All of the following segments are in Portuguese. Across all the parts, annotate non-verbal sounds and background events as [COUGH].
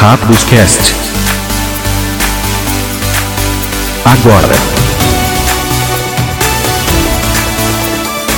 Rápidos Cast. Agora.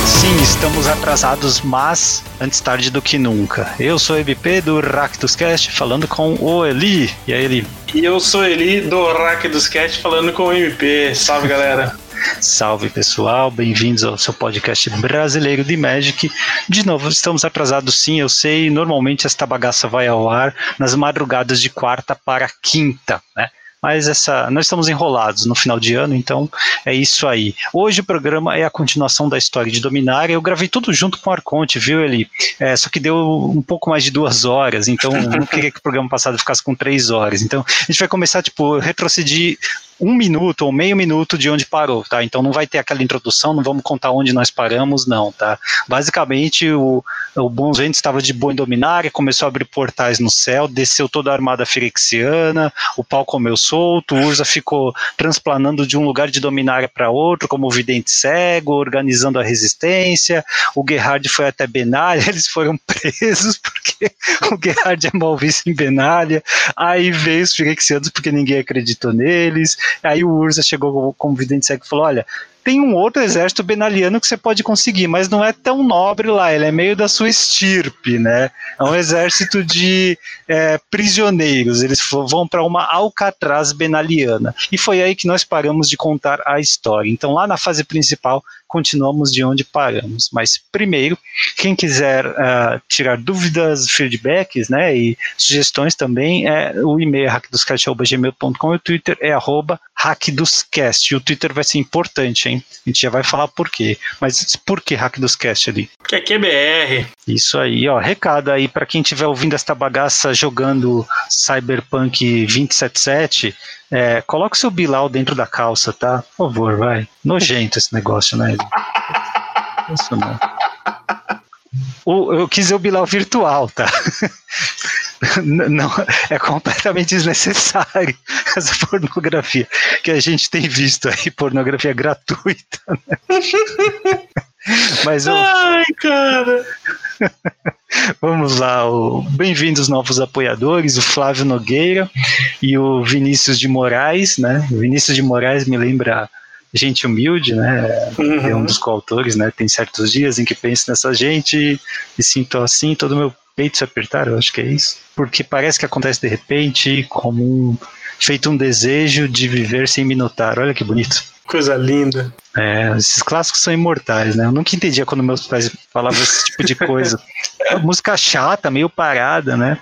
Sim, estamos atrasados, mas antes tarde do que nunca. Eu sou o EBP do Ractus Cast, falando com o Eli. E aí, Eli? E eu sou Eli do Ractus Cast, falando com o MP. Salve, galera. [LAUGHS] Salve pessoal, bem-vindos ao seu podcast brasileiro de Magic. De novo, estamos atrasados sim, eu sei. Normalmente esta bagaça vai ao ar nas madrugadas de quarta para quinta, né? Mas essa, nós estamos enrolados no final de ano, então é isso aí. Hoje o programa é a continuação da história de Dominária. Eu gravei tudo junto com o Arconte, viu, Eli? É, só que deu um pouco mais de duas horas, então não queria que o programa passado ficasse com três horas. Então a gente vai começar, tipo, retroceder um minuto ou meio minuto de onde parou, tá? Então não vai ter aquela introdução, não vamos contar onde nós paramos, não, tá? Basicamente, o, o Bons Ventos estava de boa em Dominária, começou a abrir portais no céu, desceu toda a armada firexiana, o pau comeu solto, o Urza ficou transplanando de um lugar de Dominária para outro, como o vidente cego, organizando a resistência, o Gerhard foi até Benalha, [LAUGHS] eles foram presos porque o Gerhard é mal visto em Benalha, aí veio os firexianos porque ninguém acreditou neles, Aí o Urza chegou como vidente cego e falou: Olha, tem um outro exército benaliano que você pode conseguir, mas não é tão nobre lá, ele é meio da sua estirpe, né? É um exército de é, prisioneiros, eles vão para uma Alcatraz benaliana. E foi aí que nós paramos de contar a história. Então, lá na fase principal, continuamos de onde paramos. Mas primeiro, quem quiser uh, tirar dúvidas, feedbacks, né, e sugestões também, é o e-mail é hackdoscast.gmail.com e o Twitter é arroba hackdoscast. E o Twitter vai ser importante, hein? A gente já vai falar por quê. Mas por que hackdoscast ali? Que é BR. Isso aí, ó. Recado aí para quem estiver ouvindo esta bagaça jogando Cyberpunk 2077, é, coloca o seu Bilal dentro da calça, tá? Por favor, vai. Nojento esse negócio, né? Isso não. O, eu quis dizer o Bilal virtual, tá? [LAUGHS] [LAUGHS] Não, é completamente desnecessário [LAUGHS] essa pornografia que a gente tem visto aí, pornografia gratuita. Né? [LAUGHS] Mas. Ai, cara! Vamos lá, bem-vindos novos apoiadores, o Flávio Nogueira e o Vinícius de Moraes, né? O Vinícius de Moraes me lembra gente humilde, né? Uhum. É um dos coautores, né? Tem certos dias em que penso nessa gente e sinto assim, todo meu peito se apertar, eu acho que é isso. Porque parece que acontece de repente, como um, feito um desejo de viver sem minotar. Olha que bonito. Coisa linda. É, esses clássicos são imortais, né? Eu nunca entendia quando meus pais falavam esse tipo de coisa. [LAUGHS] música chata, meio parada, né?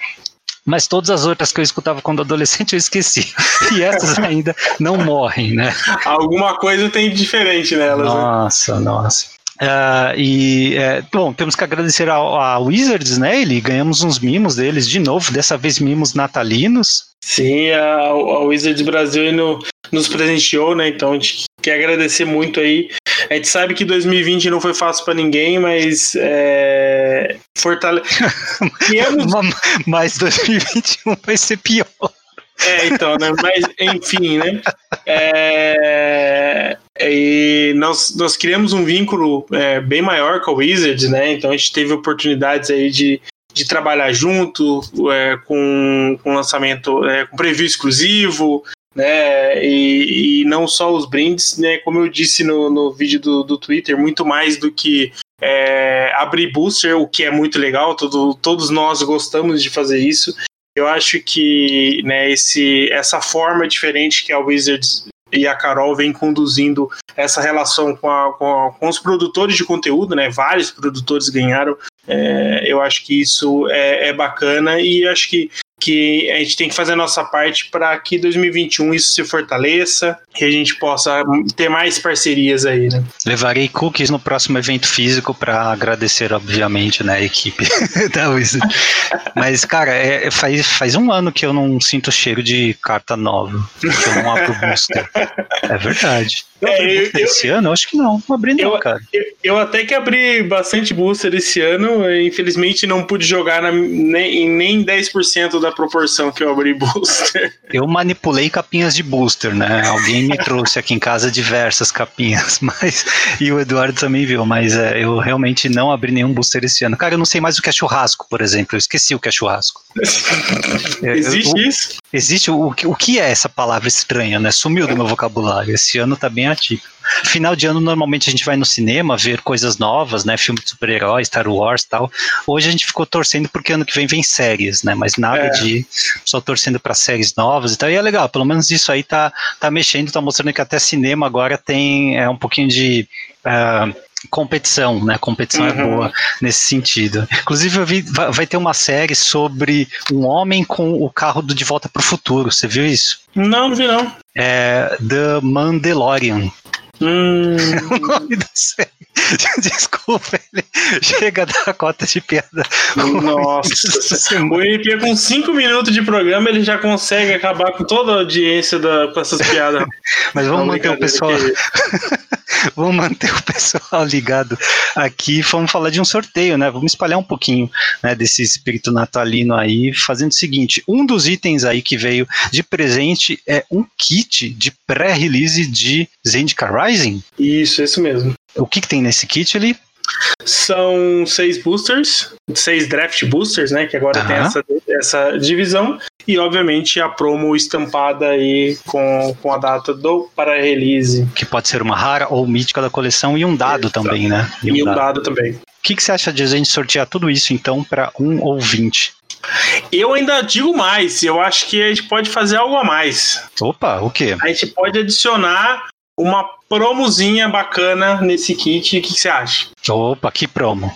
Mas todas as outras que eu escutava quando adolescente eu esqueci. [LAUGHS] E essas ainda não morrem, né? Alguma coisa tem diferente nelas. Nossa, né? nossa. Uh, e, é, bom, temos que agradecer a Wizards, né? Ele ganhamos uns mimos deles de novo, dessa vez mimos natalinos. Sim, a, a Wizards Brasil no, nos presenteou, né? Então a gente quer agradecer muito aí. A gente sabe que 2020 não foi fácil para ninguém, mas é, fortale... [LAUGHS] mas 2021 vai ser pior. É, então, né? Mas, enfim, né? É, e nós, nós criamos um vínculo é, bem maior com a Wizards, né? Então a gente teve oportunidades aí de, de trabalhar junto é, com, com lançamento, é, com preview exclusivo, né? E, e, não só os brindes, né? Como eu disse no, no vídeo do, do Twitter, muito mais do que é, abrir booster, o que é muito legal, todo, todos nós gostamos de fazer isso. Eu acho que né, esse, essa forma diferente que a Wizards e a Carol vem conduzindo essa relação com, a, com, a, com, os produtores de conteúdo, né? Vários produtores ganharam. É, eu acho que isso é, é, bacana e acho que que a gente tem que fazer a nossa parte para que 2021 isso se fortaleça e a gente possa ter mais parcerias aí, né? Levarei cookies no próximo evento físico para agradecer, obviamente, né, a equipe [LAUGHS] da Wizard. Mas, cara, é, é, faz, faz um ano que eu não sinto cheiro de carta nova, que eu não abro booster. É verdade. É, eu, esse eu, ano? Eu acho que não. Não abri não, eu, cara. Eu, eu, até que abri bastante booster esse ano. Infelizmente não pude jogar na, nem, em nem 10% da proporção que eu abri booster. [LAUGHS] Eu manipulei capinhas de booster, né? Alguém me trouxe aqui em casa diversas capinhas, [LAUGHS] mas e o Eduardo também viu, mas é, eu realmente não abri nenhum booster esse ano. Cara, eu não sei mais o que é churrasco, por exemplo. Eu esqueci o que é churrasco. [LAUGHS] Existe o, isso? Existe o, o que é essa palavra estranha, né? Sumiu do meu vocabulário. Esse ano tá bem atípico. Final de ano, normalmente a gente vai no cinema ver coisas novas, né? Filme de super-heróis, Star Wars tal. Hoje a gente ficou torcendo porque ano que vem vem séries, né? Mas nada É. de só torcendo para séries novas e tal. E é legal, pelo menos isso aí tá, tá mexendo, tá mostrando que até cinema agora tem é, um pouquinho de. ah, competição, né? Competição é Uhum. boa nesse sentido. Inclusive, eu vi, vai, vai ter uma série sobre um homem com o carro do De Volta para o Futuro. Você viu isso? Não, não vi não. É The Mandalorian. Hum, [LAUGHS] O nome da série. [LAUGHS] Desculpa, ele chega a dar cota de piada. nossa. [LAUGHS] O MP com 5 minutos de programa ele já consegue acabar com toda a audiência da, com essas piadas. Mas vamos Não, manter o pessoal. que- [LAUGHS] Vamos manter o pessoal ligado aqui. Vamos falar de um sorteio, né? Vamos espalhar um pouquinho né, desse espírito natalino aí, fazendo o seguinte: um dos itens aí que veio de presente é um kit de pré-release de Zendikar Rising. Isso, isso mesmo. O que, que tem nesse kit ali? São seis boosters, seis draft boosters, né? Que agora tem Aham. essa, essa divisão. E, obviamente, a promo estampada aí com, com a data do para release. Que pode ser uma rara ou mítica da coleção e um dado Exato. também, né? E, um o dado. dado também. O que, que você acha de a gente sortear tudo isso então para um ouvinte? Eu ainda digo mais, eu acho que a gente pode fazer algo a mais. Opa, o quê? A gente pode adicionar uma promozinha bacana nesse kit. O que, que você acha? Opa, que promo.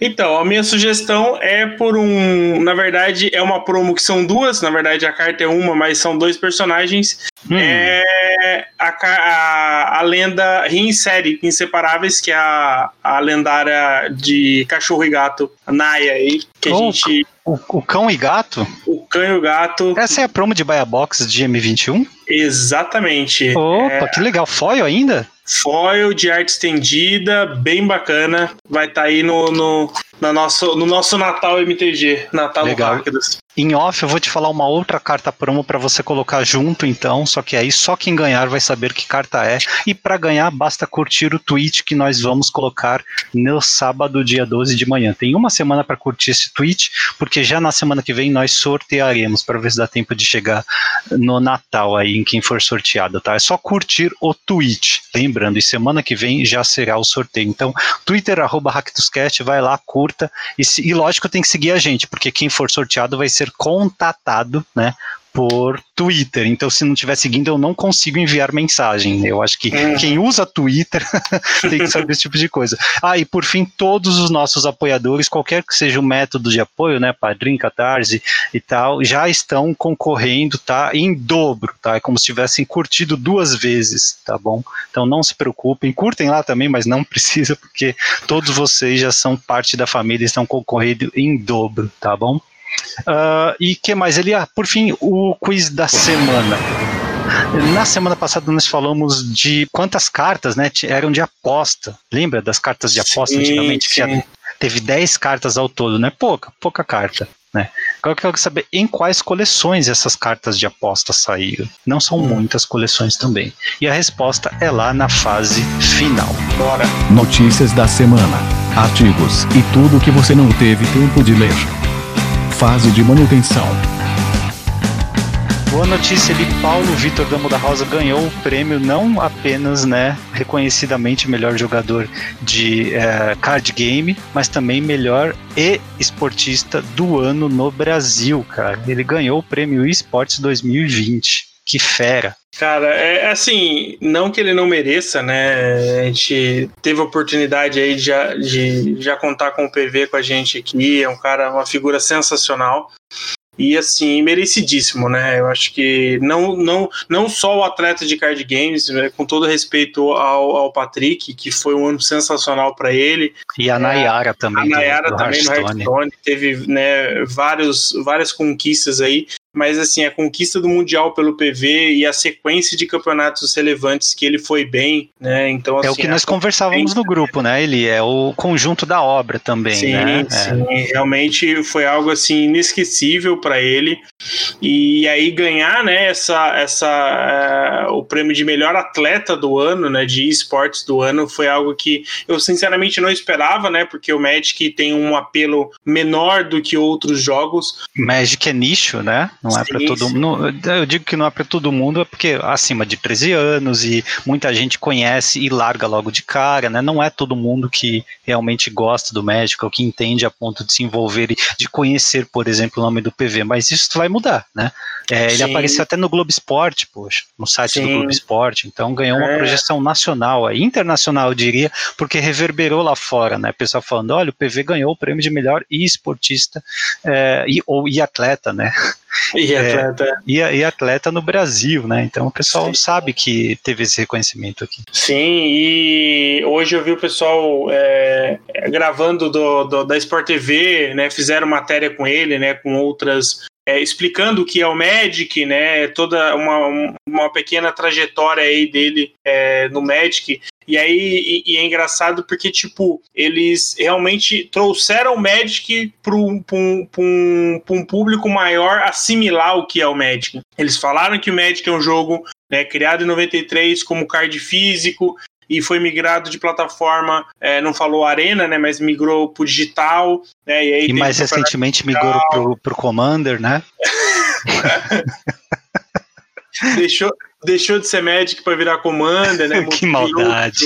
Então, a minha sugestão é por um. Na verdade, é uma promo que são duas. Na verdade, a carta é uma, mas são dois personagens. Hum, É a, a, a lenda Rinseri, Inseparáveis, que é a, a lendária de cachorro e gato, a Naya aí. Que a Oh, gente. o, o cão e gato? O cão e o gato. Essa é a promo de Buy a Box de M21? Exatamente. Opa, É, que legal. Foil ainda? Foil de arte estendida, bem bacana. Vai estar aí no, no, na nosso, no nosso Natal MTG. Natal Legal. Rápidos. Em off, eu vou te falar uma outra carta promo para você colocar junto, então. Só que aí só quem ganhar vai saber que carta é. E para ganhar, basta curtir o tweet que nós vamos colocar no sábado, dia 12 de manhã. Tem uma semana para curtir esse tweet, porque já na semana que vem nós sortearemos para ver se dá tempo de chegar no Natal aí em quem for sorteado, tá? É só curtir o tweet. Lembrando, e semana que vem já será o sorteio. Então, Twitter, arroba HactusCast, vai lá, curta. E, se- e lógico, tem que seguir a gente, porque quem for sorteado vai ser contatado, né? Por Twitter. Então, se não estiver seguindo, eu não consigo enviar mensagem. Eu acho que Uhum. quem usa Twitter [LAUGHS] tem que saber esse tipo de coisa. Ah, e por fim, todos os nossos apoiadores, qualquer que seja o método de apoio, né? Padrim, Catarse e tal, já estão concorrendo, tá? Em dobro, tá? É como se tivessem curtido duas vezes, tá bom? Então não se preocupem, curtem lá também, mas não [LAUGHS] precisa, porque todos vocês já são parte da família e estão concorrendo em dobro, tá bom? Ah, e que mais? Ele, ah, por fim, o quiz da semana. Na semana passada nós falamos de quantas cartas né, eram de aposta. Lembra das cartas de aposta Sim, antigamente? Sim. teve 10 cartas ao todo, né? Pouca, pouca carta. Né? Agora eu quero saber em quais coleções essas cartas de aposta saíram. Não são muitas coleções também. E a resposta é lá na fase final. Bora. Notícias da semana, artigos e tudo que você não teve tempo de ler. Fase de manutenção. Boa notícia ali, Paulo Vitor Damo da Rosa ganhou o prêmio não apenas, né, reconhecidamente melhor jogador de eh, card game, mas também melhor e esportista do ano no Brasil, cara. Ele ganhou o prêmio eSports 2020. Que fera. Cara, é assim, não que ele não mereça, né? A gente teve a oportunidade aí de já, de já contar com o PV com a gente aqui, é um cara, uma figura sensacional. E assim, merecidíssimo, né? Eu acho que não, não, não só o atleta de card games, né, com todo respeito ao, ao Patrick, que foi um ano sensacional para ele, E a É, Nayara a também. do- Nayara do também no. Hearthstone teve né, vários, várias conquistas aí, mas assim, a conquista do Mundial pelo PV e a sequência de campeonatos relevantes que ele foi bem, né? Então, assim, É o que a nós conversávamos no grupo, né? Ele é o conjunto da obra também, Sim, né? É. sim, realmente foi algo assim inesquecível para ele. E aí ganhar, né, essa, essa, uh, o prêmio de melhor atleta do ano, né, de esportes do ano, foi algo que eu sinceramente não esperava, né, porque o Magic tem um apelo menor do que outros jogos. Magic é nicho, né? Não sim, é para todo mundo. Eu digo que não é para todo mundo, é porque acima de 13 anos e muita gente conhece e larga logo de cara, né? Não é todo mundo que realmente gosta do Magic ou que entende a ponto de se envolver e de conhecer, por exemplo, o nome do PV, mas isso vai mudar, né? É, ele apareceu até no Globo Esporte, poxa, no site Sim. do Globo Esporte, então ganhou uma é. projeção nacional, internacional, eu diria, porque reverberou lá fora, né? O pessoal falando, olha, o PV ganhou o prêmio de melhor esportista é, e, ou, e atleta, né? E é, atleta. É, e, e, atleta no Brasil, né? Então o pessoal Sim. sabe que teve esse reconhecimento aqui. Sim, e hoje eu vi o pessoal é, gravando do, do, da Sport TV, né? Fizeram matéria com ele, né? Com outras é, explicando o que é o Magic, né? Toda uma, uma pequena trajetória aí dele é, no Magic. E aí e, e, é engraçado porque, tipo, eles realmente trouxeram o Magic para um, um, um, público maior assimilar o que é o Magic. Eles falaram que o Magic é um jogo né, criado em 93 como card físico, e foi migrado de plataforma, é, não falou Arena, né, mas migrou para o digital. Né, e, e mais recentemente migrou para o Commander, né? [LAUGHS] deixou, deixou de ser Magic para virar Commander, né? [LAUGHS] que maldade.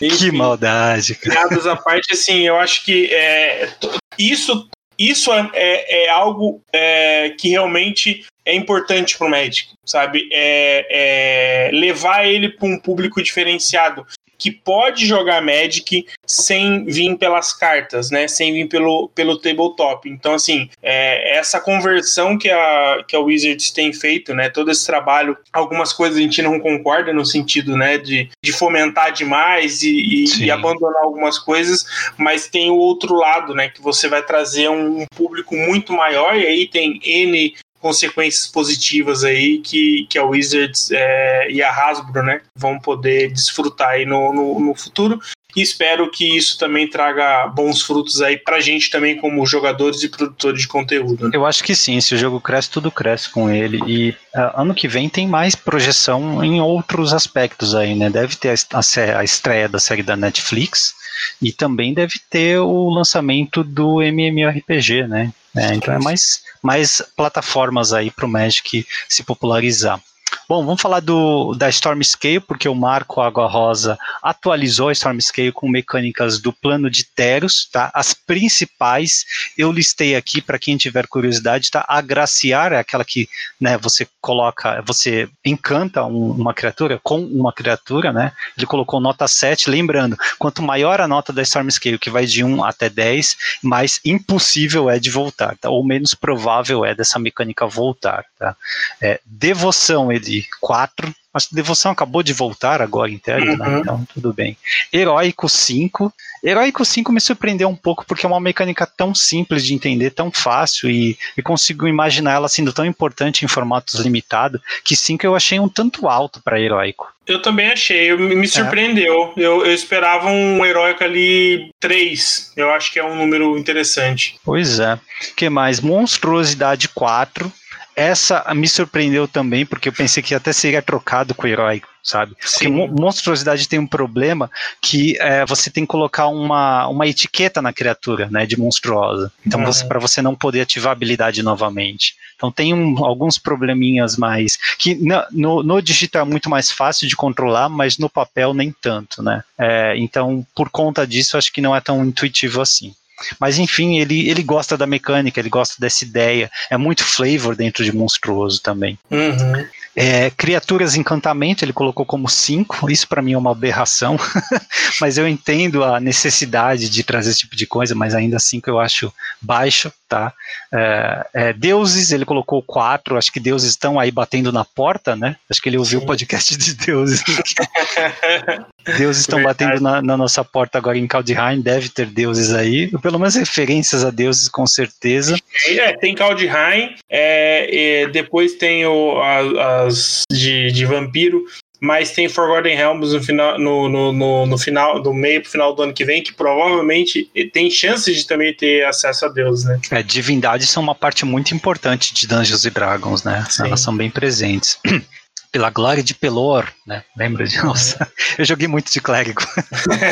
Enfim, que maldade. Piadas à parte, assim, eu acho que é, isso, isso é, é, é algo é, que realmente é importante para o Magic, sabe? É, é levar ele para um público diferenciado que pode jogar Magic sem vir pelas cartas, né? Sem vir pelo, pelo tabletop. Então, assim, é, essa conversão que a, que a Wizards tem feito, né? Todo esse trabalho, algumas coisas a gente não concorda no sentido, né? De, de fomentar demais e, e, e abandonar algumas coisas, mas tem o outro lado, né? Que você vai trazer um, um público muito maior e aí tem N consequências positivas aí que, que a Wizards é, e a Hasbro né, vão poder desfrutar aí no, no, no futuro. E espero que isso também traga bons frutos aí pra gente também, como jogadores e produtores de conteúdo. Né? Eu acho que sim, se o jogo cresce, tudo cresce com ele. E uh, ano que vem tem mais projeção em outros aspectos aí, né? Deve ter a, a, a estreia da série da Netflix e também deve ter o lançamento do MMORPG, né? É, então é mais, mais plataformas aí para o Magic se popularizar. Bom, vamos falar do, da Storm Scale, porque o Marco Água Rosa atualizou a Storm Scale com mecânicas do plano de Teros, tá? As principais eu listei aqui para quem tiver curiosidade, tá? Agraciar é aquela que, né, você coloca, você encanta um, uma criatura com uma criatura, né? Ele colocou nota 7, lembrando, quanto maior a nota da Storm Scale, que vai de 1 até 10, mais impossível é de voltar, tá? Ou menos provável é dessa mecânica voltar, tá? É, devoção, ele de 4. Mas Devoção acabou de voltar agora em né? uhum. né? então tudo bem. Heróico 5. Heróico 5 me surpreendeu um pouco porque é uma mecânica tão simples de entender, tão fácil e, e consigo imaginar ela sendo tão importante em formatos limitados que 5 eu achei um tanto alto para Heróico. Eu também achei, me surpreendeu. É. Eu, eu, esperava um heróico ali 3. Eu acho que é um número interessante. Pois é. que mais? Monstruosidade 4 essa me surpreendeu também, porque eu pensei que até seria trocado com o heróico, sabe? Sim. Porque monstruosidade tem um problema que é, você tem que colocar uma, uma etiqueta na criatura, né, de monstruosa. Então, uhum. você, para você não poder ativar a habilidade novamente. Então, tem um, alguns probleminhas mais. que no, no, no, digital é muito mais fácil de controlar, mas no papel nem tanto, né? É, então, por conta disso, acho que não é tão intuitivo assim. Mas enfim, ele, ele gosta da mecânica, ele gosta dessa ideia. É muito flavor dentro de Monstruoso também. Uhum. É, criaturas encantamento ele colocou como 5, isso para mim é uma aberração, [LAUGHS] mas eu entendo a necessidade de trazer esse tipo de coisa, mas ainda assim que eu acho baixo, tá? É, é, deuses, ele colocou 4, acho que deuses estão aí batendo na porta, né? Acho que ele ouviu Sim. o podcast de deuses. [LAUGHS] deuses estão batendo na, na, nossa porta agora em Kaldheim, deve ter deuses aí, pelo menos referências a deuses com certeza. É, tem Kaldheim, é, depois tem o, a, a de, de vampiro. mas tem Forgotten Realms no final, no, no, no, no final, do meio pro final do ano que vem, que provavelmente tem chance de também ter acesso a Deus, né? É, divindades são uma parte muito importante de Dungeons Dragons, né? Sim. Elas são bem presentes. [CLEARS THROAT] pela glória de Pelor, né? Lembra de nossa? [LAUGHS] Eu joguei muito de clérigo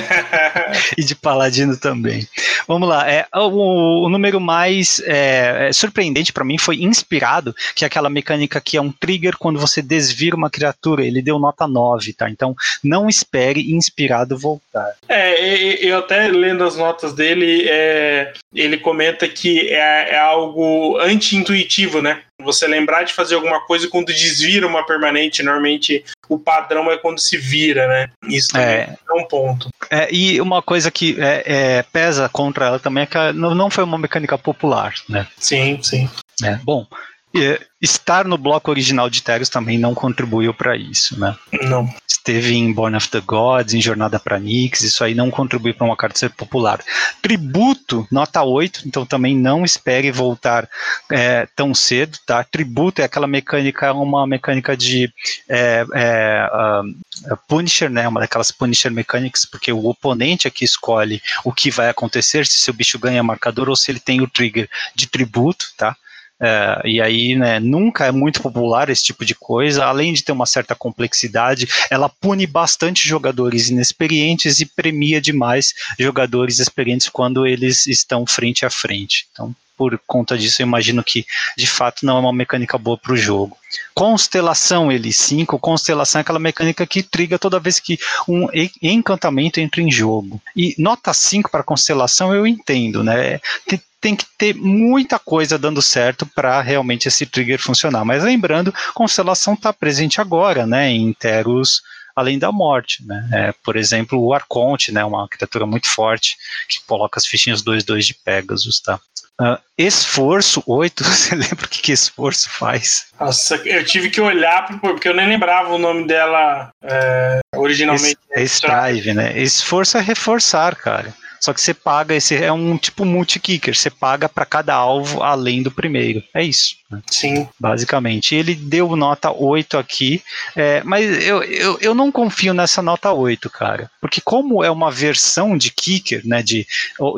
[LAUGHS] e de paladino também. Vamos lá, é o, o número mais é, é surpreendente para mim foi inspirado, que é aquela mecânica que é um trigger quando você desvira uma criatura. Ele deu nota 9, tá? Então não espere inspirado voltar. É, eu até lendo as notas dele, é, ele comenta que é, é algo anti-intuitivo, né? Você lembrar de fazer alguma coisa quando desvira uma permanente, normalmente o padrão é quando se vira, né? Isso é, é um ponto. É, e uma coisa que é, é, pesa contra ela também é que não, não foi uma mecânica popular, né? Sim, sim. É, bom, estar no bloco original de Teros também não contribuiu para isso, né? Não. Esteve em Born of the Gods, em Jornada para Nix, isso aí não contribui para uma carta ser popular. Tributo, nota 8, então também não espere voltar é, tão cedo, tá? Tributo é aquela mecânica, é uma mecânica de é, é, uh, Punisher, né? Uma daquelas Punisher Mechanics, porque o oponente é que escolhe o que vai acontecer, se seu bicho ganha marcador ou se ele tem o trigger de tributo, tá? É, e aí, né, nunca é muito popular esse tipo de coisa, além de ter uma certa complexidade, ela pune bastante jogadores inexperientes e premia demais jogadores experientes quando eles estão frente a frente. Então, por conta disso, eu imagino que de fato não é uma mecânica boa para o jogo. Constelação, ele 5, constelação é aquela mecânica que triga toda vez que um encantamento entra em jogo. E nota 5 para constelação eu entendo, né? tem que ter muita coisa dando certo para realmente esse trigger funcionar. Mas lembrando, constelação está presente agora, né, em Teros além da morte, né? É, por exemplo, o Arconte, né, uma criatura muito forte que coloca as fichinhas 2-2 de Pegasus, tá? Uh, esforço 8, [LAUGHS] você lembra o que, que esforço faz? Nossa, eu tive que olhar porque eu nem lembrava o nome dela é, originalmente. É strive, né? Esforço é reforçar, cara. Só que você paga, esse é um tipo multi-kicker, você paga para cada alvo além do primeiro. É isso. Né? Sim. Basicamente. Ele deu nota 8 aqui, é, mas eu, eu, eu não confio nessa nota 8, cara. Porque como é uma versão de kicker, né, de,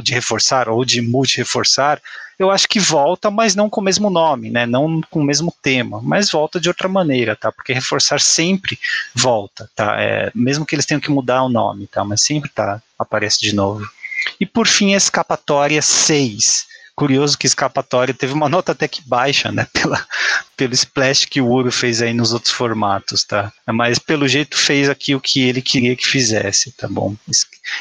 de reforçar ou de multi-reforçar, eu acho que volta, mas não com o mesmo nome, né? Não com o mesmo tema, mas volta de outra maneira, tá? Porque reforçar sempre volta, tá? É, mesmo que eles tenham que mudar o nome, tá? Mas sempre tá, aparece de novo. E por fim, a escapatória 6. Curioso que escapatória teve uma nota até que baixa, né? Pela, pelo splash que o Uro fez aí nos outros formatos, tá? Mas pelo jeito fez aqui o que ele queria que fizesse, tá bom?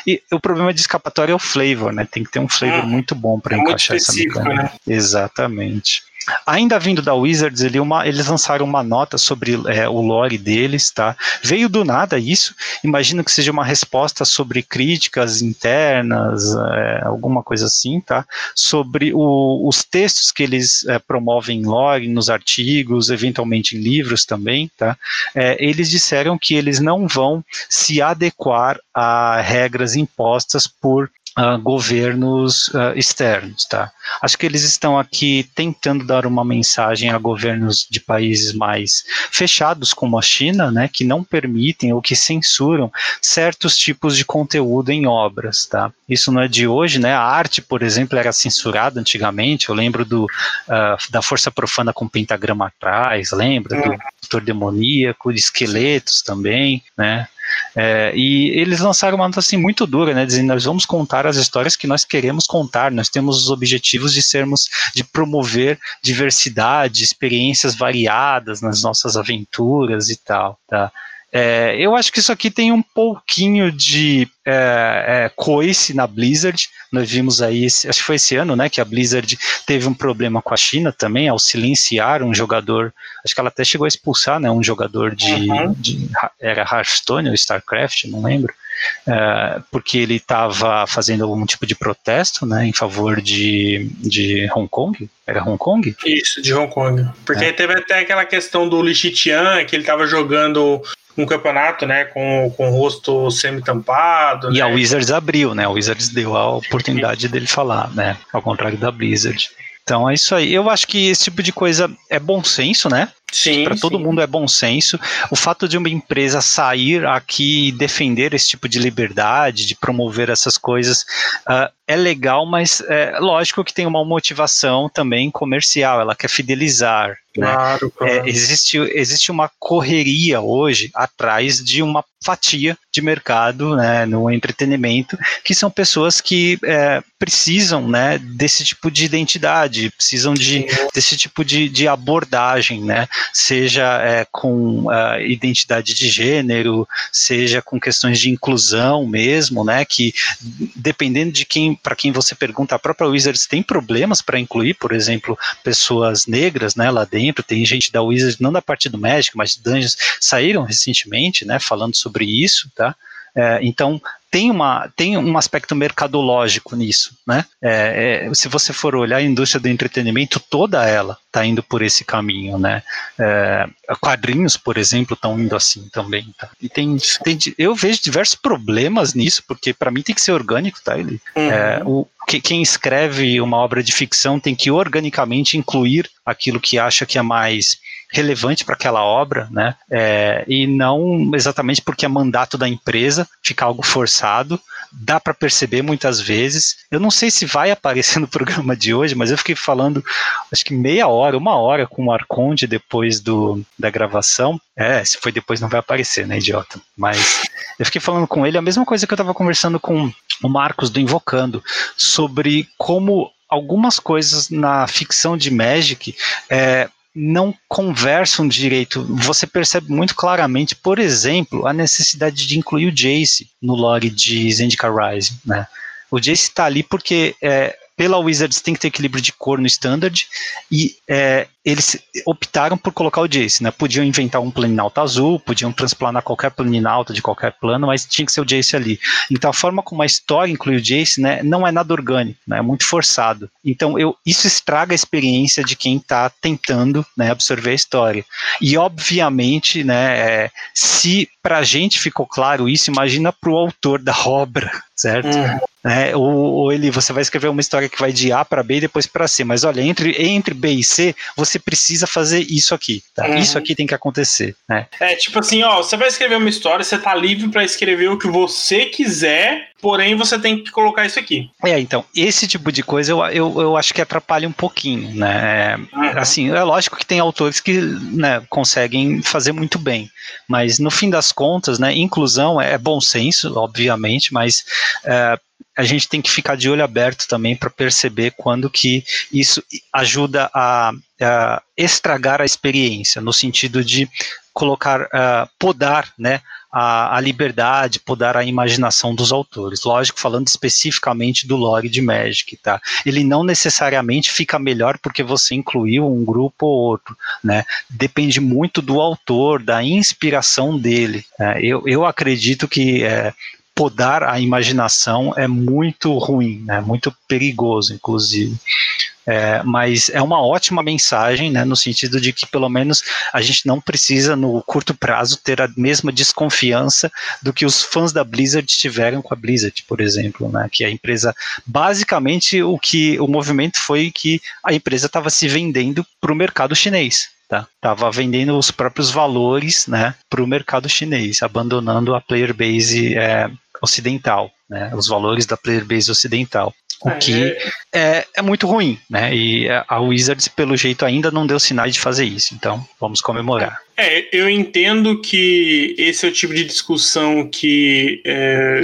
E o problema de escapatória é o flavor, né? Tem que ter um flavor hum, muito bom para é encaixar essa mecânica. Né? Exatamente. Ainda vindo da Wizards, ele uma, eles lançaram uma nota sobre é, o lore deles, tá? Veio do nada isso. Imagino que seja uma resposta sobre críticas internas, é, alguma coisa assim, tá? Sobre o, os textos que eles é, promovem em lore, nos artigos, eventualmente em livros também, tá? É, eles disseram que eles não vão se adequar a regras impostas por Uh, governos uh, externos, tá? Acho que eles estão aqui tentando dar uma mensagem a governos de países mais fechados, como a China, né, que não permitem ou que censuram certos tipos de conteúdo em obras, tá? Isso não é de hoje, né? A arte, por exemplo, era censurada antigamente. Eu lembro do uh, da Força Profana com pentagrama atrás, lembra do Doutor Demoníaco, de esqueletos também, né? É, e eles lançaram uma nota assim muito dura, né, dizendo nós vamos contar as histórias que nós queremos contar, nós temos os objetivos de sermos, de promover diversidade, experiências variadas nas nossas aventuras e tal, tá? É, eu acho que isso aqui tem um pouquinho de é, é, coice na Blizzard. Nós vimos aí, acho que foi esse ano, né, que a Blizzard teve um problema com a China também, ao silenciar um jogador. Acho que ela até chegou a expulsar, né, um jogador de, uhum. de era Hearthstone ou Starcraft, não lembro. É, porque ele estava fazendo algum tipo de protesto né, em favor de, de Hong Kong. Era Hong Kong? Isso, de Hong Kong. Porque é. teve até aquela questão do Li Xiqian, que ele estava jogando um campeonato, né, com, com o rosto semi-tampado. E né? a Wizards abriu, né? A Wizards deu a oportunidade dele falar, né? Ao contrário da Blizzard. Então é isso aí. Eu acho que esse tipo de coisa é bom senso, né? Sim. Para todo mundo é bom senso. O fato de uma empresa sair aqui e defender esse tipo de liberdade, de promover essas coisas, uh, é legal, mas é lógico que tem uma motivação também comercial, ela quer fidelizar. Né? Claro, né? claro. É, existe, existe uma correria hoje atrás de uma fatia de mercado né, no entretenimento, que são pessoas que é, precisam né, desse tipo de identidade, precisam de, desse tipo de, de abordagem, né, seja é, com uh, identidade de gênero, seja com questões de inclusão mesmo, né, que dependendo de quem para quem você pergunta, a própria Wizards tem problemas para incluir, por exemplo, pessoas negras né, lá dentro. Tem gente da Wizards, não da parte do Magic, mas de Dungeons, saíram recentemente né, falando sobre isso. Tá? É, então, tem, uma, tem um aspecto mercadológico nisso, né? É, é, se você for olhar a indústria do entretenimento, toda ela está indo por esse caminho, né? É, quadrinhos, por exemplo, estão indo assim também, tá? E tem, tem, eu vejo diversos problemas nisso, porque para mim tem que ser orgânico, tá? Ele, uhum. é, o, que, quem escreve uma obra de ficção tem que organicamente incluir aquilo que acha que é mais relevante para aquela obra, né? É, e não exatamente porque é mandato da empresa, fica algo forçado. Dá para perceber muitas vezes. Eu não sei se vai aparecer no [LAUGHS] programa de hoje, mas eu fiquei falando, acho que meia hora, uma hora com o Arconde depois do, da gravação. É, se foi depois não vai aparecer, né, idiota? Mas eu fiquei falando com ele a mesma coisa que eu estava conversando com o Marcos do Invocando sobre como algumas coisas na ficção de Magic é, não conversam direito. Você percebe muito claramente, por exemplo, a necessidade de incluir o Jace no lore de Zendika Rising. Né? O Jace está ali porque é, pela Wizards tem que ter equilíbrio de cor no standard e é, eles optaram por colocar o Jace, né? Podiam inventar um planinauta azul, podiam transplanar qualquer planinauta de qualquer plano, mas tinha que ser o Jace ali. Então a forma como a história inclui o Jace, né, não é nada orgânico, né? É muito forçado. Então eu, isso estraga a experiência de quem está tentando, né, absorver a história. E obviamente, né, é, se para a gente ficou claro isso, imagina para o autor da [LAUGHS] obra, certo? Uhum. É, ou, ou, ele, você vai escrever uma história que vai de A para B e depois para C, mas olha, entre, entre B e C, você precisa fazer isso aqui, tá? Uhum. Isso aqui tem que acontecer, né? É, tipo assim, ó, você vai escrever uma história, você tá livre para escrever o que você quiser, porém você tem que colocar isso aqui. É, então, esse tipo de coisa eu, eu, eu acho que atrapalha um pouquinho, né? Uhum. Assim, é lógico que tem autores que né, conseguem fazer muito bem, mas no fim das contas, né, inclusão é bom senso, obviamente, mas é, a gente tem que ficar de olho aberto também para perceber quando que isso ajuda a, a, estragar a experiência, no sentido de colocar, uh, podar, né, a, a, liberdade, podar a imaginação dos autores. Lógico, falando especificamente do lore de Magic, tá? Ele não necessariamente fica melhor porque você incluiu um grupo ou outro, né? Depende muito do autor, da inspiração dele. Né? Eu, eu acredito que é, podar a imaginação é muito ruim, é né? muito perigoso, inclusive. É, mas é uma ótima mensagem, né, no sentido de que pelo menos a gente não precisa no curto prazo ter a mesma desconfiança do que os fãs da Blizzard tiveram com a Blizzard, por exemplo, né, que a empresa basicamente o que o movimento foi que a empresa estava se vendendo para o mercado chinês. Tá? Tava vendendo os próprios valores né, para o mercado chinês, abandonando a player base é, ocidental, né, os valores da player base ocidental. O é, que é, é, é, muito ruim, né? E a Wizards, pelo jeito, ainda não deu sinais de fazer isso. Então, vamos comemorar. É, eu entendo que esse é o tipo de discussão que é,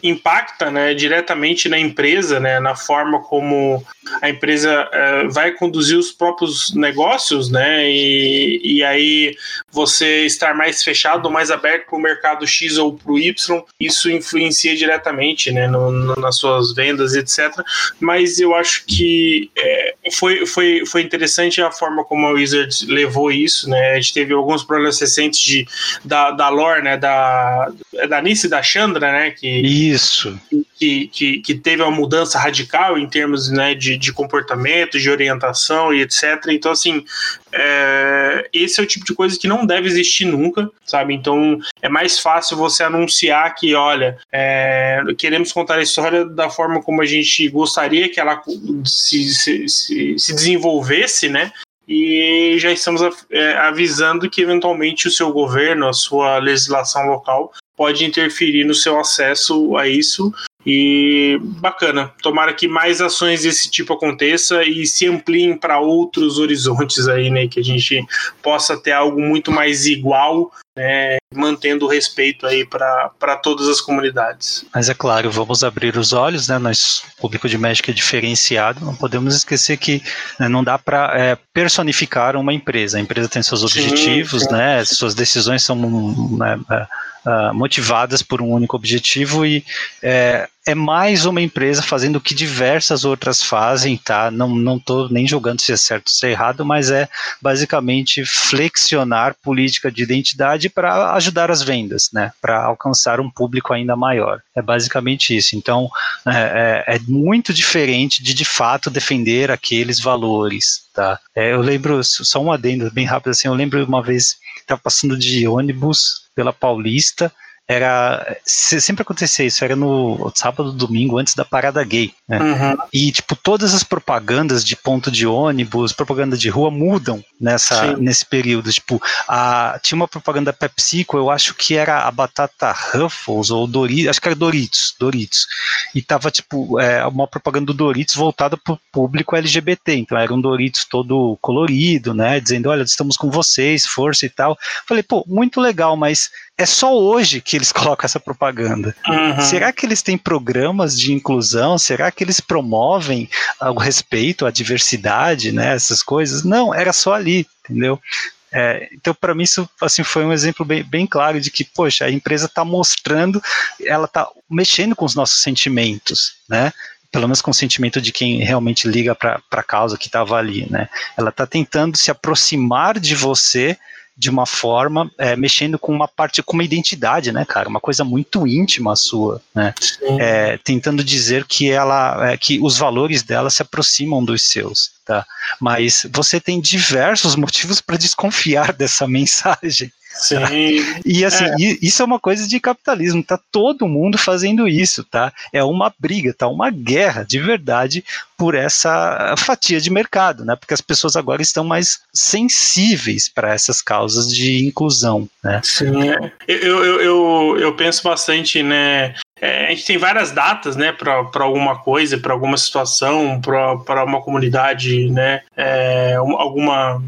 impacta né, diretamente na empresa, né, na forma como a empresa é, vai conduzir os próprios negócios, né, e, e aí você estar mais fechado ou mais aberto para o mercado X ou para o Y, isso influencia diretamente né, no, no, nas suas vendas, etc. Mas eu acho que é, foi, foi, foi interessante a forma como a Wizards levou isso, né, a gente teve alguns problemas recentes de, da, da lore, né? Da, da Nice e da Chandra, né? Que, Isso. Que, que, que teve uma mudança radical em termos né, de, de comportamento, de orientação e etc. Então, assim, é, esse é o tipo de coisa que não deve existir nunca, sabe? Então, é mais fácil você anunciar que, olha, é, queremos contar a história da forma como a gente gostaria que ela se, se, se, se desenvolvesse, né? E já estamos é, avisando que eventualmente o seu governo, a sua legislação local pode interferir no seu acesso a isso e bacana. Tomara que mais ações desse tipo aconteça e se ampliem para outros horizontes aí, né? Que a gente possa ter algo muito mais igual, né? Mantendo o respeito aí para todas as comunidades. Mas é claro, vamos abrir os olhos, né? Nós, público de médico é diferenciado, não podemos esquecer que né, não dá para é, personificar uma empresa. A empresa tem seus objetivos, sim, sim. né? Suas decisões são né, é, uh, motivadas por um único objetivo e é, é mais uma empresa fazendo o que diversas outras fazem, tá? Não não estou nem julgando se é certo ou se é errado, mas é basicamente flexionar política de identidade para ajudar as vendas, né? Para alcançar um público ainda maior. É basicamente isso. Então é, é, é muito diferente de de fato defender aqueles valores, tá? É, eu lembro só um adendo bem rápido assim. Eu lembro uma vez estava passando de ônibus pela Paulista era sempre acontecia isso, era no sábado, domingo, antes da parada gay, né? Uhum. E tipo todas as propagandas de ponto de ônibus, propaganda de rua mudam nessa nesse período. Tipo, a, tinha uma propaganda PepsiCo, eu acho que era a batata Ruffles ou Doritos, acho que era Doritos, Doritos. E tava tipo é, uma propaganda do Doritos voltada para o público LGBT. Então era um Doritos todo colorido, né? Dizendo, olha, estamos com vocês, força e tal. Falei, pô, muito legal, mas é só hoje que eles [LAUGHS] colocam essa propaganda. Uhum. Será que eles têm programas de inclusão? Será que eles promovem o respeito à diversidade, né? Essas coisas? Não, era só ali, entendeu? É, então, para mim, isso assim, foi um exemplo bem, bem claro de que, poxa, a empresa está mostrando, ela está mexendo com os nossos sentimentos, né? Pelo menos com o sentimento de quem realmente liga para a causa que estava ali, né? Ela está tentando se aproximar de você de uma forma, é, mexendo com uma parte, com uma identidade, né, cara? Uma coisa muito íntima sua, né? É, tentando dizer que ela, é, que os valores dela se aproximam dos seus, tá? Mas você tem diversos motivos para desconfiar [LAUGHS] dessa mensagem. Sim. [LAUGHS] E assim, é. isso é uma coisa de capitalismo, tá todo mundo fazendo isso, tá? É uma briga, tá uma guerra de verdade por essa fatia de mercado, né? Porque as pessoas agora estão mais sensíveis para essas causas de inclusão, né? Sim, é. eu, eu, eu, eu penso bastante, né? É, a gente tem várias datas, né, para alguma coisa, para alguma situação, para uma comunidade, né, é, alguma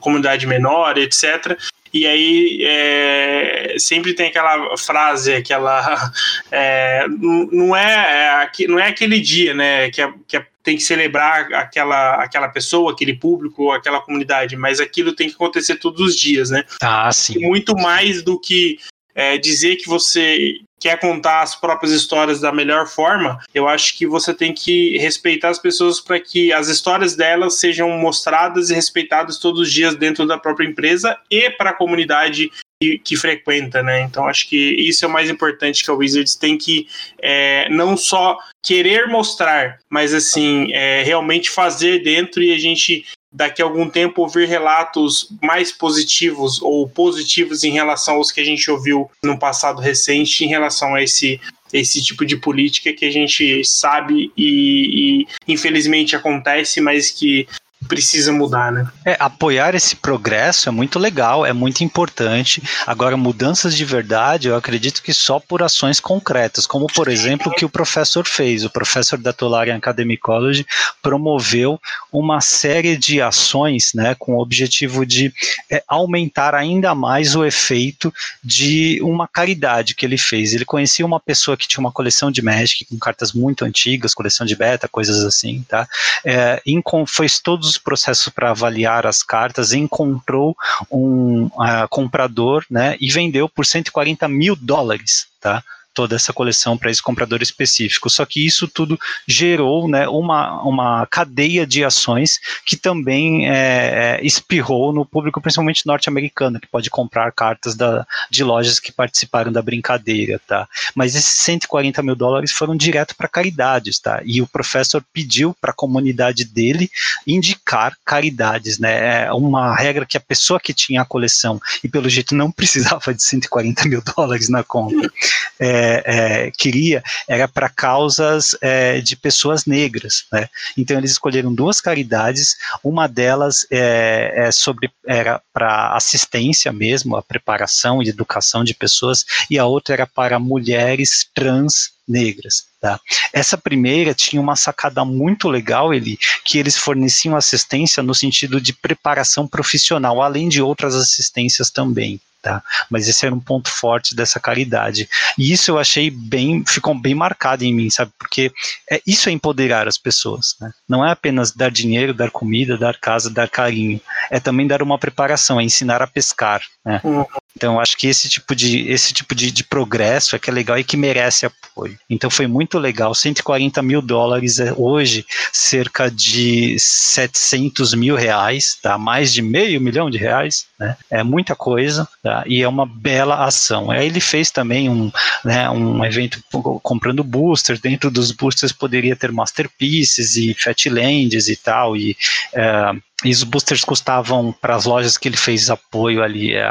comunidade menor, etc. E aí é, sempre tem aquela frase, aquela [LAUGHS] é, não é, é não é aquele dia, né, que, é, que é, tem que celebrar aquela, aquela pessoa, aquele público, aquela comunidade, mas aquilo tem que acontecer todos os dias, né? Ah, sim. E muito mais do que é, dizer que você quer contar as próprias histórias da melhor forma, eu acho que você tem que respeitar as pessoas para que as histórias delas sejam mostradas e respeitadas todos os dias dentro da própria empresa e para a comunidade que, que, frequenta, né? Então acho que isso é o mais importante que a Wizards tem que é, não só querer mostrar, mas assim é, realmente fazer dentro e a gente daqui a algum tempo ouvir relatos mais positivos ou positivos em relação aos que a gente ouviu no passado recente em relação a esse esse tipo de política que a gente sabe e, e infelizmente acontece, mas que precisa mudar, né? É, apoiar esse progresso é muito legal, é muito importante. Agora, mudanças de verdade, eu acredito que só por ações concretas, como por exemplo o que o professor fez. O professor da Tulare Academy College promoveu uma série de ações, né, com o objetivo de é, aumentar ainda mais o efeito de uma caridade que ele fez. Ele conhecia uma pessoa que tinha uma coleção de Magic com cartas muito antigas, coleção de beta, coisas assim, tá? É, fez todos os processos para avaliar as cartas, encontrou um uh, comprador né, e vendeu por 140 mil dólares. Tá? Toda essa coleção para esse comprador específico. Só que isso tudo gerou né, uma, uma cadeia de ações que também é, é, espirrou no público, principalmente norte-americano, que pode comprar cartas da, de lojas que participaram da brincadeira. Tá? Mas esses 140 mil dólares foram direto para caridades. Tá? E o professor pediu para a comunidade dele indicar caridades. Né? É uma regra que a pessoa que tinha a coleção e pelo jeito não precisava de 140 mil dólares na conta. É, é, é, queria era para causas é, de pessoas negras. Né? Então eles escolheram duas caridades, uma delas é, é sobre era para assistência mesmo, a preparação e educação de pessoas, e a outra era para mulheres trans negras. Tá? Essa primeira tinha uma sacada muito legal, ele, que eles forneciam assistência no sentido de preparação profissional, além de outras assistências também. Tá? Mas esse era um ponto forte dessa caridade. E isso eu achei bem, ficou bem marcado em mim, sabe? Porque é, isso é empoderar as pessoas, né? Não é apenas dar dinheiro, dar comida, dar casa, dar carinho. É também dar uma preparação, é ensinar a pescar, né? Uhum. Então, acho que esse tipo de, esse tipo de, de, progresso é que é legal e que merece apoio. Então, foi muito legal. 140 mil dólares é hoje cerca de 700 mil reais, tá? mais de meio milhão de reais. Né? É muita coisa tá? e é uma bela ação. Aí ele fez também um, né, um evento comprando boosters. Dentro dos boosters poderia ter masterpieces e fatlands e tal. E. É, e os boosters custavam para as lojas que ele fez apoio ali, é,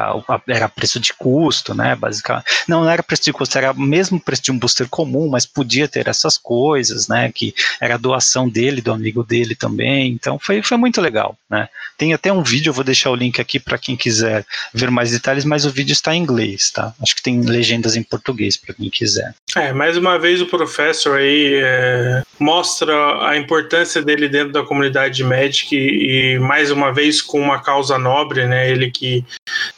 era preço de custo, né? Basicamente. Não, não era preço de custo, era mesmo preço de um booster comum, mas podia ter essas coisas, né? Que era doação dele, do amigo dele também. Então foi, foi muito legal, né? Tem até um vídeo, eu vou deixar o link aqui para quem quiser ver mais detalhes, mas o vídeo está em inglês, tá? Acho que tem legendas em português para quem quiser. É, mais uma vez o professor aí é, mostra a importância dele dentro da comunidade de Magic e mais uma vez com uma causa nobre, né? Ele que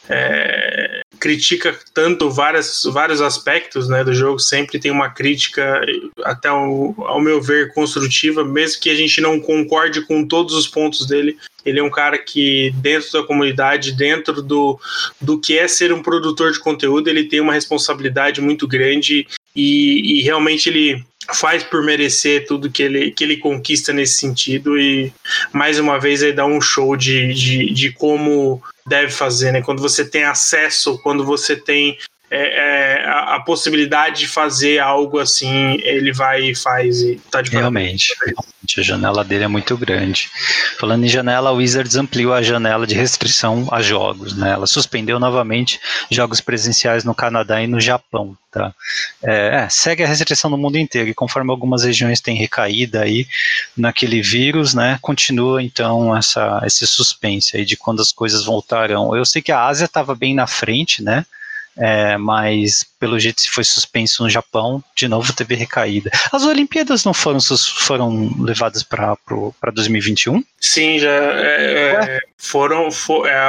é, critica tanto várias, vários aspectos né, do jogo, sempre tem uma crítica, até ao, ao meu ver, construtiva, mesmo que a gente não concorde com todos os pontos dele. Ele é um cara que, dentro da comunidade, dentro do, do que é ser um produtor de conteúdo, ele tem uma responsabilidade muito grande e, e realmente ele faz por merecer tudo que ele, que ele conquista nesse sentido e mais uma vez aí dá um show de, de, de como deve fazer, né? Quando você tem acesso, quando você tem é, é, a, a, possibilidade de fazer algo assim, ele vai e faz e tá de realmente, realmente, a janela dele é muito grande. Falando em janela, a Wizards ampliou a janela de restrição a jogos, né? Ela suspendeu novamente jogos presenciais no Canadá e no Japão, tá? É, é, segue a restrição no mundo inteiro e conforme algumas regiões têm recaída aí naquele vírus, né? Continua então essa esse suspense aí de quando as coisas voltarão. Eu sei que a Ásia estava bem na frente, né? É, mas pelo jeito se foi suspenso no Japão, de novo teve recaída. As Olimpíadas não foram, foram levadas para 2021? Sim, já é, é, foram. For, é,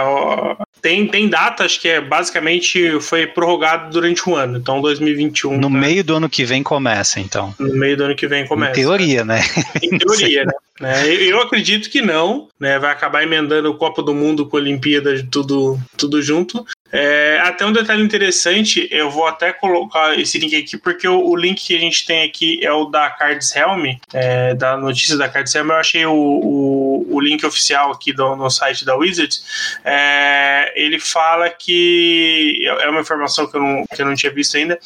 tem, tem datas que é basicamente foi prorrogado durante um ano, então 2021. No tá? meio do ano que vem começa, então. No meio do ano que vem começa. Em teoria, né? Em teoria, [LAUGHS] né? né? Eu acredito que não, né? Vai acabar emendando o Copa do Mundo com a Olimpíada, tudo, tudo junto. É, até um detalhe interessante, eu vou até colocar esse link aqui, porque o, o link que a gente tem aqui é o da Cards Helm, é, da notícia da Cards Helm. Eu achei o, o, o link oficial aqui do, no site da Wizards. É, ele fala que é uma informação que eu, não, que eu não tinha visto ainda,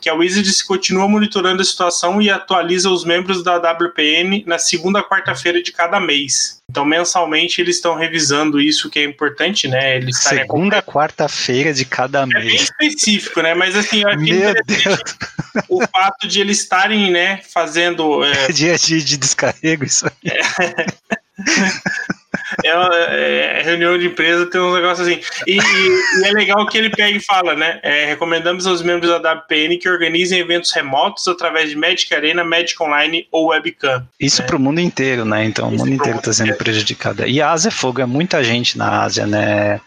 que a Wizards continua monitorando a situação e atualiza os membros da WPN na segunda quarta-feira de cada mês. Então, mensalmente, eles estão revisando isso, que é importante, né? Eles Segunda, quarta-feira de cada mês. É bem específico, né? Mas, assim, eu Meu Deus. o fato de eles estarem, né, fazendo... É... [LAUGHS] Dia de, de descarrego, isso aí. É. é, é, reunião de empresa tem uns negócios assim. E, e, e, é legal que ele pega e fala, né? É, recomendamos aos membros da WPN que organizem eventos remotos através de Magic Arena, Magic Online ou Webcam. Isso né? para o mundo inteiro, né? Então Isso o mundo inteiro está sendo prejudicado. E a Ásia é fogo, é muita gente na Ásia, né?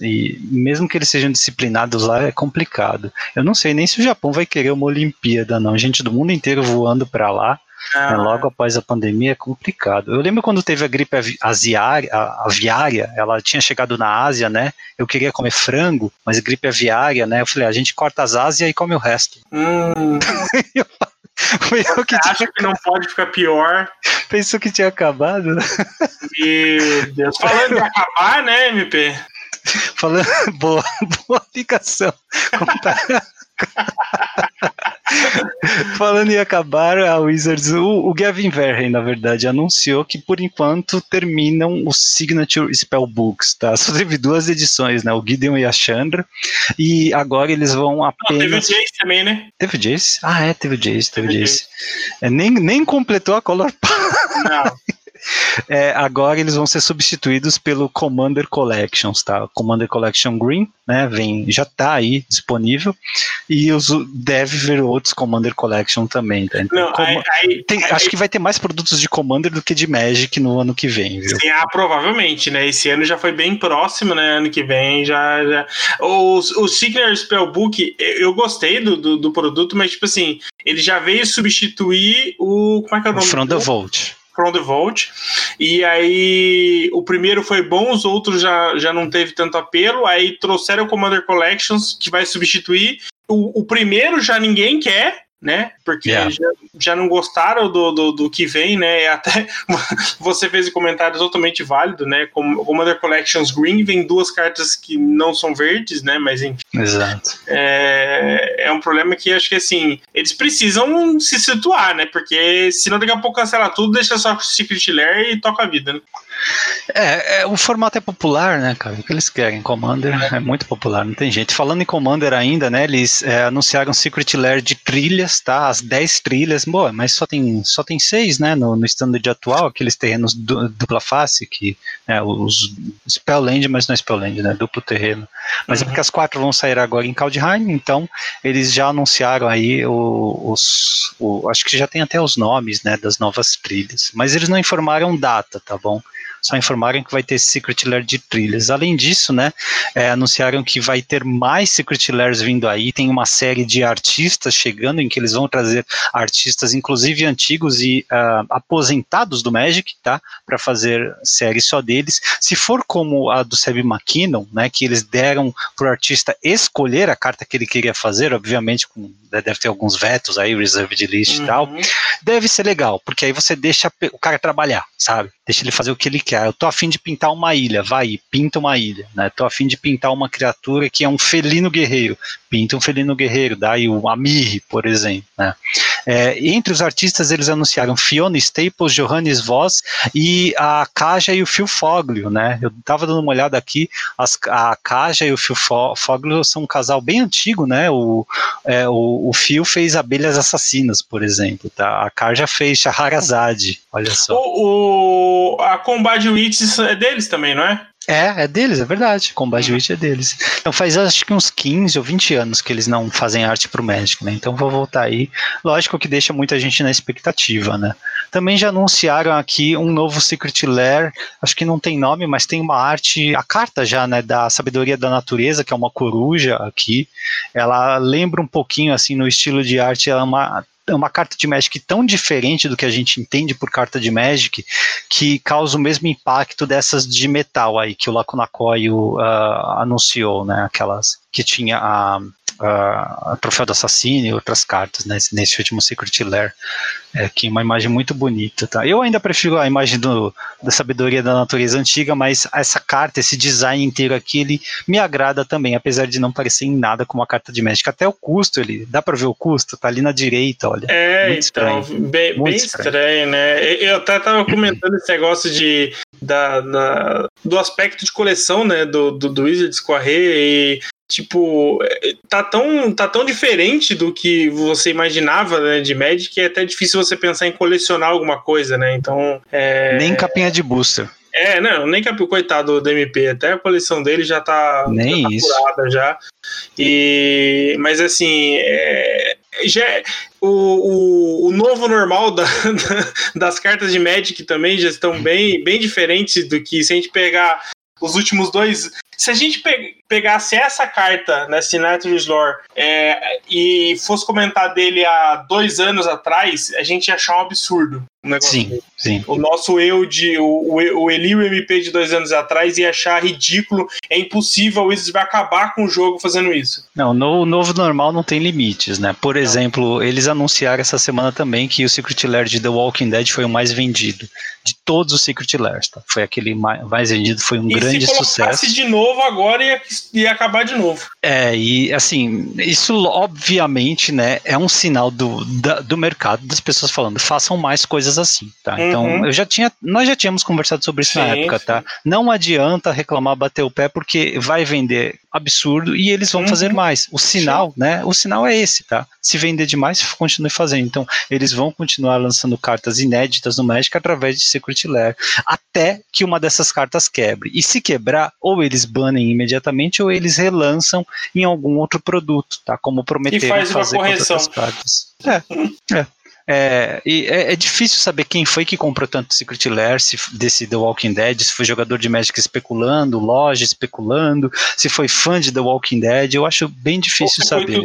E mesmo que eles sejam disciplinados lá, é complicado. Eu não sei nem se o Japão vai querer uma Olimpíada, não. Gente do mundo inteiro voando para lá. Ah. Logo após a pandemia é complicado. Eu lembro quando teve a gripe aviária, aviária, ela tinha chegado na Ásia, né? Eu queria comer frango, mas gripe aviária, né? Eu falei, a gente corta as Ásias e come o resto. Hum. [LAUGHS] Foi eu que acho que não pode ficar pior. Pensou que tinha acabado, né? Meu Deus. Falando de acabar, né, MP? Falando, [LAUGHS] boa, boa aplicação. [LAUGHS] Falando em acabar, a Wizards, o, o, Gavin Verhey, na verdade, anunciou que por enquanto terminam os Signature Spellbooks, tá? Só teve duas edições, né? O Gideon e a Chandra. E agora eles vão apenas. Não, teve o Jace também, né? Teve o Jace? Ah, é, teve o Jace, teve, teve o Jace. É, nem, nem completou a Color Não. [LAUGHS] É, agora eles vão ser substituídos pelo Commander Collections, tá? Commander Collection Green, né? Vem, já tá aí disponível e os, deve ver outros Commander Collection também, tá? Então, Não, aí, aí, tem, aí, acho que vai ter mais produtos de Commander do que de Magic no ano que vem, viu? Sim, ah, provavelmente, né? Esse ano já foi bem próximo, né? Ano que vem já. já... O, o Signer Spellbook, eu gostei do, do, do, produto, mas tipo assim, ele já veio substituir o. Como é que é o nome? From the Vault. From the Vault. E aí o primeiro foi bom, os outros já, já não teve tanto apelo. Aí trouxeram o Commander Collections, que vai substituir. O, o primeiro já ninguém quer, né? Porque yeah. já, já, não gostaram do, do, do, que vem, né? Até [LAUGHS] você fez um comentário totalmente válido, né? Como Commander Collections Green vem duas cartas que não são verdes, né? Mas enfim. Exato. É, é um problema que acho que assim, eles precisam se situar, né? Porque senão daqui a pouco cancela tudo, deixa só o Secret Lair e toca a vida, né? É, é, o formato é popular, né, cara? O que eles querem? Commander é muito popular, não tem gente. Falando em Commander ainda, né? Eles é, anunciaram Secret Lair de trilhas, tá? As 10 trilhas, boa, mas só tem, só tem 6, né? No, no standard atual, aqueles terrenos du, dupla face, que é, os Spellland, mas não é Spellland, né? Duplo terreno. Mas uhum. é porque as quatro vão sair agora em Kaldheim, então eles já anunciaram aí os. O, acho que já tem até os nomes, né? Das novas trilhas. Mas eles não informaram data, tá bom? Só informaram que vai ter Secret Lair de trilhas. Além disso, né, é, anunciaram que vai ter mais Secret Lairs vindo aí, tem uma série de artistas chegando em que eles vão trazer artistas, inclusive antigos e uh, aposentados do Magic, tá, para fazer série só deles. Se for como a do Seb McKinnon, né, que eles deram para o artista escolher a carta que ele queria fazer, obviamente com né, deve ter alguns vetos aí, reserved list uhum. e tal, deve ser legal, porque aí você deixa o cara trabalhar, sabe? Deixa ele fazer o que ele quer. Eu tô afim de pintar uma ilha, vai, pinta uma ilha, né? Tô afim de pintar uma criatura que é um felino guerreiro, pinta um felino guerreiro, daí o Amir, por exemplo, né? É, entre os artistas, eles anunciaram Fiona Staples, Johannes Voss e a Kaja e o Phil Foglio, né? Eu tava dando uma olhada aqui, as, a Kaja e o Phil Foglio são um casal bem antigo, né? O, é, o, o Phil fez Abelhas Assassinas, por exemplo, tá? A Kaja fez Shahrazad, olha só. O, o a Combat Witches é deles também, não é? É, é deles, é verdade. Combat uhum. Witch é deles. Então faz acho que uns 15 ou 20 anos que eles não fazem arte pro Magic, né? Então vou voltar aí. Lógico que deixa muita gente na expectativa, né? Também já anunciaram aqui um novo Secret Lair, acho que não tem nome, mas tem uma arte, a carta já, né, da Sabedoria da Natureza, que é uma coruja aqui. Ela lembra um pouquinho, assim, no estilo de arte, ela é uma, uma carta de Magic tão diferente do que a gente entende por carta de Magic que causa o mesmo impacto dessas de metal aí que o Lacunacoy uh, anunciou, né? Aquelas que tinha a, a, a Troféu do Assassino e outras cartas né, nesse último Secret Lair, é, que é uma imagem muito bonita. Tá? Eu ainda prefiro a imagem do, da sabedoria da natureza antiga, mas essa carta, esse design inteiro aqui, ele me agrada também, apesar de não parecer em nada como a carta de Magic. Até o custo, ele dá para ver o custo, tá ali na direita, olha. É, muito então, estranho, bem, muito bem estranho. estranho, né? Eu até tava comentando esse negócio de da, da, do aspecto de coleção, né, do, do, do Wizards e tipo, é, tá tão, tá tão diferente do que você imaginava né, de Magic que é até difícil você pensar em colecionar alguma coisa, né? Então. É... Nem capinha de booster. É, não, nem capinha, coitado do MP, até a coleção dele já tá, nem já tá isso. curada já. E, mas assim, é, já, é, o, o, o, novo normal da, da, [LAUGHS] das cartas de Magic também já estão bem, bem diferentes do que se a gente pegar os últimos dois. Se a gente pe pegasse essa carta, né, Sinatry's Lore, é, e fosse comentar dele há dois anos atrás, a gente ia achar um absurdo. Um sim, dele. sim. O nosso eu de. O, o Eli o MP de dois anos atrás ia achar ridículo. É impossível, o Wizards vai acabar com o jogo fazendo isso. Não, no novo normal não tem limites, né? Por não. exemplo, eles anunciaram essa semana também que o Secret Lair de The Walking Dead foi o mais vendido de todos os Secret Lairs, tá? Foi aquele mais, vendido, foi um e grande se sucesso. de novo novo agora e ia acabar de novo. É, e assim, isso obviamente, né, é um sinal do, da, do mercado, das pessoas falando, façam mais coisas assim, tá? Então, uhum. eu já tinha, nós já tínhamos conversado sobre isso sim, na época, sim. tá? Não adianta reclamar, bater o pé, porque vai vender absurdo e eles vão uhum. fazer mais. O sinal, sim. né, o sinal é esse, tá? Se vender demais, continue fazendo. Então, eles vão continuar lançando cartas inéditas no Magic através de Secret Lair, até que uma dessas cartas quebre. E se quebrar, ou eles banem imediatamente, ou eles relançam em algum outro produto, tá? Como prometeram e faz fazer uma correção. com outras cartas. É, é. É, e é, é, difícil saber quem foi que comprou tanto Secret Lair, se desse The Walking Dead, se foi jogador de Magic especulando, loja especulando, se foi fã de The Walking Dead, eu acho bem difícil saber.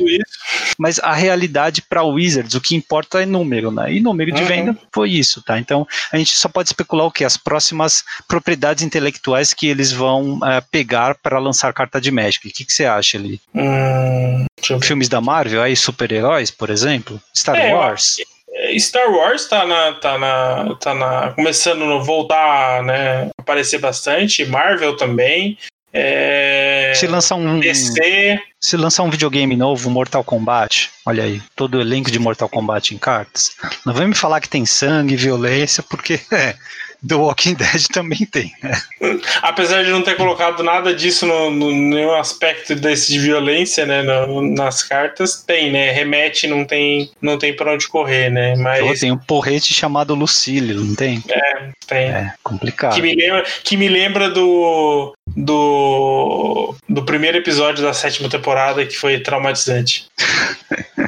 Mas a realidade para Wizards, o que importa é número, né? E número de uhum. venda foi isso, tá? Então a gente só pode especular o que? As próximas propriedades intelectuais que eles vão uh, pegar para lançar carta de Magic. O que, que você acha ali? Hum, Filmes da Marvel, aí super-heróis, por exemplo? Star é, Wars? Eu Star Wars tá na, tá na, tá na começando a voltar, né, aparecer bastante, Marvel também. É... Se lançar um DC. Se lançar um videogame novo, Mortal Kombat, olha aí, todo o elenco de Mortal Kombat em cartas. Não vem me falar que tem sangue, violência, porque [LAUGHS] é, The Walking [LAUGHS] Dead também tem, né? Apesar de não ter colocado nada disso no, no nenhum aspecto desse de violência, né, no, nas cartas, tem, né? Remete, não tem, não tem para onde correr, né? Mas tem um porrete chamado Lucílio, não tem? É, tem. É complicado. Que me lembra, que me lembra do do do primeiro episódio da sétima temporada que foi traumatizante. [LAUGHS]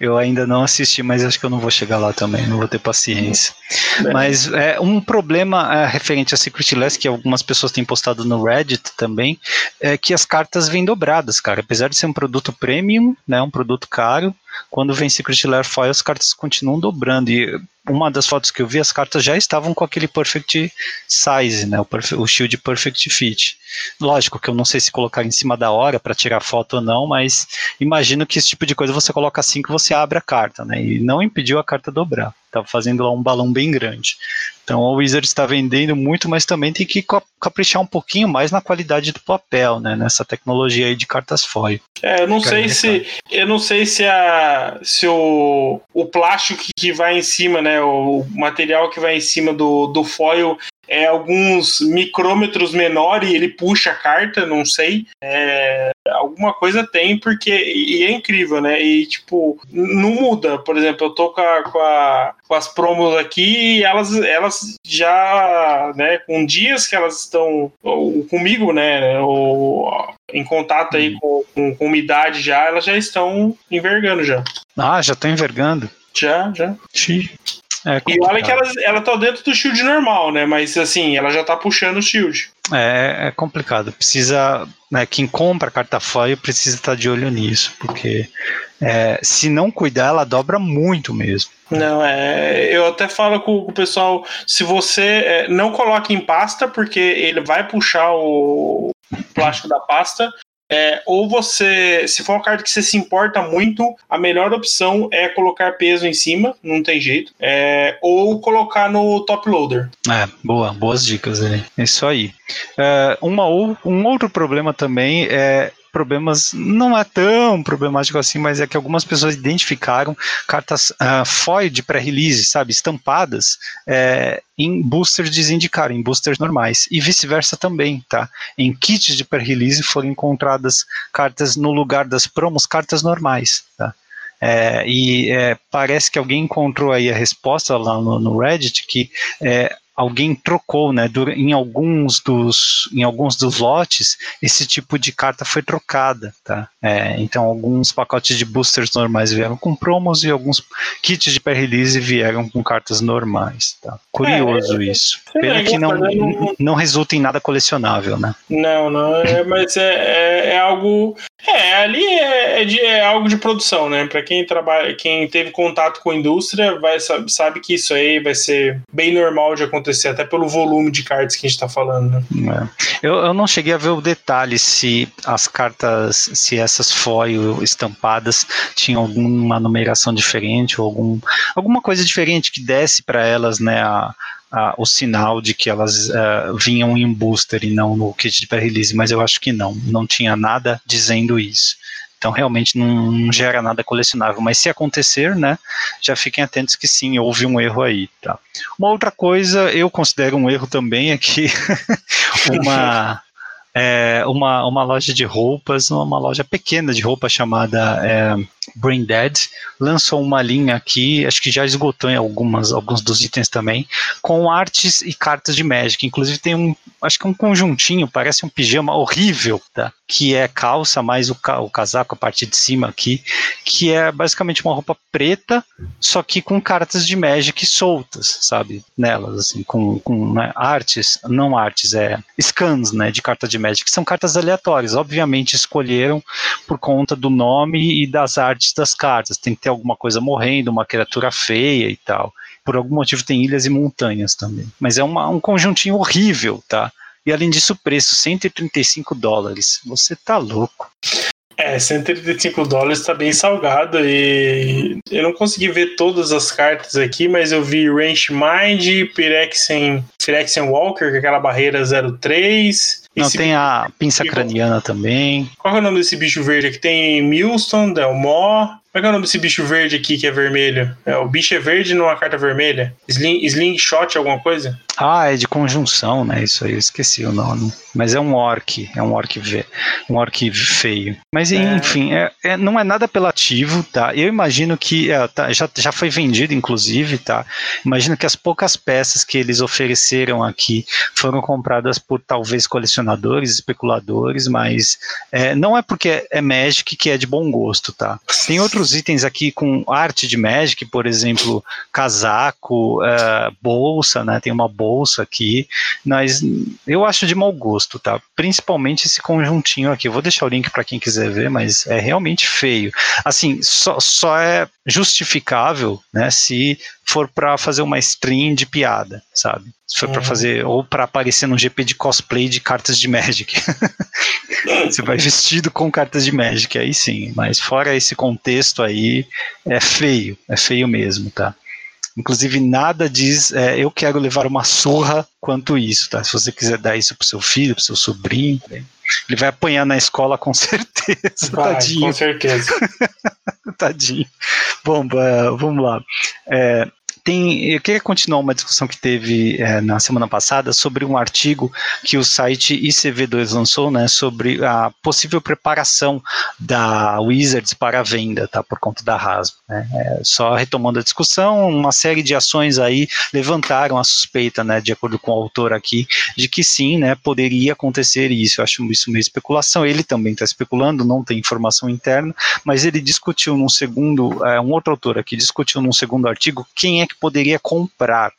Eu ainda não assisti, mas acho que eu não vou chegar lá também, não vou ter paciência. É. Mas é, um problema é, referente a Secret Less, que algumas pessoas têm postado no Reddit também, é que as cartas vêm dobradas, cara. Apesar de ser um produto premium, né, um produto caro, quando vem Secret Lair Foil, as cartas continuam dobrando. E uma das fotos que eu vi, as cartas já estavam com aquele perfect size, né? O, o shield perfect fit. Lógico que eu não sei se colocar em cima da hora para tirar foto ou não, mas imagino que esse tipo de coisa você coloca assim que você abre a carta, né? E não impediu a carta dobrar. Estava fazendo lá um balão bem grande. Então o Wizard está vendendo muito, mas também tem que caprichar um pouquinho mais na qualidade do papel, né? Nessa tecnologia aí de cartas foil. É, eu não sei se eu não sei se a se o, o plástico que vai em cima, né? O material que vai em cima do, do foil é alguns micrômetros menor e ele puxa a carta, não sei. É, alguma coisa tem, porque. E é incrível, né? E, tipo, não muda. Por exemplo, eu tô com, a, com, a, com as promos aqui e elas, elas já, né, com dias que elas estão comigo, né? Ou, em contato aí com, com, com umidade já, elas já estão envergando já. Ah, já estão envergando. Já, já. Sim. É e olha que ela, ela tá dentro do shield normal, né? Mas assim, ela já tá puxando o shield. É, é complicado. Precisa. Né, quem compra carta foil precisa estar de olho nisso, porque é, se não cuidar, ela dobra muito mesmo. Não, é. Eu até falo com, com o pessoal: se você é, não coloque em pasta, porque ele vai puxar o plástico da pasta, é, ou você, se for uma carta que você se importa muito, a melhor opção é colocar peso em cima, não tem jeito, é, ou colocar no top loader. É, boa, boas dicas aí. É isso aí. É, uma, um outro problema também é problemas, não é tão problemático assim, mas é que algumas pessoas identificaram cartas uh, foil de pré-release, sabe, estampadas é, em boosters desindicaram, em boosters normais, e vice-versa também, tá? Em kits de pré-release foram encontradas cartas no lugar das promos, cartas normais, tá? É, e é, parece que alguém encontrou aí a resposta lá no, no Reddit que é, alguém trocou, né? Em alguns dos, em alguns dos lotes, esse tipo de carta foi trocada, tá? É, então, alguns pacotes de boosters normais vieram com promos e alguns kits de pré-release vieram com cartas normais, tá? Curioso é, isso. É, Pena que não, não, não resulta em nada colecionável, né? Não, não, é, mas é, é, é algo é, ali é, é, de, é, algo de produção, né? Para quem trabalha, quem teve contato com a indústria, vai sabe, sabe, que isso aí vai ser bem normal de acontecer, até pelo volume de cartas que a gente está falando. Né? É. Eu, eu não cheguei a ver o detalhe se as cartas, se essas foil estampadas tinham alguma numeração diferente ou algum, alguma coisa diferente que desse para elas, né? A, o sinal de que elas uh, vinham em booster e não no kit de pré-release, mas eu acho que não, não tinha nada dizendo isso. Então realmente não, não, gera nada colecionável. Mas se acontecer, né, já fiquem atentos que sim, houve um erro aí. Tá? Uma outra coisa, eu considero um erro também é que [LAUGHS] uma é, uma, uma loja de roupas, uma loja pequena de roupa chamada é, Brain Dead, lançou uma linha aqui, acho que já esgotou em algumas, alguns dos itens também, com artes e cartas de Magic. Inclusive tem um, acho que um conjuntinho, parece um pijama horrível, tá? que é calça mais o, ca o casaco, a parte de cima aqui, que é basicamente uma roupa preta, só que com cartas de Magic soltas, sabe? Nelas, assim, com, com né, artes, não artes, é scans, né, de carta de Magic, são cartas aleatórias, obviamente escolheram por conta do nome e das artes das cartas, tem que ter alguma coisa morrendo, uma criatura feia e tal. Por algum motivo tem ilhas e montanhas também. Mas é uma, um conjuntinho horrível, tá? E além disso, o preço, 135 dólares. Você tá louco. É, 135 dólares tá bem salgado e eu não consegui ver todas as cartas aqui, mas eu vi Range Mind, Phyrexian, Phyrexian Walker, é aquela barreira 03. Não, Esse tem a pinça craniana também. Qual é o nome desse bicho verde aqui? Tem Milston, Delmore, como é que é o nome desse bicho verde aqui que é vermelho? É, o bicho é verde numa carta vermelha? Sling, slingshot, alguma coisa? Ah, é de conjunção, né? Isso aí, eu esqueci o nome. Mas é um orc, é um orc, ve um orc feio. Mas é. enfim, é, é, não é nada apelativo, tá? Eu imagino que é, tá, já, já foi vendido, inclusive, tá? Imagino que as poucas peças que eles ofereceram aqui foram compradas por talvez colecionadores, especuladores, mas é, não é porque é Magic que é de bom gosto, tá? Tem outros itens aqui com arte de Magic, por exemplo, casaco, bolsa, né? Tem uma bolsa aqui, mas eu acho de mau gosto, tá? Principalmente esse conjuntinho aqui. Eu vou deixar o link para quem quiser ver, mas é realmente feio. Assim, só, só é justificável, né, se for para fazer uma stream de piada, sabe? Se for uhum. para fazer ou para aparecer num GP de cosplay de cartas de Magic. [LAUGHS] Você vai vestido com cartas de Magic, aí sim. Mas fora esse contexto aí, é feio, é feio mesmo, tá? Inclusive, nada diz é, eu quero levar uma surra quanto isso, tá? Se você quiser dar isso pro seu filho, pro seu sobrinho, né? ele vai apanhar na escola com [LAUGHS] certeza. Vai, tadinho. Com certeza. [LAUGHS] tadinho. Bom, vamos lá. É, tem, eu queria continuar uma discussão que teve é, na semana passada sobre um artigo que o site ICV2 lançou, né, sobre a possível preparação da Wizards para a venda, tá, por conta da Hasbro. Né. É, só retomando a discussão, uma série de ações aí levantaram a suspeita, né, de acordo com o autor aqui, de que sim, né, poderia acontecer isso. Eu acho isso meio especulação. Ele também está especulando, não tem informação interna, mas ele discutiu num segundo, é, um outro autor aqui discutiu num segundo artigo quem é que poderia comprar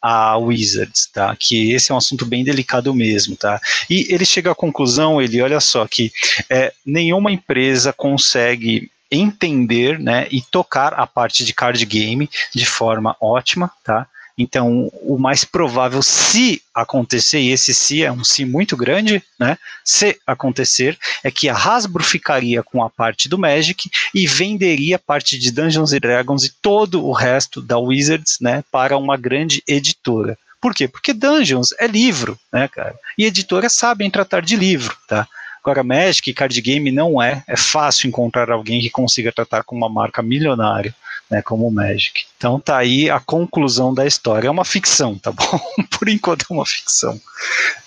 a Wizards, tá? Que esse é um assunto bem delicado mesmo, tá? E ele chega à conclusão, ele olha só que é, nenhuma empresa consegue entender, né, e tocar a parte de card game de forma ótima, tá? Então, o mais provável, se acontecer, e esse se é um se muito grande, né? Se acontecer, é que a Hasbro ficaria com a parte do Magic e venderia a parte de Dungeons Dragons e todo o resto da Wizards, né, para uma grande editora. Por quê? Porque Dungeons é livro, né, cara? E editoras sabem tratar de livro, tá? Agora, Magic e card game não é. É fácil encontrar alguém que consiga tratar com uma marca milionária né, como o Magic. Então tá aí a conclusão da história. É uma ficção, tá bom? [LAUGHS] Por enquanto é uma ficção.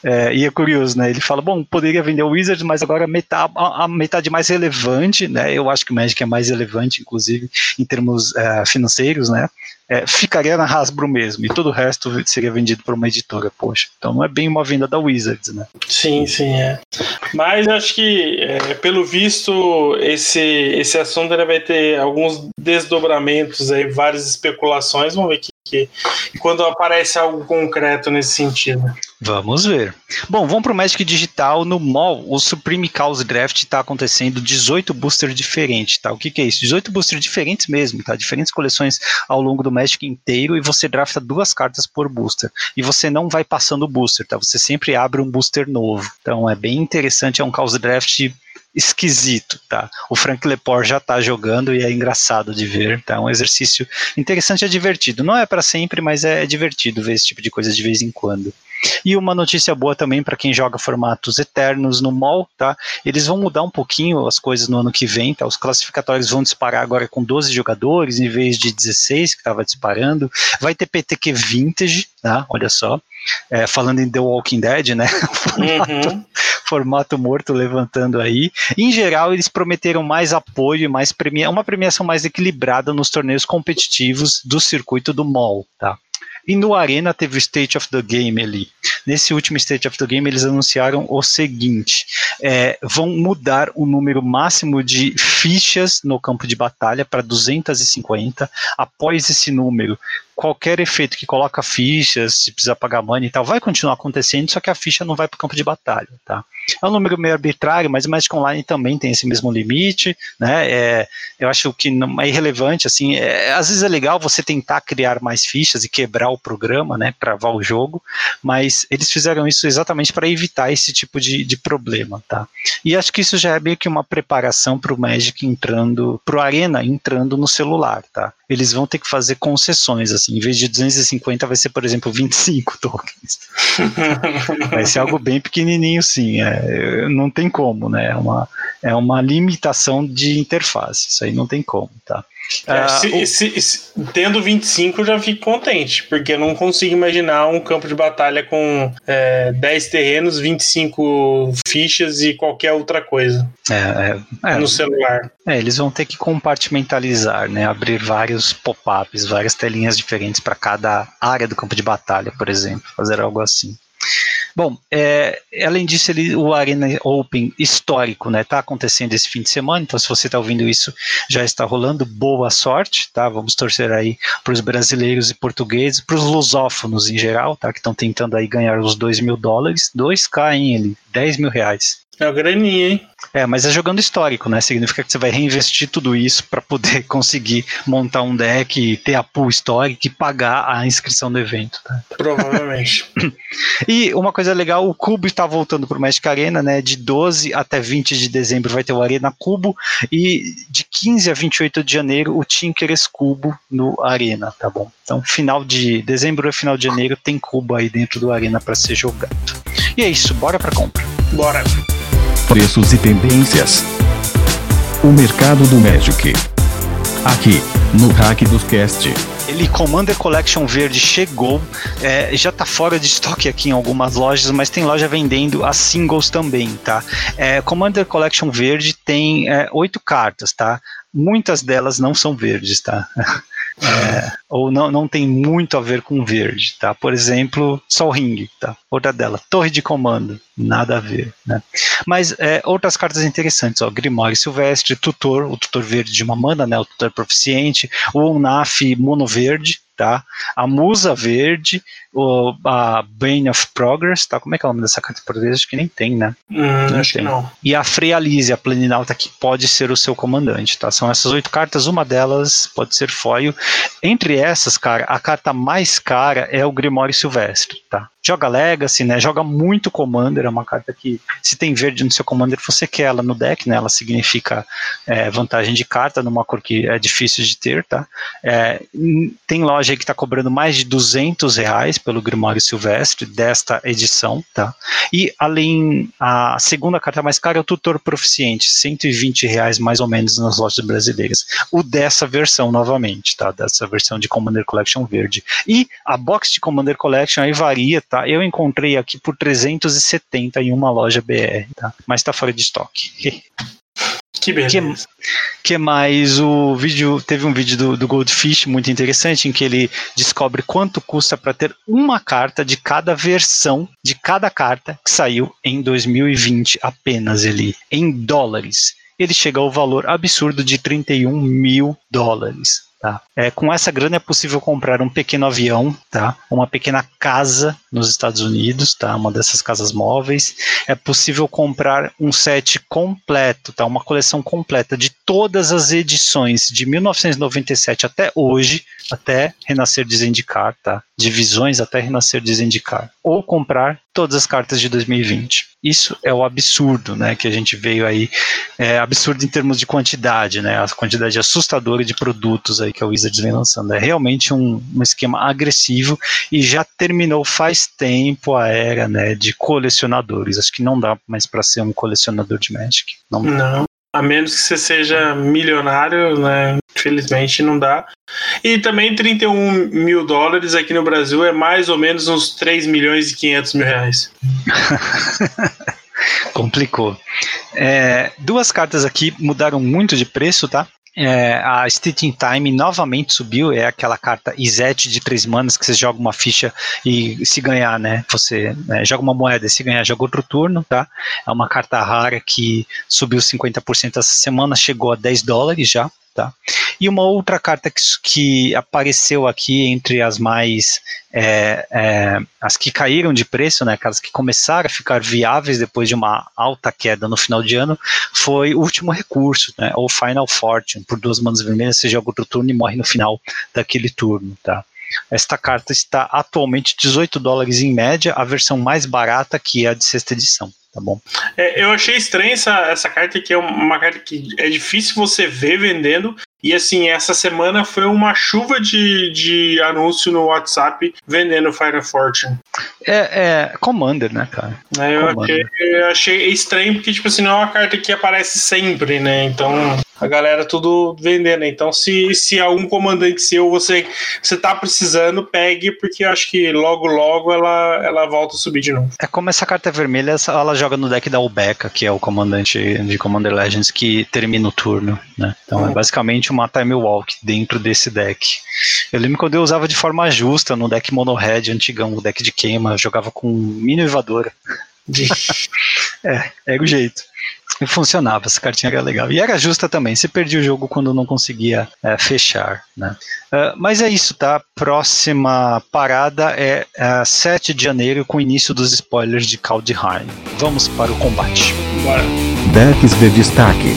É, e é curioso, né? Ele fala, bom, poderia vender o Wizard, mas agora metade, a, a, metade mais relevante, né? Eu acho que o Magic é mais relevante, inclusive, em termos é, financeiros, né? É, ficaria na Hasbro mesmo, e todo o resto seria vendido por uma editora, poxa. Então não é bem uma venda da Wizards, né? Sim, sim, é. Mas acho que, é, pelo visto, esse, esse assunto vai ter alguns desdobramentos aí, várias especulações, vamos ver que, que quando aparece algo concreto nesse sentido. Vamos ver. Bom, vamos para o Magic Digital. No mall, o Supreme Chaos Draft está acontecendo 18 boosters diferentes, tá? O que, que, é isso? 18 boosters diferentes mesmo, tá? Diferentes coleções ao longo do Magic inteiro e você drafta duas cartas por booster. E você não vai passando o booster, tá? Você sempre abre um booster novo. Então é bem interessante, é um Chaos Draft esquisito, tá? O Frank Lepore já tá jogando e é engraçado de ver, tá? É um exercício interessante e divertido. Não é para sempre, mas é divertido ver esse tipo de coisa de vez em quando. E uma notícia boa também para quem joga formatos eternos no mall, tá? Eles vão mudar um pouquinho as coisas no ano que vem, tá? Os classificatórios vão disparar agora com 12 jogadores em vez de 16 que estava disparando. Vai ter PTQ Vintage, tá? Olha só. É, falando em The Walking Dead, né? [LAUGHS] formato, uhum. formato, morto levantando aí. Em geral, eles prometeram mais apoio, mais premia uma premiação mais equilibrada nos torneios competitivos do circuito do mall, tá? E no Arena teve o State of the Game ali. Nesse último State of the Game, eles anunciaram o seguinte: é, vão mudar o número máximo de fichas no campo de batalha para 250. Após esse número, qualquer efeito que coloca fichas, se precisar pagar money e tal, vai continuar acontecendo, só que a ficha não vai para o campo de batalha, tá? É um número meio arbitrário, mas o Magic Online também tem esse mesmo limite, né? É, eu acho que não é irrelevante, assim, é, às vezes é legal você tentar criar mais fichas e quebrar o programa, né, travar o jogo, mas eles fizeram isso exatamente para evitar esse tipo de, de problema, tá? E acho que isso já é meio que uma preparação para o Magic entrando, para o Arena entrando no celular, tá? Eles vão ter que fazer concessões, assim, em vez de 250 vai ser, por exemplo, 25 tokens. [LAUGHS] vai ser algo bem pequenininho, sim, é, não tem como, né? É uma, é uma limitação de interface, isso aí não tem como, tá? É, se, o... se, se, tendo 25 eu já fico contente, porque eu não consigo imaginar um campo de batalha com é, 10 terrenos, 25 fichas e qualquer outra coisa é, é, é, no celular. É, eles vão ter que compartimentalizar, né? Abrir vários pop-ups, várias telinhas diferentes para cada área do campo de batalha, por exemplo, fazer algo assim. Bom, é, além disso, ele, o Arena Open histórico, né, tá acontecendo esse fim de semana, então se você está ouvindo isso, já está rolando, boa sorte, tá, vamos torcer aí para os brasileiros e portugueses, para os lusófonos em geral, tá, que estão tentando aí ganhar os 2 mil dólares, 2k, hein, ele, 10 mil reais. É uma graninha, hein? É, mas é jogando histórico, né? Significa que você vai reinvestir tudo isso para poder [LAUGHS] conseguir montar um deck, ter a pool histórica e pagar a inscrição do evento. Tá? Provavelmente. e uma coisa legal, o Cubo está voltando para o Magic Arena, né? De 12 até 20 de dezembro vai ter o Arena Cubo e de 15 a 28 de janeiro o Tinker's Cubo no Arena, tá bom? Então, final de dezembro e final de janeiro tem cubo aí dentro do Arena para ser jogado. E é isso, bora para compra. Bora preços e tendências. O mercado do Magic. Aqui, no Hack dos Cast. Ele Commander Collection verde chegou, é, já está fora de estoque aqui em algumas lojas, mas tem loja vendendo as singles também, tá? É, Commander Collection verde tem é, oito cartas, tá? Muitas delas não são verdes, tá? [LAUGHS] É, ou não, não tem muito a ver com verde, tá? Por exemplo, Sol Ring, tá? Outra dela, Torre de Comando, nada a ver, né? Mas é, outras cartas interessantes, ó, Grimório Silvestre, Tutor, o Tutor Verde de uma mana, né? O Tutor Proficiente, o Unaf Mono Verde, tá? A Musa Verde, o, a Bane of Progress, tá? Como é que é o nome dessa carta em português? Acho que nem tem, né? Hum, não acho tem. que não. E a Frealise, a Planinauta, que pode ser o seu comandante, tá? São essas oito cartas, uma delas pode ser foil. Entre essas, cara, a carta mais cara é o Grimório Silvestre, tá? Joga Legacy, né? Joga muito Commander, é uma carta que, se tem verde no seu Commander, você quer ela no deck, né? Ela significa é, vantagem de carta numa cor que é difícil de ter, tá? É, tem loja aí que está cobrando mais de 200 reais pelo Grimório Silvestre desta edição, tá? E além, a segunda carta mais cara é o Tutor Proficiente, 120 reais mais ou menos nas lojas brasileiras. O dessa versão novamente, tá? Dessa versão de Commander Collection verde. E a box de Commander Collection aí varia, tá? Eu encontrei aqui por 370 em uma loja BR, tá? Mas está fora de estoque. [LAUGHS] Que beleza. Que, que mais? O vídeo teve um vídeo do, do Goldfish muito interessante em que ele descobre quanto custa para ter uma carta de cada versão de cada carta que saiu em 2020 apenas ele em dólares. Ele chega ao valor absurdo de 31 mil dólares. Tá? É, com essa grana é possível comprar um pequeno avião, tá? uma pequena casa nos Estados Unidos, tá? uma dessas casas móveis. É possível comprar um set completo, tá? uma coleção completa de todas as edições de 1997 até hoje, até renascer de Zendikar, tá? Divisões até renascer de Zendikar. Ou comprar todas as cartas de 2020. Isso é o absurdo, né, que a gente veio aí, é absurdo em termos de quantidade, né, a quantidade assustadora de produtos aí que a Wizards vem lançando. É realmente um, um esquema agressivo e já terminou faz tempo a era, né, de colecionadores. Acho que não dá mais para ser um colecionador de Magic. Não. não. A menos que você seja milionário, né? Infelizmente não dá. E também 31 mil dólares aqui no Brasil é mais ou menos uns 3 milhões e 500 mil reais. [LAUGHS] Complicou. É, duas cartas aqui mudaram muito de preço, tá? É, a Stitching Time novamente subiu, é aquela carta Izete de três manas que você joga uma ficha e se ganhar, né? Você né, joga uma moeda e se ganhar, joga outro turno, tá? É uma carta rara que subiu 50% essa semana, chegou a 10 dólares já. Tá? E uma outra carta que, que apareceu aqui entre as mais é, é, as que caíram de preço, né, aquelas que começaram a ficar viáveis depois de uma alta queda no final de ano, foi o último recurso, né, ou Final Fortune, por duas manas vermelhas, você joga outro turno e morre no final daquele turno, tá? Esta carta está atualmente 18 dólares em média, a versão mais barata que é a de sexta edição tá bom? É, eu achei estranha essa, essa carta, que é uma carta que é difícil você ver vendendo. E assim, essa semana foi uma chuva de, de anúncio no WhatsApp vendendo Fire Fortune. É, é Commander, né, cara? É, eu, achei, eu achei estranho, porque, tipo assim, não é uma carta que aparece sempre, né? Então a galera tudo vendendo. Então, se, se algum comandante seu você, você tá precisando, pegue, porque eu acho que logo, logo ela, ela volta a subir de novo. É como essa carta vermelha, ela joga no deck da Ubeca, que é o comandante de Commander Legends que termina o turno, né? Então é basicamente uma Time Walk dentro desse deck. Eu lembro quando eu usava de forma justa no deck Mono Red antigão, o deck de queima, eu jogava com mini [LAUGHS] é, era o jeito. E funcionava, essa cartinha era legal. E era justa também, você perdia o jogo quando não conseguia é, fechar. Né? Uh, mas é isso, tá? Próxima parada é uh, é, 7 de janeiro, com o início dos spoilers de Kaldheim. Vamos para o combate. Bora. Decks de destaque.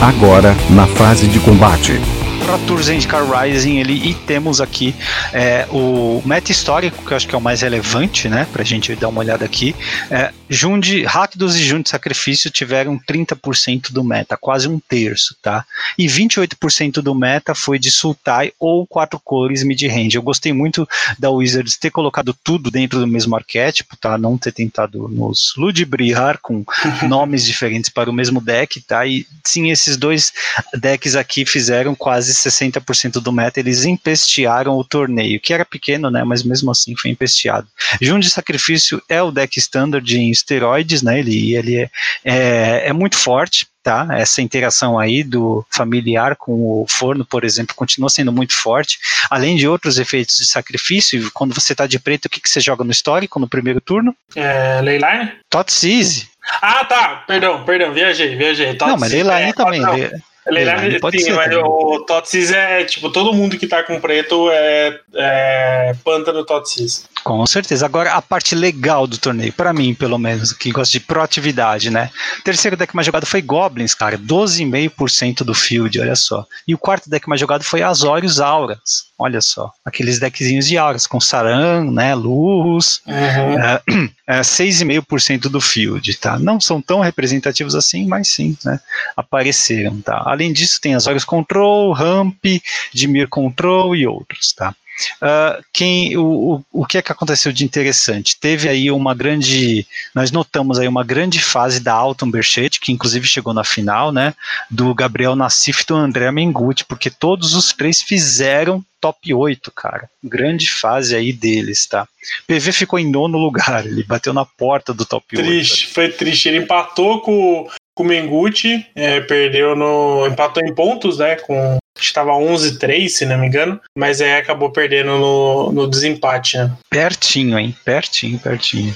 Agora, na fase de combate. Pro Tour Zendikar Rising ele, e temos aqui é, o meta histórico, que eu acho que é o mais relevante, né, pra gente dar uma olhada aqui. É, Jund, Rakdos e Jund Sacrifício tiveram 30% do meta, quase um terço, tá? E 28% do meta foi de Sultai ou quatro cores mid-range. Eu gostei muito da Wizards ter colocado tudo dentro do mesmo arquétipo, tá? Não ter tentado nos ludibriar com [LAUGHS] nomes diferentes para o mesmo deck, tá? E sim, esses dois decks aqui fizeram quase 60% do meta, eles empestearam o torneio, que era pequeno, né, mas mesmo assim foi empesteado. Jun de Sacrifício é o deck standard em esteroides, né, ele, ele é, é, é muito forte, tá? Essa interação aí do familiar com o forno, por exemplo, continua sendo muito forte, além de outros efeitos de sacrifício. Quando você tá de preto, o que, que você joga no histórico no primeiro turno? É, Leyline? Totsize. Ah, tá. Perdão, perdão, viajei, viajei. Tots, não, mas Leyline é, também. Leyline, pode sim, ser, mas o Totsis é tipo, todo mundo que tá com preto é, é pântano Totsis. Com certeza. Agora, a parte legal do torneio, para mim, pelo menos, que gosta de proatividade, né? O terceiro deck mais jogado foi Goblins, cara. 12,5% do field, olha só. E o quarto deck mais jogado foi Azorius Auras. Olha só. Aqueles deckzinhos de auras, com Saran, né? Luz. Uhum. É, é, 6,5% do field, tá? Não são tão representativos assim, mas sim, né? Apareceram, tá? Além disso, tem Azorius Control, Ramp, Dimir Control e outros, tá? Uh, quem, o, o, o que é que aconteceu de interessante? Teve aí uma grande, nós notamos aí uma grande fase da Alton Berchet, que inclusive chegou na final, né, do Gabriel Nassif e do André Mengucci, porque todos os três fizeram top 8, cara. Grande fase aí deles, tá? PV ficou em nono lugar, ele bateu na porta do top triste, 8. Triste, foi triste. Ele empatou com, com o Mengucci, é, perdeu no. empatou em pontos, né? Com, estava 11-3, se não me engano, mas aí acabou perdendo no, no desempate, né? Pertinho, hein? Pertinho, pertinho.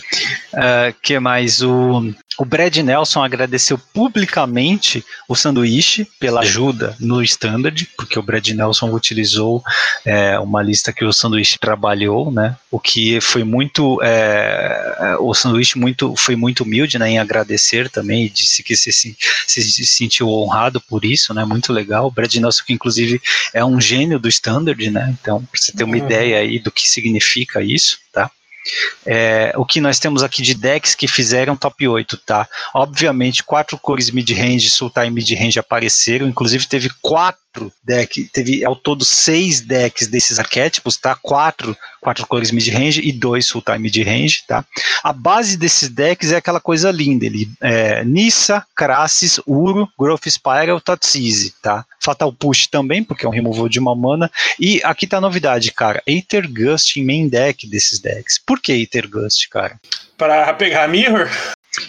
Uh, que mais? O, o Brad Nelson agradeceu publicamente o sanduíche pela ajuda no standard, porque o Brad Nelson utilizou é, uma lista que o sanduíche trabalhou, né? O que foi muito, é, o sanduíche muito, foi muito humilde, né? Em agradecer também, disse que se, se, se sentiu honrado por isso, né? Muito legal. O Brad Nelson, que inclusive é um gênio do standard, né? Então, para você ter uma uhum. ideia aí do que significa isso, tá? É, o que nós temos aqui de decks que fizeram top 8, tá? Obviamente, quatro cores mid-range, Sultai mid-range apareceram, inclusive teve quatro decks, teve ao todo seis decks desses arquétipos, tá? Quatro, quatro cores mid-range e dois Sultai mid-range, tá? A base desses decks é aquela coisa linda, ele é Nissa, Crassis, Uro, Growth Spiral, Tatsise, tá? Fatal Push também, porque é um removal de uma mana. E aqui tá a novidade, cara. Aether Gust em main deck desses decks. Por que Aether Gust, cara? Para pegar Mirror?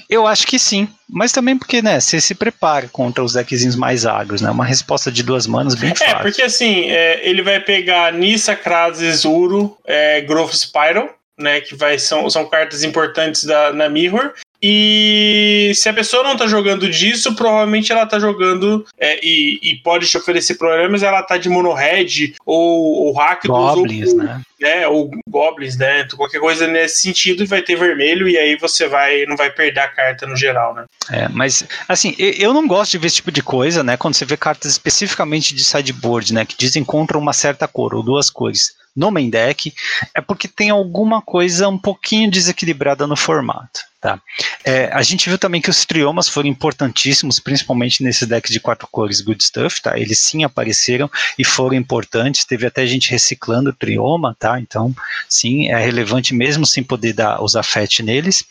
Eu acho que sim, mas também porque, né, você se prepara contra os deckzinhos mais agros, né? Uma resposta de duas manas bem é, fácil. É, porque assim, é, ele vai pegar Nissa, Krasis, Uro, é, Growth Spiral, né, que vai, são, são cartas importantes da, na Mirror, e se a pessoa não tá jogando disso, provavelmente ela tá jogando é, e, e, pode te oferecer problemas, ela tá de mono-red ou, ou hack Goblins, ou, né? É, ou Goblins, né? Qualquer coisa nesse sentido vai ter vermelho e aí você vai não vai perder a carta no geral, né? É, mas assim, eu não gosto de ver esse tipo de coisa, né? Quando você vê cartas especificamente de sideboard, né? Que dizem contra uma certa cor ou duas cores no main deck, é porque tem alguma coisa um pouquinho desequilibrada no formato. Tá. É, a gente viu também que os triomas foram importantíssimos, principalmente nesse deck de quatro cores Good Stuff, tá? Eles sim apareceram e foram importantes. Teve até gente reciclando o trioma, tá? Então, sim, é relevante mesmo sem poder dar, usar FET neles,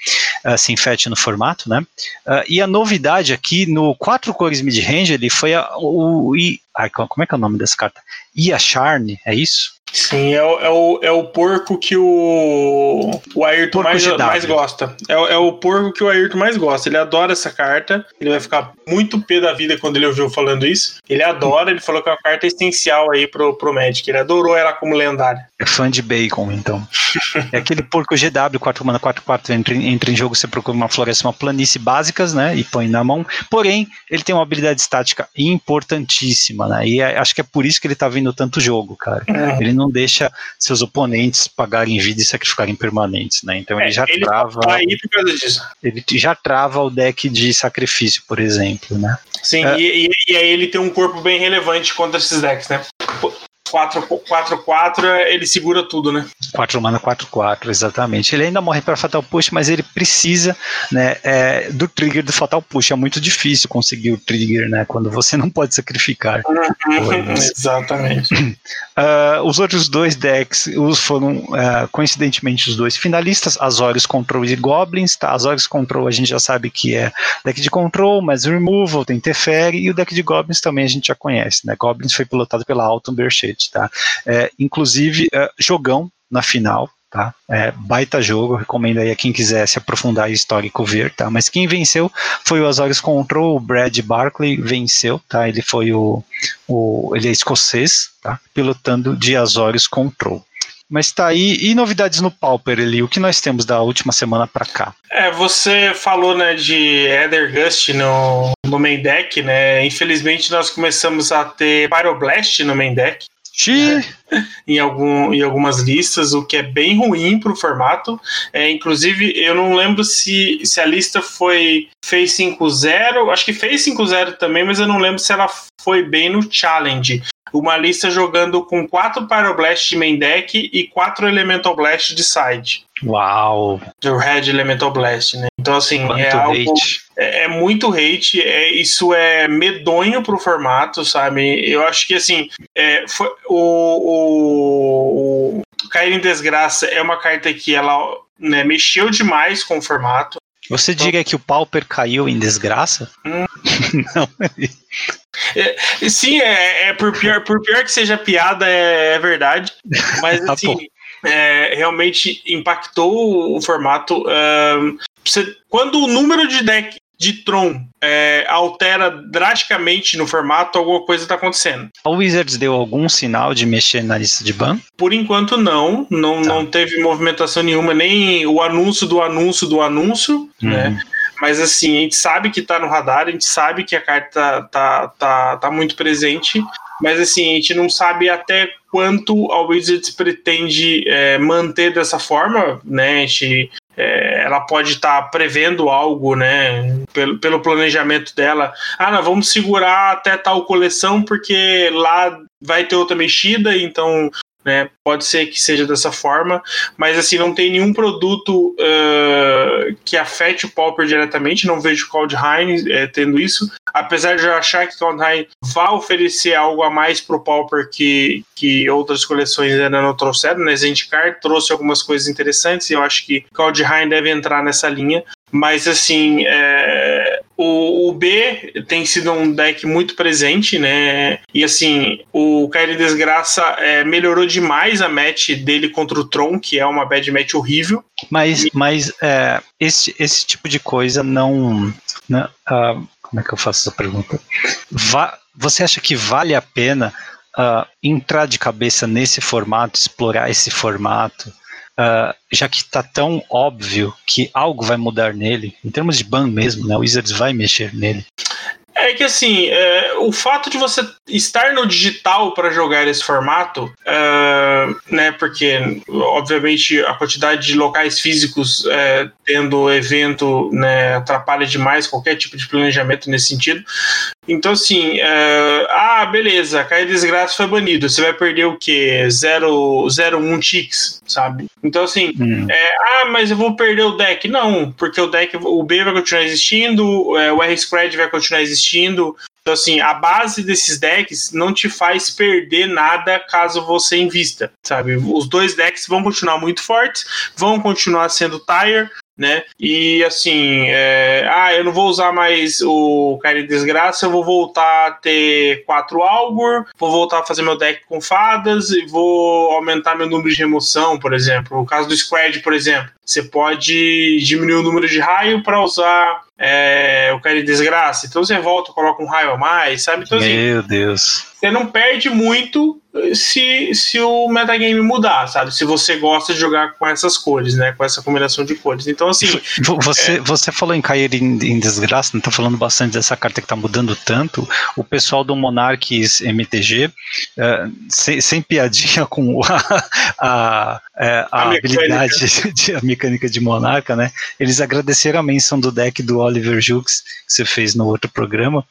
uh, sem FET no formato, né? Uh, e a novidade aqui no quatro cores mid-range, ele foi a, o, o, ai, como é que é o nome dessa carta? Iacharne, é isso? Sim, é o, é o, é o porco que o, o Ayrton mais, mais gosta. É, é o porco que o Ayrton mais gosta. Ele adora essa carta. Ele vai ficar muito pé da vida quando ele ouviu falando isso. Ele adora, ele falou que é uma carta essencial aí pro, pro Magic. Ele adorou ela como lendária. É fã de bacon, então. [LAUGHS] é aquele porco GW, 4 mana 4, 4, entra, entra em jogo, você procura uma floresta, uma planície básicas, né? E põe na mão. Porém, ele tem uma habilidade estática importantíssima, né? E é, acho que é por isso que ele tá vindo tanto jogo, cara. É. Ele não deixa seus oponentes pagarem vida e sacrificarem permanentes, né? Então ele é, já ele trava. Tá aí por causa disso. Ele já trava o deck de sacrifício, por exemplo, né? Sim, é. e, e, aí ele tem um corpo bem relevante contra esses decks, né? 4-4, ele segura tudo, né? 4 mana 4-4, exatamente. Ele ainda morre para Fatal Push, mas ele precisa né, é, do trigger do Fatal Push. É muito difícil conseguir o trigger, né? Quando você não pode sacrificar. Uhum, exatamente. Uh, [CLEARS THROAT] os outros dois decks os foram, uh, coincidentemente, os dois finalistas: Azorius Control e Goblins. Tá? Azorius Control a gente já sabe que é deck de control, mas Removal, tem Teferi, e o deck de Goblins também a gente já conhece. Né? Goblins foi pilotado pela Alton Berchet tá? É, inclusive, é, jogão na final, tá? É, baita jogo, recomendo aí a quem quiser se aprofundar histórico ver, tá? Mas quem venceu foi o Azores Control, o Brad Barkley venceu, tá? Ele foi o, o ele é escocês, tá? Pilotando de Azores Control. Mas tá aí, e novidades no Pauper ali? O que nós temos da última semana para cá? É, você falou, né, de Ether Gust no, no main deck, né? Infelizmente nós começamos a ter Pyroblast no main deck. Né? [LAUGHS] em, algum, em algumas listas, o que é bem ruim para o formato. É, inclusive, eu não lembro se, se a lista foi fez 5-0, acho que fez 5-0 também, mas eu não lembro se ela foi bem no Challenge. Uma lista jogando com 4 Pyroblast de main deck e 4 Elemental Blast de side. Uau! O Red Elemental Blast, né? Então, assim, Quanto é algo. Hate. É, é, muito hate, é, isso é medonho pro formato, sabe? Eu acho que, assim, é, foi, o, o, o Cair em Desgraça é uma carta que ela né, mexeu demais com o formato. Você então, diria que o Pauper caiu em desgraça? Hum. [LAUGHS] Não. É, sim, é, é, por, pior, por pior que seja piada, é, é verdade. [LAUGHS] Mas tá assim, é, realmente impactou o formato. Um, você, quando o número de deck de Tron é, altera drasticamente no formato, alguma coisa está acontecendo. A Wizards deu algum sinal de mexer na lista de ban? Por enquanto não, não, tá. não teve movimentação nenhuma, nem o anúncio do anúncio do anúncio, uhum. né? Mas assim, a gente sabe que tá no radar, a gente sabe que a carta tá, tá, tá muito presente, mas assim, a gente não sabe até quanto a Wizards pretende é, manter dessa forma, né? A gente é, ela pode estar tá prevendo algo, né? Pelo, pelo planejamento dela. Ah, não, vamos segurar até tal coleção, porque lá vai ter outra mexida, então né? Pode ser que seja dessa forma, mas assim, não tem nenhum produto uh, que afete o Pauper diretamente, não vejo o Kaldheim é, tendo isso, apesar de eu achar que o Kaldheim vai oferecer algo a mais pro Pauper que, que outras coleções ainda não trouxeram, né? Zendikar trouxe algumas coisas interessantes e eu acho que Kaldheim deve entrar nessa linha, mas assim, é, o, o, B tem sido um deck muito presente, né? E assim, o Kairi Desgraça é, melhorou demais a match dele contra o Tron, que é uma bad match horrível. Mas, e... mas é, esse, esse tipo de coisa não. não uh, como é que eu faço essa pergunta? Va você acha que vale a pena uh, entrar de cabeça nesse formato, explorar esse formato? uh, já que está tão óbvio que algo vai mudar nele, em termos de ban mesmo, né, o Wizards vai mexer nele. É que assim, é, o fato de você estar no digital para jogar esse formato, uh, né? Porque obviamente a quantidade de locais físicos é, tendo evento né, atrapalha demais qualquer tipo de planejamento nesse sentido. Então, assim, uh, ah, beleza, Cair Desgraça foi banido. Você vai perder o quê? 0,1 ticks, sabe? Então, assim, hum. é, ah, mas eu vou perder o deck. Não, porque o deck, o B vai continuar existindo, é, o R-Spread vai continuar existindo. Então, assim, a base desses decks não te faz perder nada caso você invista, sabe? Os dois decks vão continuar muito fortes, vão continuar sendo tire, né? E assim, é, ah, eu não vou usar mais o Cara de Desgraça, eu vou voltar a ter quatro Algor, vou voltar a fazer meu deck com fadas e vou aumentar meu número de remoção, por exemplo. O caso do Squad, por exemplo, você pode diminuir o número de raio para usar é, o Cara de Desgraça. Então você volta, coloca um raio a mais, sabe? Então, assim, Meu Deus. Você não perde muito se, se o metagame mudar, sabe? Se você gosta de jogar com essas cores, né? Com essa combinação de cores. Então, assim. Você, é... você falou em cair em, em desgraça, não tá falando bastante dessa carta que tá mudando tanto. O pessoal do Monarchs MTG, uh, é, sem, sem, piadinha com [LAUGHS] a, a, é, a, a habilidade, [LAUGHS] de, a mecânica de Monarca, né? Eles agradeceram a menção do deck do Oliver Jukes, que você fez no outro programa.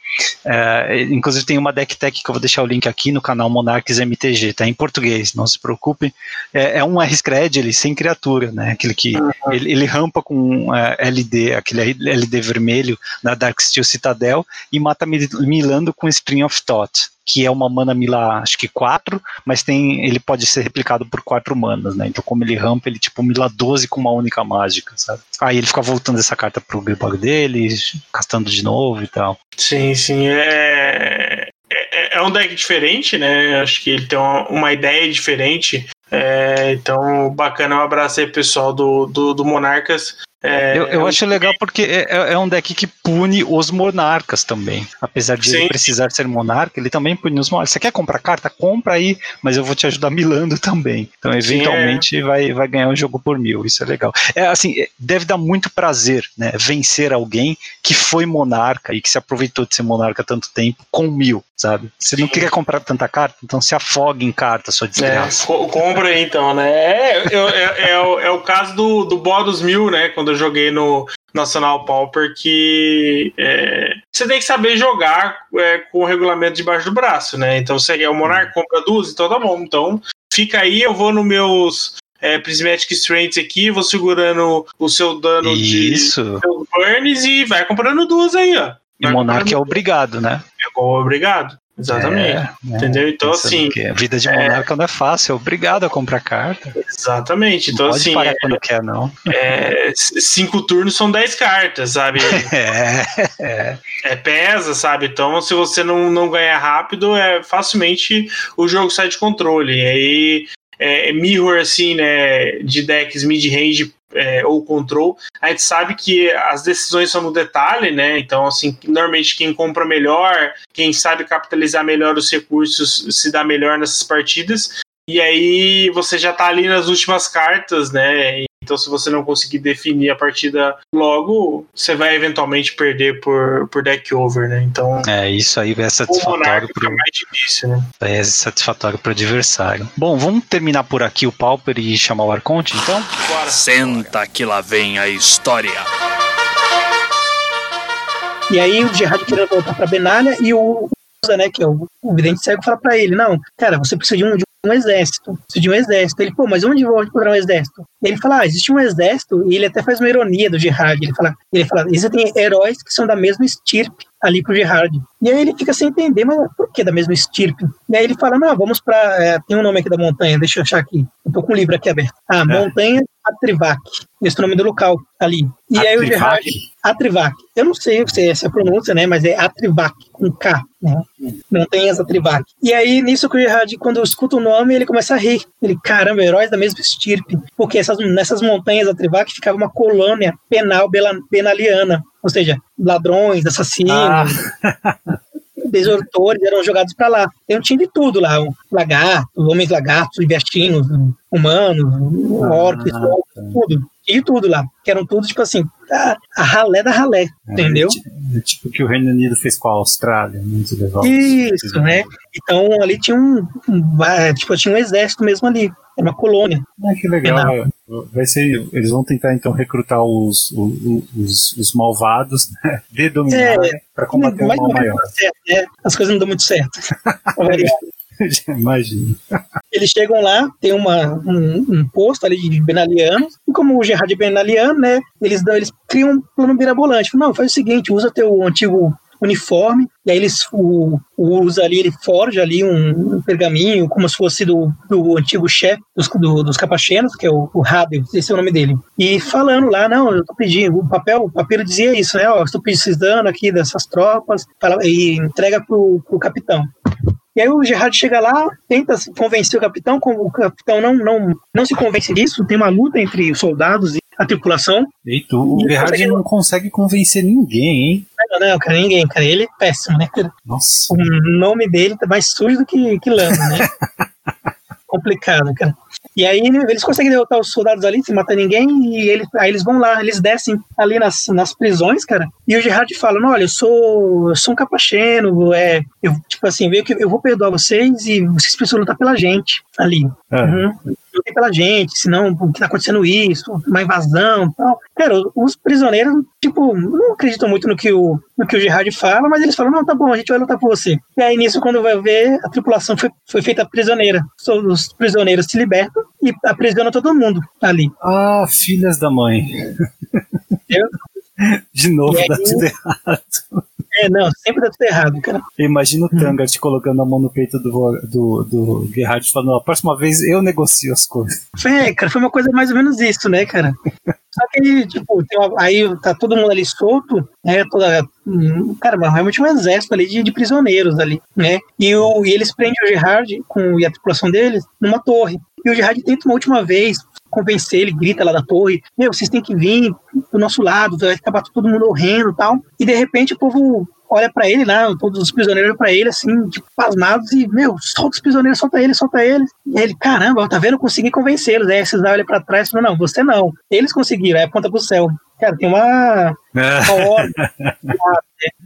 Uh, inclusive, tem uma deck tech que eu vou deixar o link aqui no canal Monarchs MTG tá em português, não se preocupe. É, é um R-Scred ele sem criatura, né? Aquele que uhum. ele, ele, rampa com é, LD, aquele LD vermelho na Dark Steel Citadel e mata Milando com String of Thought que é uma mana mila, acho que 4, mas tem, ele pode ser replicado por 4 manas, né? Então, como ele rampa, ele tipo mila 12 com uma única mágica, sabe? Aí ele fica voltando essa carta pro Gribog dele, castando de novo e tal. Sim, sim. É é, é um deck diferente, né? Acho que ele tem uma, uma ideia diferente. É, então, bacana, um abraço aí, pessoal do, do, do Monarcas. É, eu, eu acho legal porque é, é, é um deck que pune os monarcas também. Apesar de Sim. ele precisar ser monarca, ele também pune os monarcas. Você quer comprar carta? Compra aí, mas eu vou te ajudar [LAUGHS] milando também. Então, eventualmente, é. vai, vai ganhar um jogo por mil. Isso é legal. É assim, é, deve dar muito prazer, né? Vencer alguém que foi monarca e que se aproveitou de ser monarca tanto tempo com mil, sabe? Você não queria comprar tanta carta, então se afoga em carta, sua desgraça. É, compra aí então, né? É, é, é, o, é o caso do, do Bodos Mil, né? Quando eu joguei no Nacional Pauper que é, você tem que saber jogar é, com o regulamento debaixo do braço, né? Então você é o Monarch compra duas, então tá bom. Então fica aí, eu vou nos meus é, Prismatic Strengths aqui, vou segurando o seu dano Isso. de seus burns e vai comprando duas aí, ó. E o Monarch é obrigado, né? É obrigado. Exatamente. É, entendeu? Então, assim. a vida de monarca é, não é fácil, é obrigado a comprar carta. Exatamente. Então, não pode assim. Parar é, quando quer, não. É, cinco turnos são dez cartas, sabe? [LAUGHS] é, é. é. pesa, sabe? Então, se você não, não ganhar rápido, é facilmente o jogo sai de controle. E aí é, mirror assim, né, de decks mid-range é, ou control, a gente sabe que as decisões são no detalhe, né? Então, assim, normalmente quem compra melhor, quem sabe capitalizar melhor os recursos, se dá melhor nessas partidas. E aí você já tá ali nas últimas cartas, né? Então, se você não conseguir definir a partida logo, você vai eventualmente perder por, por deck over, né? Então. É, isso aí é satisfatório para mais difícil, né? É satisfatório para o adversário. Bom, vamos terminar por aqui o Pauper e chamar o Arconte, então? Bora. Senta que lá vem a história. E aí o Gerard queria voltar para Benalha e o né, que é o, o vidente cego, fala para ele, não, cara, você precisa de um, de um exército, precisa de um exército. Ele, pô, mas onde vou encontrar um exército? Ele fala, ah, existe um exército, e ele até faz uma ironia do Gerard, ele fala, ele fala, existem heróis que são da mesma estirpe ali pro Gerard. E aí ele fica sem entender, mas por que da mesma estirpe? E aí ele fala, não, vamos para é, tem um nome aqui da montanha, deixa eu achar aqui. Eu tô com o livro aqui aberto. Ah, é. Montanha Atrivac. Esse é o nome do local ali. E Atrivac. aí o Gerard. Atrivac. Eu não sei se é essa pronúncia, né? Mas é Atrivac, com K, né? Montanhas Atrivac. E aí, nisso que o Gerard, quando escuta o nome, ele começa a rir. Ele, caramba, heróis da mesma estirpe. Porque essas, nessas montanhas Atrivac ficava uma colônia penal benaliana. Ou seja, ladrões, assassinos. Ah. [LAUGHS] desertores eram jogados para lá. Então tinha de tudo lá, um lagartos, homens lagartos, libertinos, humanos, ah, orcs, tá. tudo. E tudo lá, que eram tudo, tipo assim, a, a ralé da ralé, é, entendeu? É, tipo que o Reino Unido fez com a Austrália, muito né, legal. Isso, né? Então ali tinha um, um, é, tipo, tinha um exército mesmo ali, era uma colônia. Ah, que legal. Vai ser, eles vão tentar então recrutar os, os, os, os malvados, né? [LAUGHS] De dominar é, para combater o mal maior. Certo, né? As coisas não dão muito certo. [LAUGHS] Imagina. Eles chegam lá, tem uma, um, um posto ali de benalianos, e como o Gerard é benaliano, né, eles, dão, eles criam um plano mirabolante. Não, faz o seguinte, usa teu antigo uniforme, e aí eles o, o usa ali, ele forja ali um, um, pergaminho, como se fosse do, do antigo chefe dos, do, dos capachenos, que é o, o esse é o nome dele. E falando lá, não, eu tô pedindo, o papel, o papel dizia isso, né, ó, estou precisando aqui dessas tropas, e entrega pro, pro capitão. E aí o Gerard chega lá, tenta convencer o capitão, como o capitão não, não, não se convence disso, tem uma luta entre os soldados e a tripulação. Eita, o Gerard consegue... não consegue convencer ninguém, hein? Não, não, cara, ninguém, cara. Ele é péssimo, né? Nossa. O nome dele tá mais sujo do que, que lama, né? [LAUGHS] Complicado, cara. E aí eles conseguem derrotar os soldados ali, sem matar ninguém, e eles, aí eles vão lá, eles descem ali nas, nas prisões, cara. E o Gerard fala: olha, eu sou, eu sou um capacheno, é, eu, tipo assim, veio que eu vou perdoar vocês e vocês precisam lutar pela gente ali. É. Uhum pela gente, senão o que tá acontecendo isso, uma invasão tal. Cara, os prisioneiros, tipo, não acreditam muito no que o, no que o Gerard fala, mas eles falam, não, tá bom, a gente vai lutar por você. E aí nisso, quando vai ver, a tripulação foi, foi feita prisioneira. Os prisioneiros se libertam e aprisionam todo mundo ali. Ah, filhas da mãe. Eu? [LAUGHS] De novo, dá tudo errado. É, não, sempre dá tudo errado, cara. Imagina o Tanga te colocando a mão no peito do, do, do Gerhard falando, a próxima vez eu negocio as coisas. É, cara, foi uma coisa mais ou menos isso, né, cara? Só que, tipo, uma, aí tá todo mundo ali solto, né? Toda, hum, cara, mas realmente um exército ali de, de prisioneiros ali, né? E, o, e eles prendem o Gerard com, e a tripulação deles numa torre. E o Gerard tenta uma última vez convencer, ele grita lá da torre, meu, vocês têm que vir pro nosso lado, vai acabar todo mundo morrendo e tal. E de repente o povo olha para ele lá, né, todos os prisioneiros olham pra ele assim, tipo, pasmados, e, meu, solta os prisioneiros, solta ele, solta eles. E ele, caramba, tá vendo? Eu consegui convencê-los. Aí esses olham pra trás e falam, não, você não. Eles conseguiram, aí aponta pro céu. Cara, tem uma, uma ordem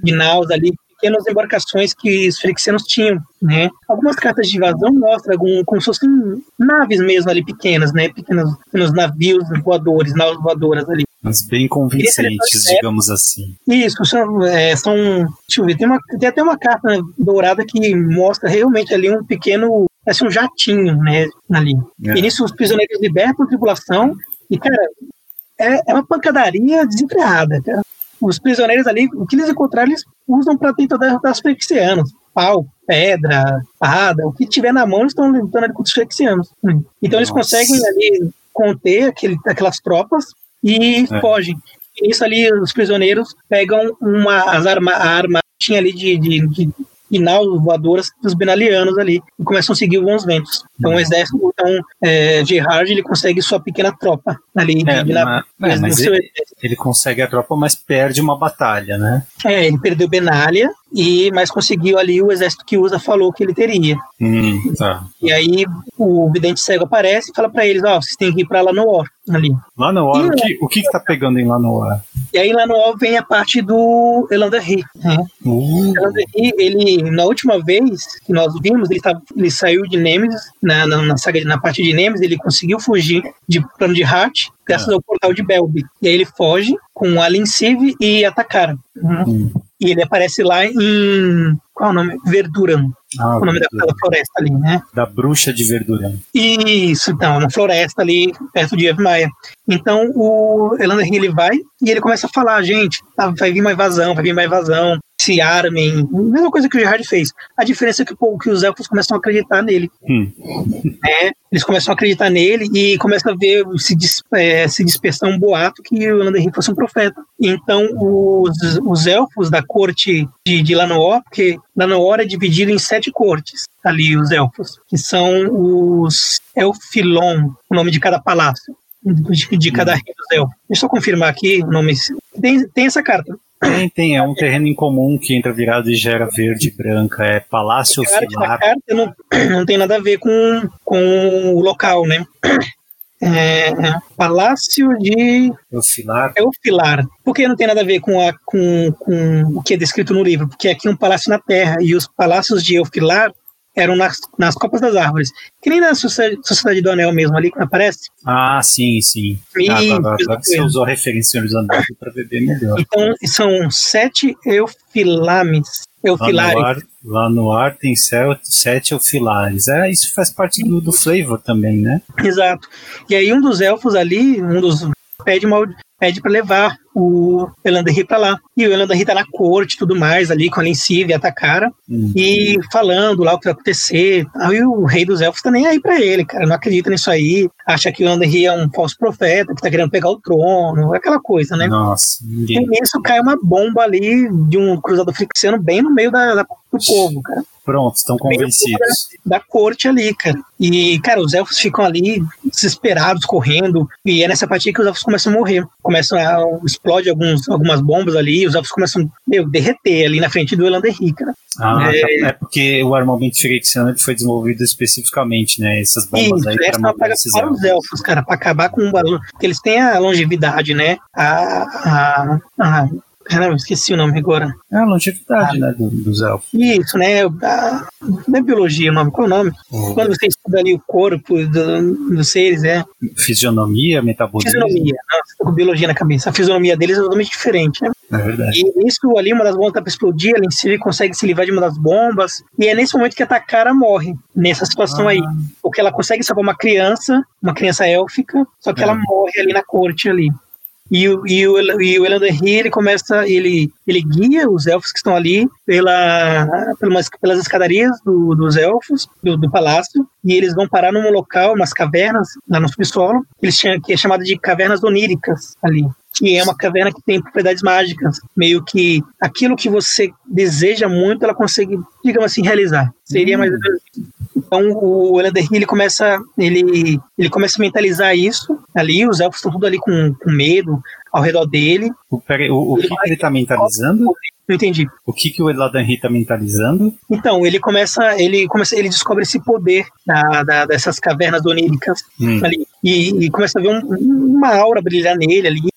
de naus ali pequenas embarcações que os felixianos tinham, né? Algumas cartas de invasão mostram algum, como se fossem naves mesmo ali pequenas, né? Pequenos, pequenos navios voadores, naves voadoras ali. Mas bem convincentes, digamos assim. Isso, são, é, são. Deixa eu ver, tem, uma, tem até uma carta dourada que mostra realmente ali um pequeno. Parece um jatinho, né? Ali. É. E nisso os prisioneiros libertam a tripulação. E, cara, é, é uma pancadaria desenfreada, cara os prisioneiros ali, o que eles encontraram, eles usam para tentar derrotar os fexianos. Pau, pedra, espada, o que tiver na mão, eles estão lutando ali contra os fexianos. Então Nossa. eles conseguem ali conter aquele, aquelas tropas e é. fogem. E nisso ali os prisioneiros pegam uma, as arma, a arma tinha ali de, de, de e naus voadoras dos Benalianos ali e começam a seguir os bons ventos. Então o exército, então é, Gerard ele consegue sua pequena tropa ali. É, de, mas, é, mas ele, ele, consegue a tropa, mas perde uma batalha, né? É, ele perdeu Benalia e mas conseguiu ali o exército que Usa falou que ele teria. Hum, tá. E aí o vidente cego aparece e fala para eles, ó, oh, vocês têm que ir para Lanoor ali. Lanoor, o que, o que que tá pegando em Lanoor? E aí Lanoor vem a parte do Elanderri, né? Uh. Elanderri, ele na última vez que nós vimos, ele, tá, ele saiu de Nemesis, na, na, na, saga, na parte de Nemesis, ele conseguiu fugir de plano de Hat, graças é. ao portal de Belby. E aí ele foge com a Lincive e a Takara. Uhum. Hum. E ele aparece lá em. Qual é o nome? Verduran. Ah, o nome daquela floresta ali, né? Da bruxa de Verduran. Isso, então, uma floresta ali perto de Evmaia. Então o Elander ele vai e ele começa a falar, gente, tá, vai vir uma invasão, vai vir uma invasão se armem. Mesma coisa que o Gerard fez. A diferença é que, pô, que os elfos começam a acreditar nele. Hum. É, eles começam a acreditar nele e começam a ver, se, dis, é, se dispersar um boato que o Landerri fosse um profeta. Então, os, os elfos da corte de, de Lanoor, porque Lanoor é dividido em sete cortes, ali, os elfos, que são os Elfilon, o nome de cada palácio. De, cada hum. rei dos elfos. Deixa eu confirmar aqui o nome. Tem, tem essa carta. Tem, tem, é um terreno em comum que entra virado e gera verde e branca, é Palácio Filar. carta não, [CLEARS THROAT] não tem nada a ver com, com o local, né? É, Palácio de Eufilar. Eufilar. Por que não tem nada a ver com, a, com, com o que é descrito no livro? Porque aqui é um palácio na Terra e os palácios de Eufilar eram nas, nas copas das árvores. Que nem na Sociedade do Anel mesmo ali, que aparece. Ah, sim, sim. E, ah, agora, agora você usou referência dos Anéis para beber melhor. Então, são sete eufilames. Eufilares. Lá no ar, lá no ar tem sete eufilares. É, isso faz parte do, do flavor também, né? Exato. E aí um dos elfos ali, um dos pede, mal, pede para levar o Elanderri para lá. E o Elanderri tá na corte e tudo mais, ali com a Lencive e a Takara, uhum. e falando lá o que vai acontecer. Aí o rei dos elfos tá nem aí para ele, cara, não acredita nisso aí, acha que o Elanderri é um falso profeta, que tá querendo pegar o trono, aquela coisa, né? Nossa. Ninguém... E nisso cai uma bomba ali de um cruzado frixiano bem no meio da, da do povo, cara. Pronto, estão convencidos. Da, da, corte ali, cara. E, cara, os elfos ficam ali desesperados, correndo. E é nessa parte que os elfos começam a morrer. Começam a. explode alguns, algumas bombas ali. E os elfos começam a derreter ali na frente do Elanderri, cara. Ah, é, tá. é porque o armamento firexiano foi desenvolvido especificamente, né? Essas bombas Isso, aí para matar esses para elfos. Os elfos, cara, para acabar com o balão. Porque eles têm a longevidade, né? A, a, a Caramba, esqueci o nome agora. É a longevidade, ah, né, do, dos elfos. Isso, né? A, não é biologia o nome, qual é o nome? Uhum. Quando você estuda ali o corpo do, dos seres, é. Fisionomia, metabolismo. Fisionomia, nossa, tô com biologia na cabeça. A fisionomia deles é totalmente diferente, né? É verdade. E isso ali, uma das bombas tá pra explodir, ela em si consegue se livrar de uma das bombas. E é nesse momento que a Takara morre, nessa situação ah. aí. Porque ela consegue salvar uma criança, uma criança élfica, só que é. ela morre ali na corte ali. E, o, e, o, e o ele começa, ele, ele guia os elfos que estão ali pela, pelas, pelas escadarias do, dos elfos, do, do, palácio, e eles vão parar num local, umas cavernas, lá no subsolo, eles tinham, que é chamado de cavernas oníricas ali que é uma caverna que tem propriedades mágicas. Meio que aquilo que você deseja muito, ela consegue, digamos assim, realizar. Seria mais ou menos então o Elander ele começa, ele, ele começa a mentalizar isso ali, os elfos estão tudo ali com, com medo ao redor dele. O, pera, o, o que, que ele está mentalizando? Não entendi. O que, que o Eladanri está mentalizando? Então, ele começa, ele começa, ele descobre esse poder da, da dessas cavernas oníricas hum. ali. E, e, começa a ver um, uma aura brilhar nele ali,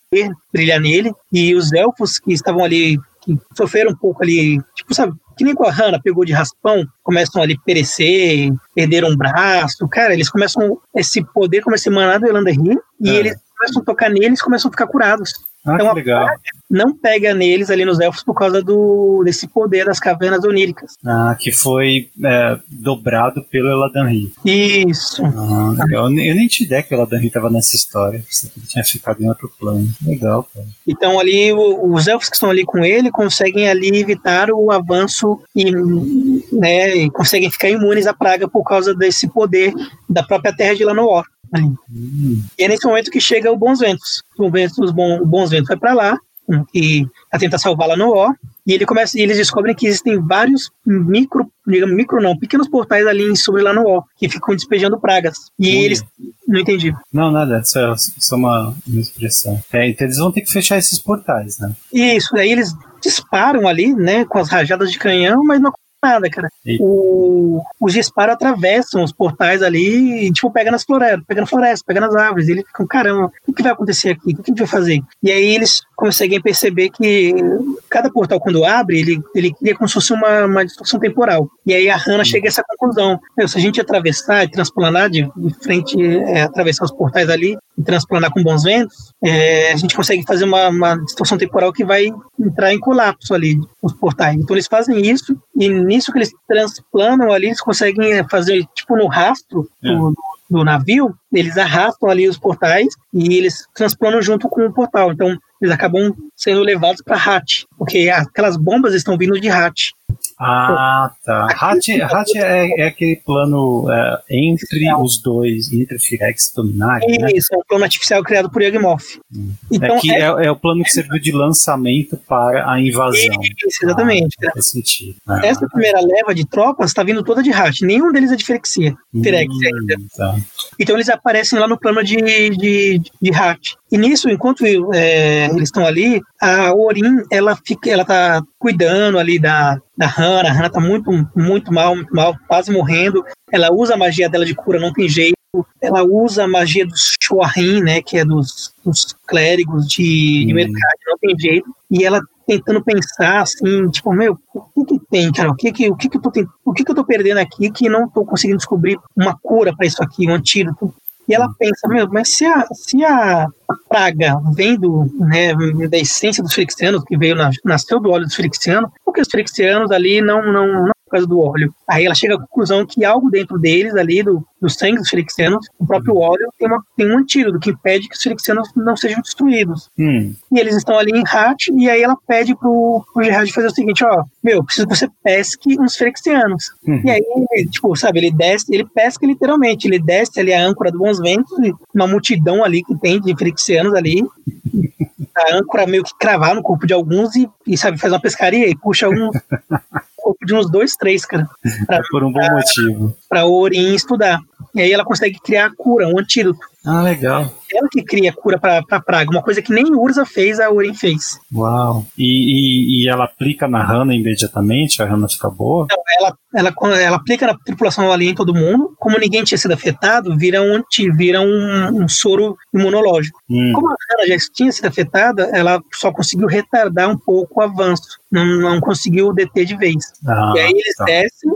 brilhar nele. E os elfos que estavam ali, que sofreram um pouco ali, tipo, sabe, que nem com a Hannah pegou de raspão, começam ali a perecer, perderam um braço. Cara, eles começam, esse poder começa a emanar do Elanderri e é. eles começam a tocar neles começam a ficar curados. Ah, então, legal. não pega neles ali nos elfos por causa do desse poder das cavernas oníricas. Ah, que foi é, dobrado pelo Eladanri. Isso. Ah, legal. Eu, nem tinha ideia que o Eladanri estava nessa história. Ele tinha ficado em outro plano. Legal, cara. Então ali o, os elfos que estão ali com ele conseguem ali evitar o avanço e, né, e conseguem ficar imunes à praga por causa desse poder da própria terra de Lanoor. Hum. E é nesse momento que chega o Bons Ventos. O, ventos, os bons, o Bons Ventos vai para lá e a tentar salvar lá no O. E ele começa, e eles descobrem que existem vários micro, digamos, micro não, pequenos portais ali sobre lá no wall, que ficam despejando pragas. E eles. Não entendi. Não, nada, isso é só uma, uma expressão. É, então eles vão ter que fechar esses portais, né? Isso, aí eles disparam ali, né, com as rajadas de canhão, mas não nada, cara. O, os disparos atravessam os portais ali e, tipo, pega nas florestas, pega na floresta, pega nas árvores. E eles ficam, caramba, o que vai acontecer aqui? O que a gente vai fazer? E aí eles conseguem perceber que cada portal, quando abre, ele, ele cria como se fosse uma, uma distorção temporal. E aí a Hannah chega a essa conclusão. Se a gente atravessar e transplanar de, de frente, é, atravessar os portais ali e transplanar com bons ventos, é, a gente consegue fazer uma, uma distorção temporal que vai entrar em colapso ali, os portais. Então eles fazem isso e nisso que eles transplanam ali, eles conseguem é, fazer, tipo, no rastro é. do, do navio, eles arrastam ali os portais e eles transplanam junto com o portal. Então, eles acabam sendo levados para Hatch, porque aquelas bombas estão vindo de Hatch. Ah, tá. Hatch, Hatch é, é aquele plano é, entre os dois, entre Firex e Dominari, né? Isso, é um plano artificial criado por Yagmoth. Hum. Então, é, que é, é, é, o plano que serviu de lançamento para a invasão. Isso, exatamente. Ah, faz sentido. Ah. Essa primeira leva de tropas está vindo toda de Hatch, nenhum deles é de Firexia, Firex hum, ainda. Tá. Então eles aparecem lá no plano de, de, de Hatch. E nisso, enquanto é, eles estão ali, a Orin, ela fica, ela tá cuidando ali da, da Hannah, a Hannah tá muito, muito mal, muito mal, quase morrendo. Ela usa a magia dela de cura, não tem jeito. Ela usa a magia dos Shuahin, né, que é dos, dos clérigos de, de mercado, não tem jeito. E ela tentando pensar assim, tipo, meu, o que que tem, cara? O que que, o que que eu tô, o que que eu tô perdendo aqui que não tô conseguindo descobrir uma cura para isso aqui, um antídoto? E ela pensa, meu, mas se a, se a praga vem do, né, da essência dos frixianos, que veio, na, nasceu do óleo dos frixianos, porque os frixianos ali não, não, não por causa do óleo. Aí ela chega à conclusão que algo dentro deles, ali, do, do sangue dos felixianos, o próprio óleo, tem, uma, tem um antídoto que impede que os felixianos não sejam destruídos. Hum. E eles estão ali em Hat, e aí ela pede pro, pro Gerard fazer o seguinte: ó, meu, preciso que você pesque uns felixianos. Hum. E aí, tipo, sabe, ele desce, ele pesca literalmente, ele desce ali a âncora do Bons Ventos, uma multidão ali que tem de felixianos ali. a âncora meio que cravar no corpo de alguns e, e sabe, faz uma pescaria e puxa um [LAUGHS] corpo de uns dois, três, cara. Pra, [LAUGHS] Por um bom pra, motivo. Pra Orin estudar. E aí ela consegue criar a cura, um antídoto. Ah, legal. Ela que cria a cura pra, pra praga, uma coisa que nem Urza fez, a Orin fez. Uau. E, e, e ela aplica na Hannah imediatamente? A Hannah fica boa? Não, ela, ela, ela aplica na tripulação ali em todo mundo. Como ninguém tinha sido afetado, vira um, vira um, um soro imunológico. Hum. Como a Hannah já tinha sido afetada, ela só conseguiu retardar um pouco o avanço. Não, não conseguiu deter de vez. Ah, e aí eles tá. descem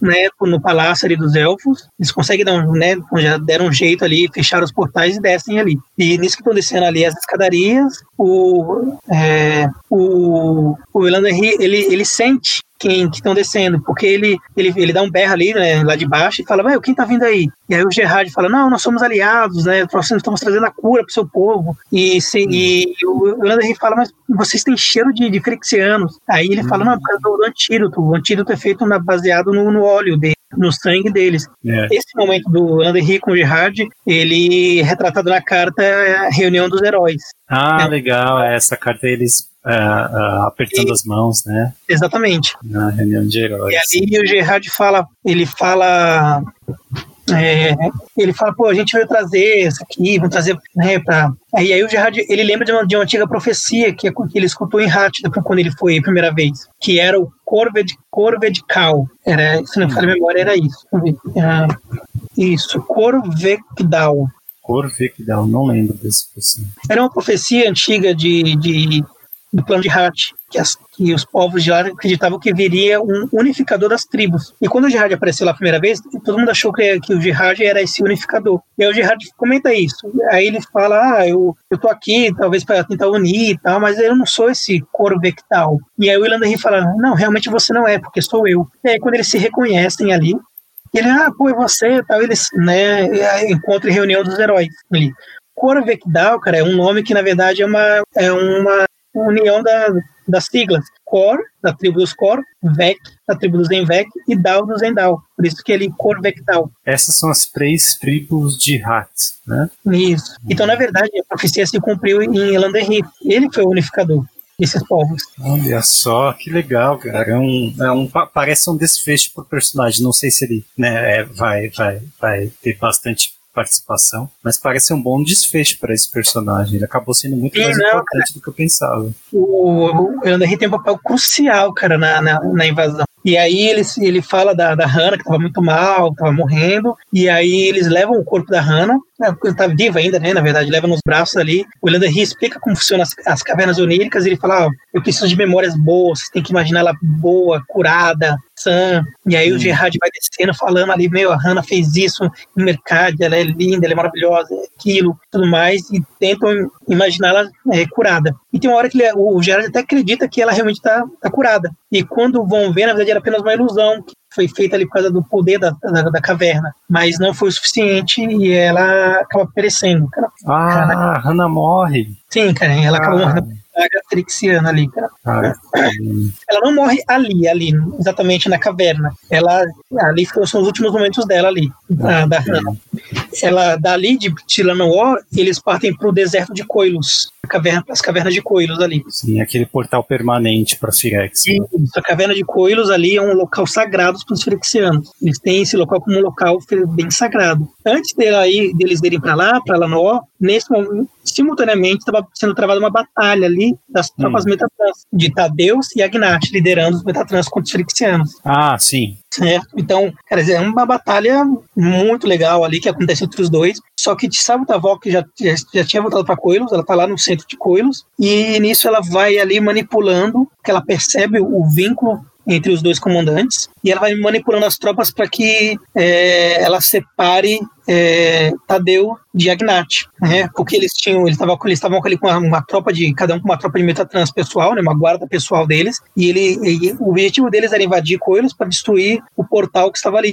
né, no palácio ali dos elfos. Eles conseguem dar um, né, já deram um jeito ali, fecharam os portais e descem ali. E nisso que estão descendo ali as escadarias, o, é, o, o ele, ele sente quem que estão descendo, porque ele, ele, ele dá um berro ali, né, lá de baixo, e fala, vai, quem tá vindo aí? E aí o Gerard fala, não, nós somos aliados, né, nós estamos trazendo a cura pro seu povo. E, se, e o Henry fala, mas vocês têm cheiro de, de frixianos. Aí ele fala, não, por causa do, do antídoto, o antídoto é feito na, baseado no, no óleo dele no sangue deles. É. Esse momento do Henry com o Gerard, ele é retratado na carta Reunião dos Heróis. Ah, é. legal. Essa carta eles uh, uh, apertando e, as mãos, né? Exatamente. Na reunião de heróis. E ali o Gerard fala, ele fala é, ele fala, pô, a gente veio trazer isso aqui, vamos trazer, né, pra... Aí, aí o Gerard, ele lembra de uma, de uma antiga profecia que, que ele escutou em Hat quando ele foi a primeira vez, que era o Corved, Corved Cal. Era, se não me falha a memória, era isso. É, isso, Corvecdal. Corvecdal, não lembro desse profecia. Era uma profecia antiga de, de do plano de Hat, que, as, que, os povos de lá acreditavam que viria um unificador das tribos. E quando o Gerard apareceu lá a primeira vez, todo mundo achou que, que o Gerard era esse unificador. E aí o Gerard comenta isso. Aí ele fala: Ah, eu, eu tô aqui talvez para tentar unir e tal, mas eu não sou esse Corvectal. E aí o Irlanda fala: Não, realmente você não é, porque sou eu. E aí quando eles se reconhecem ali, ele, ah, pô, é você, tal, eles, né, encontram em reunião dos heróis ali. Corvecdal, cara, é um nome que na verdade é uma, é uma união da, das siglas Cor, da tribo dos Cor, Vec, da tribo dos Envec, e Dal dos Endal. Por isso que ele Corvectal. Essas são as três tribos de Hat, né? Isso. Então, na verdade, a profecia se cumpriu em Elanderri. Ele foi o unificador. desses povos. Olha só, que legal, cara. É um, é um, parece um desfecho pro personagem. Não sei se ele né, é, vai, vai, vai ter bastante participação, mas parece um bom desfecho para esse personagem. Ele acabou sendo muito Sim, mais não, importante cara. do que eu pensava. O, o Elder tem um papel crucial, cara, na, na, na invasão. E aí ele, ele fala da, da Hannah, que estava muito mal, estava morrendo, e aí eles levam o corpo da Hannah, né, porque tá viva ainda, né, na verdade, leva nos braços ali. O Leander explica como funcionam as, as cavernas oníricas, e ele fala, oh, eu preciso de memórias boas, você tem que imaginar ela boa, curada, sã. E aí hum. o Gerard vai descendo, falando ali, meu, a Hannah fez isso no mercado, ela é linda, ela é maravilhosa, é aquilo, tudo mais, e tentam imaginá-la é, curada. E tem uma hora que ele, o Gerard até acredita que ela realmente está tá curada. E quando vão ver, na verdade, era apenas uma ilusão que foi feita ali por causa do poder da, da, da caverna. Mas não foi o suficiente e ela acaba perecendo. Cara. Ah, cara, Hannah morre. Sim, cara, ela ah. acaba morrendo trixiana ali, cara. Ah, ela não morre ali, ali, exatamente na caverna. Ela ali são os últimos momentos dela ali, da, da Hannah. Ela dali de Tilanowó, eles partem para o deserto de Coilos, caverna, as cavernas de Coilos ali. Sim, aquele portal permanente para Firex. Sim, a caverna de Coilos ali é um local sagrado para os Firexianos. Eles têm esse local como um local bem sagrado. Antes deles irem para lá, para Lanó, nesse momento, simultaneamente estava sendo travada uma batalha ali das tropas hum. metatrans, de Tadeus e Agnat, liderando os metatrans contra os Firexianos. Ah, sim. Certo? Então, quer dizer, é uma batalha muito legal ali que acontece entre os dois. Só que Tsabo Tavok já, já, já tinha voltado para Coilos, ela tá lá no centro de Coilos, e nisso ela vai ali manipulando, que ela percebe o vínculo entre os dois comandantes e ela vai manipulando as tropas para que é, ela separe é, Tadeu de Agnat, né? Porque eles tinham, eles estavam eles estavam ali com uma, uma, tropa de cada um com uma tropa de metatrans pessoal, né? Uma guarda pessoal deles. E ele, e o objetivo deles era invadir Coelhos para destruir o portal que estava ali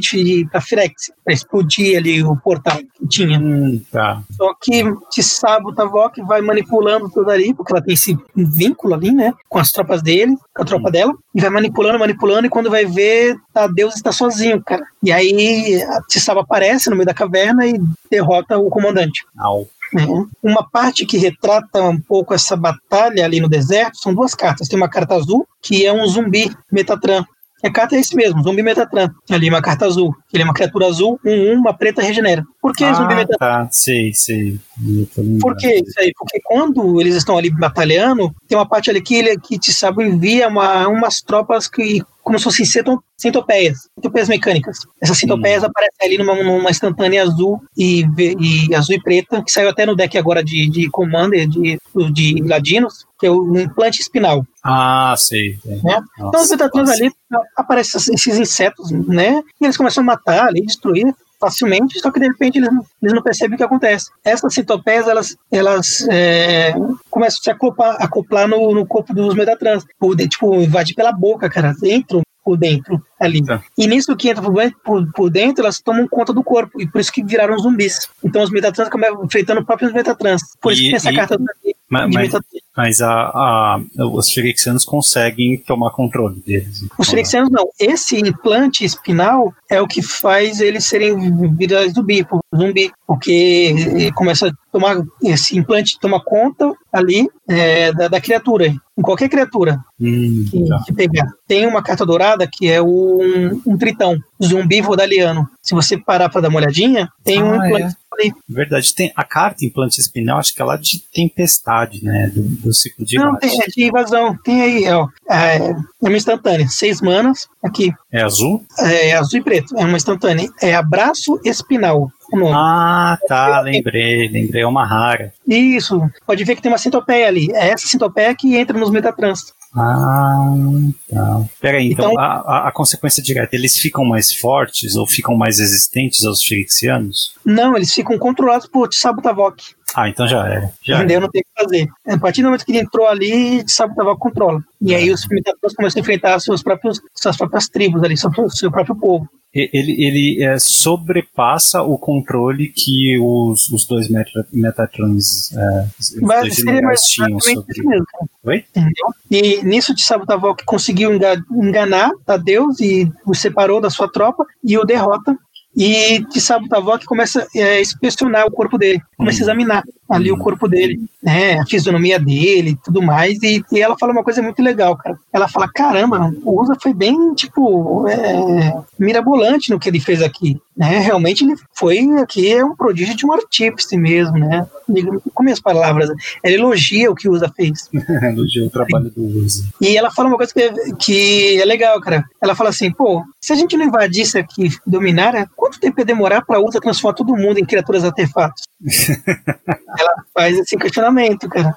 para Firex, para explodir ali o portal que tinha. Hum, tá. Só que Tissabo Tavok vai manipulando tudo ali, porque ela tem esse vínculo ali, né? Com as tropas dele, com a tropa hum. dela, e vai manipulando, manipulando, e quando vai ver, Tadeus está sozinho, cara. E aí Tissabo aparece no meio da caverna e derrota o comandante. Au. É. Uma parte que retrata um pouco essa batalha ali no deserto são duas cartas. Tem uma carta azul, que é um zumbi Metatran. A carta é esse mesmo, zumbi Metatran. Ali uma carta azul. Ele é uma criatura azul, um, um uma preta regenera. Por que ah, zumbi Metatran? Tá, sei, sei. Por que isso aí? Porque quando eles estão ali batalhando, tem uma parte ali que ele que te sabe envia uma, umas tropas que como se fossem centopeias, centopeias mecânicas. Essas centopeias hum. aparecem ali numa, numa instantânea azul e, e, azul e preta, que saiu até no deck agora de, de Commander, de, de Ladinos, que é o implante espinal. Ah, sei. Né? então os metatrons ali aparecem esses insetos, né? E eles começam a matar ali, destruir facilmente, só que de repente eles, eles não percebem o que acontece. Essas citopeias, elas, elas é, começam a se acoplar, acoplar no, no corpo dos metatrans, tipo, invadir pela boca, cara, dentro por dentro ali. Tá. E nisso que entra por, por, dentro, elas tomam conta do corpo, e por isso que viraram zumbis. Então os metatrans acabam enfrentando próprios metatrans. Por isso que essa e, carta mas, mas, mas a, a, os Firexianos conseguem tomar controle deles. Os Firexianos não. Esse implante espinal é o que faz eles serem virados zumbi, zumbi porque começa a tomar esse implante toma conta ali é, da, da, criatura, em qualquer criatura hum, que, que, pegar. Tem uma carta dourada que é um, um tritão, zumbi vodaliano. Se você parar para dar uma olhadinha, tem ah, um implante é. Verdade, tem a carta implante espinal, acho que é lá de tempestade, né? Do, do ciclo de Não, tem, é de invasão. Tem aí, ó. É, é uma instantânea, seis manas, aqui. É azul? É, é azul e preto, é uma instantânea. É abraço espinal. Ah, tá, lembrei, lembrei, é uma rara. Isso, pode ver que tem uma centopeia ali. É essa centopeia que entra nos metatrans. Ah, tá. Peraí, então, então a, a, consequência direta, eles ficam mais fortes ou ficam mais resistentes aos Felixianos? Não, eles ficam controlados por Tsabutavok. Ah, então já era. Já Entendeu? Era. Não tem o que fazer. A partir do momento que ele entrou ali, Tsabutavok controla. E aí os Metatrons começam a enfrentar seus próprios, suas próprias tribos ali, seu, seu próprio povo ele, ele é, sobrepassa o controle que os, os dois Metatrons é, Mas dois tinham sobre. Mesmo, Oi? Entendeu? E nisso de que conseguiu enganar Tadeus e o separou da sua tropa e o derrota E Tsabutavok começa a é, inspecionar o corpo dele, começa a examinar ali o corpo dele, né, a fisionomia dele tudo mais, e, e, ela fala uma coisa muito legal, cara. Ela fala, caramba, o Usa foi bem, tipo, é, mirabolante no que ele fez aqui, né, realmente ele foi aqui, é um prodígio de um artífice mesmo, né, com minhas palavras, ela elogia o que o Usa fez. [LAUGHS] elogia o trabalho do Usa. E ela fala uma coisa que, que é legal, cara, ela fala assim, pô, se a gente não invadisse aqui, dominar, né, quanto tempo ia demorar para Usa transformar todo mundo em criaturas artefatos? [LAUGHS] ela faz esse questionamento, cara.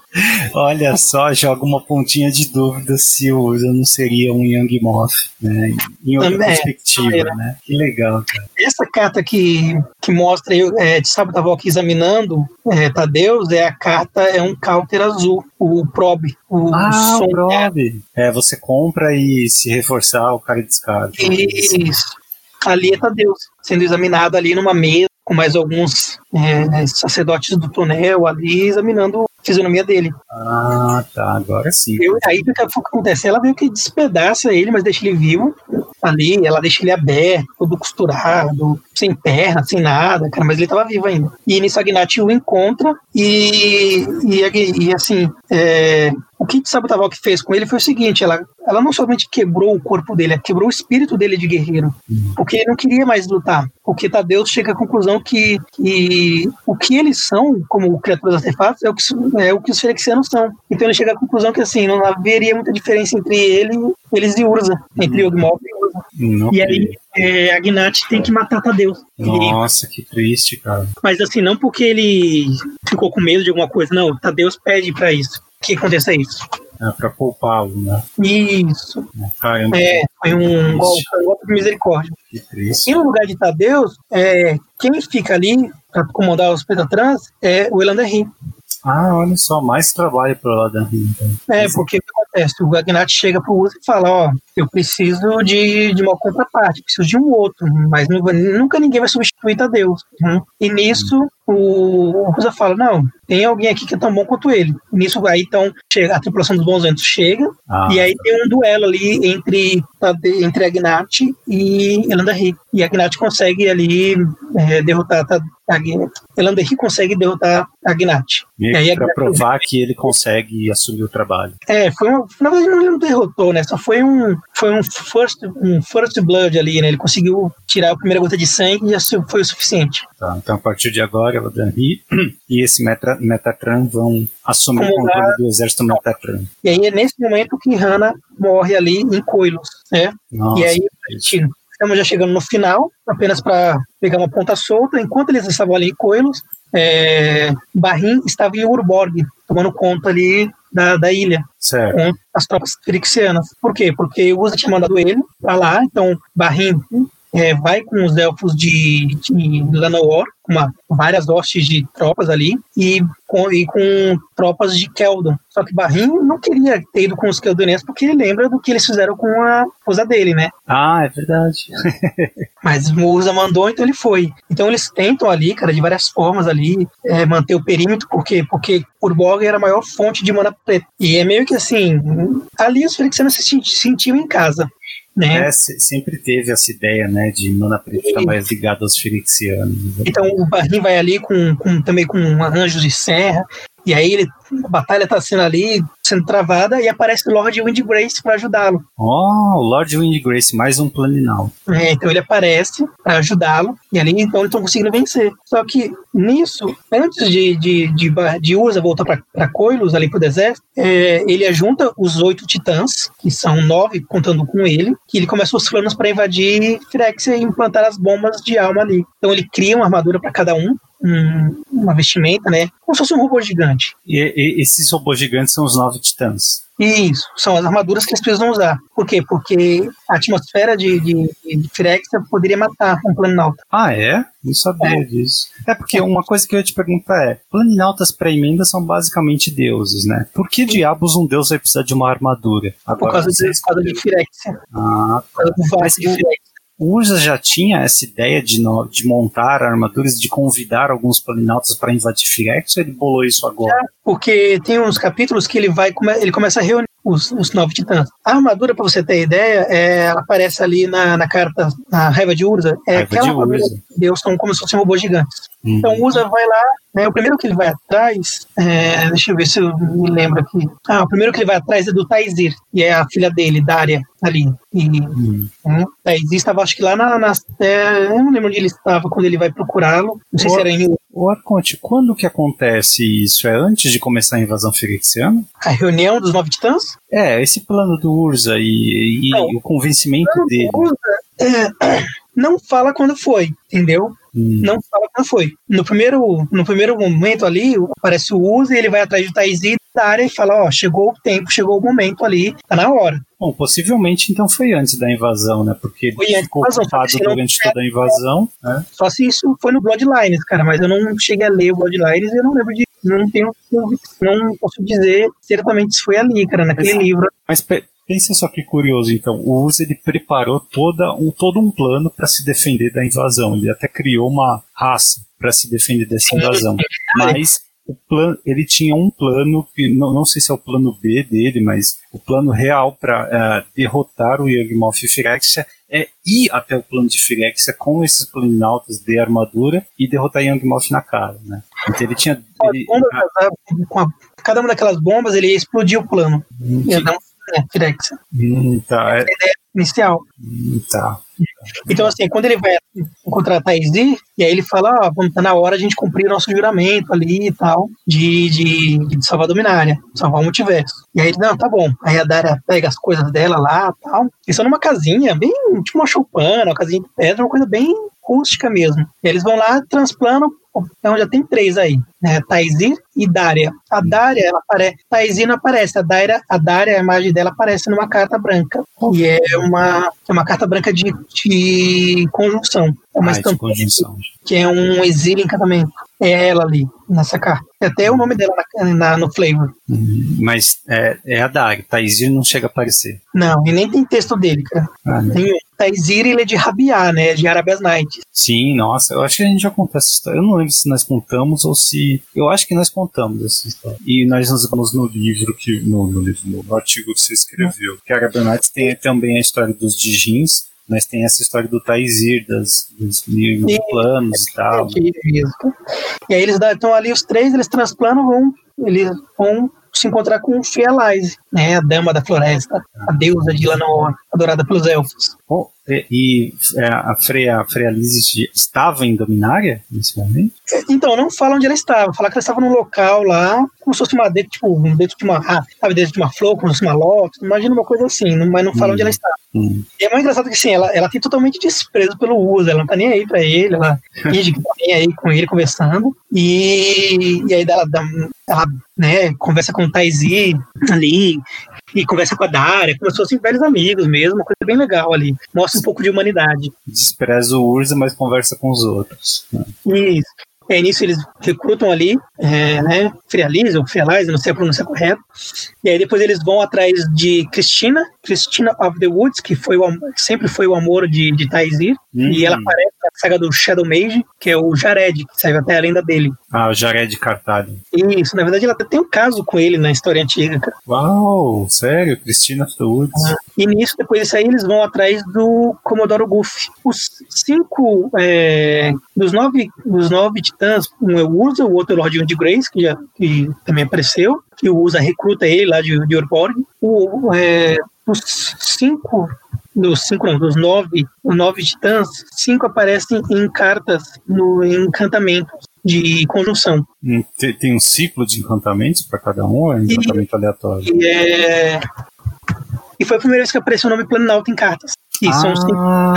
Olha só, joga uma pontinha de dúvida se o Usa não seria um Young Moth, né? Em outra Também, perspectiva, né? Que legal, cara. Essa carta que, que mostra é, de Sábado da Volta examinando é, Tadeus é a carta, é um counter azul, o Probe. O ah, o Probe. É, você compra e se reforçar, o cara descarta. Isso. Ali é Tadeus, sendo examinado ali numa mesa com mais alguns é, sacerdotes do túnel ali examinando fisionomia dele. Ah, tá, agora sim. Eu, aí o que acontece? Ela meio que despedaça ele, mas deixa ele vivo ali, ela deixa ele aberto, todo costurado, sem perna, sem nada, cara, mas ele tava vivo ainda. E nisso a Gnat o encontra e, e, e assim, é, o que Sabutavok fez com ele foi o seguinte: ela, ela não somente quebrou o corpo dele, ela quebrou o espírito dele de guerreiro, porque ele não queria mais lutar. Porque Tadeu chega à conclusão que, que o que eles são, como criaturas artefatos, é o que, é o que os Ferexianos são. Então ele chega à conclusão que assim, não haveria muita diferença entre ele, eles e Urza, entre Yogmoth e Urza. Não e aí é, a Gnat tem que matar Tadeus. Nossa, que triste, cara. Mas assim, não porque ele ficou com medo de alguma coisa, não. Tadeus pede para isso que aconteça isso. É, pra poupá-lo, né? Isso. Caramba, é, foi um golpe, um golpe de misericórdia. Que triste. E no lugar de Tadeus, é, quem fica ali para comandar os Petatrans é o Elanderrim. Ah, olha só, mais trabalho para o Elanderrim. Então. É, porque o que acontece? O Agnat chega pro Uso e fala, ó, eu preciso de, de uma contraparte, preciso de um outro, mas nunca ninguém vai substituir Tadeus. Né? E nisso o Usa fala, não, tem alguém aqui que é tão bom quanto ele. Nisso aí então chega, a tripulação dos bons ventos chega, ah. e aí tem um duelo ali entre, entre Agnat e Elanderri. E Agnat consegue ali é, derrotar a Elanderri consegue derrotar Agnat. E, aí, pra provar que ele consegue assumir o trabalho. É, foi uma, na verdade ele não derrotou, né? Só foi um, foi um first, um first blood ali, né? Ele conseguiu tirar a primeira gota de sangue e já foi o suficiente. Tá, então a partir de agora, Eldanri e esse Meta, Metatran vão assumir o controle do exército Metatran. E aí é nesse momento que Hana morre ali em Coilos, né? Nossa, e aí estamos já chegando no final, apenas para pegar uma ponta solta. Enquanto eles estavam ali em Coilos, é, Barrim estava em Urborg, tomando conta ali da, da ilha certo. com as tropas firixianas. Por quê? Porque o Usa tinha mandado ele para lá, então Barrim é, vai com os elfos de, de Llanowar, com uma, várias hostes de tropas ali, e com, e com tropas de Keldon. Só que Barrim não queria ter ido com os Keldonianos porque ele lembra do que eles fizeram com a esposa dele, né? Ah, é verdade. [LAUGHS] Mas Musa mandou, então ele foi. Então eles tentam ali, cara, de várias formas ali, é, manter o perímetro, por quê? Porque Urborg era a maior fonte de mana preta. E é meio que assim, ali os Felixianos se sentiam em casa. Né? É, sempre teve essa ideia, né, de mana preta estar mais ligada aos filixianos. Então o Barrim vai ali com, com, também com anjos de serra, e aí ele, a batalha está sendo ali, sendo travada, e aparece o Lord Windgrace para ajudá-lo. Oh, Lord Windgrace, mais um planinal. É, então ele aparece para ajudá-lo, e ali então eles estão conseguindo vencer. Só que nisso, antes de, de, de, de Urza voltar para Coilos, ali pro deserto, é, ele junta os oito titãs, que são nove contando com ele, que ele começa os planos para invadir Firexia e implantar as bombas de alma ali. Então ele cria uma armadura para cada um, um, uma vestimenta, né? Como se fosse um robô gigante. E, e, esses robôs gigantes são os nove titãs. Isso, são as armaduras que eles precisam usar. Por quê? Porque a atmosfera de, de, de Firexia poderia matar um planinauta. Ah, é? Não sabia é. disso. É porque uma coisa que eu ia te perguntar é: planinautas pré-emenda são basicamente deuses, né? Por que diabos um deus vai precisar de uma armadura? Agora, Por causa, por causa de Firexia. Ah, tá. Por causa do de Firexia. O Urza já tinha essa ideia de, no, de montar armaduras, de convidar alguns planinautas para invadir Firex, ou ele bolou isso agora? É, porque tem uns capítulos que ele vai ele começa a reunir os, os nove titãs. A armadura, para você ter ideia, é, ela aparece ali na, na carta, na raiva de Urza. É Raiva aquela de Urza. Deus são como se fossem robôs gigantes. Uhum. Então o Urza vai lá, né, o primeiro que ele vai atrás, é, deixa eu ver se eu me lembro aqui. Ah, o primeiro que ele vai atrás é do Taizir, que é a filha dele, Daria, ali. E, Hum. Hum, Taizir estava, acho que lá na. na é, eu não lembro onde ele estava quando ele vai procurá-lo. Não sei se era em O Arconte, quando que acontece isso? É antes de começar a invasão firexiana? a reunião dos nove titãs. É, esse plano do Urza e, e Não. o convencimento dele. Urza, é, não fala quando foi, entendeu? Hum. Não fala quando foi. No primeiro, no primeiro momento ali, aparece o Uzi, ele vai atrás do Taizir da área e fala: Ó, chegou o tempo, chegou o momento ali, tá na hora. Bom, possivelmente então foi antes da invasão, né? Porque ele ficou invasão, ocupado se não durante toda a invasão, né? Só se isso foi no Bloodlines, cara, mas eu não cheguei a ler o Bloodlines e eu não lembro de. Não tenho. Não posso dizer certamente se foi ali, cara, naquele livro. Mas pensa só que curioso, então. O Urza ele preparou toda um, todo um plano para se defender da invasão. Ele até criou uma raça para se defender dessa invasão. [LAUGHS] Mas o plano, ele tinha um plano que não, não sei se é o plano B dele, mas o plano real para derrotar o Yugmoth e Phyrexia é ir até o plano de Phyrexia com esses planinautas de armadura e derrotar Yugmoth na cara, né? Então ele tinha ele, a- cada uma daquelas bombas, ele ia explodir o plano. Ia dar um é, Firexia, Hum, tá, é, inicial. hum, tá. Então, assim, quando ele vai encontrar a Taizir, e aí ele fala, ó, vamos tá na hora de a gente cumprir nosso juramento ali e tal, de, de, de salvar a Dominária, salvar o multiverso. E aí ele, não, tá bom. Aí a Dara pega as coisas dela lá e tal. Eles estão numa casinha, bem, tipo uma choupana, uma casinha de pedra, uma coisa bem rústica mesmo. Eles vão lá, transplanam, então já tem três aí, né? Taizir e Daria. A Daria, ela aparece, Taizir não aparece, a Daria, a Daria, a imagem dela aparece numa carta branca, e é uma, é uma carta branca de, de conjunção. É uma Ah, estampa que é um exílio encantamento. É ela ali, nessa carta. Tem até o nome dela na, na- no flavor. Hum, Mas é, é a Dari, Taizir não chega a aparecer. Não, e nem tem texto dele, cara. Ah, né? Taizir, ele é de Rabiá, né? De Arabias Nights. Sim, nossa, eu acho que a gente já contou essa história. Eu não lembro se nós contamos ou se. Eu acho que nós contamos essa história. E nós nos vamos no livro que. No, no livro, no artigo que você escreveu. Que a Arabianites tem também a história dos Dijins, mas tem essa história do Taizir, das, dos mil Sim. planos e tal. Aqui mesmo. E aí eles estão ali, os três, eles transplanam, vão, eles vão se encontrar com Fielise, né? A dama da floresta, a deusa de Lanor, adorada pelos elfos. E, é, a Freya, a Freya estava em Dominária nesse momento? Então, não fala onde ela estava, fala que ela estava num local lá, como se fosse uma dentro, tipo, um dentro de uma, ah, sabe, dentro de uma flor, como se fosse uma lótus, imagina uma coisa assim, mas não fala Hum. onde ela estava. Hum. E é mais engraçado que assim, ela, ela tem totalmente desprezo pelo uso, ela não tá nem aí pra ele, ela [LAUGHS] finge que tá nem aí com ele conversando. E, e aí ela, dá- ela né, conversa com o Taizi ali, e conversa com a Daria, como se fossem velhos amigos mesmo, uma coisa bem legal ali. Mostra um pouco de humanidade. Despreza o Urza, mas conversa com os outros. né? Isso. E aí nisso eles recrutam ali, é, né, Frialize ou Frialize, não sei a pronúncia correta. E aí depois eles vão atrás de Cristina, Cristina of the Woods, que foi o, sempre foi o amor de, de Taizir. E Hum. ela aparece na saga do Shadow Mage, que é o Jared, que saiu até a lenda dele. Ah, o Jared Cartalho. Isso, na verdade ela até tem um caso com ele na história antiga, cara. Uau, sério? Cristina Woods? E nisso, depois disso aí, eles vão atrás do Comodoro Goofy. Os cinco, é, dos, nove, dos nove titãs, um é o Urza, o outro é o Lord de Grace, que, já, que também apareceu, que o Urza recruta ele lá de, de Orborg. O, é, os cinco, dos cinco não, dos nove, os nove titãs, cinco aparecem em cartas, no, em encantamentos de conjunção. Tem, tem um ciclo de encantamentos para cada um ou é um encantamento aleatório? E, é, e foi a primeira vez que apareceu o nome Planalto em cartas. Que são os cinco ah,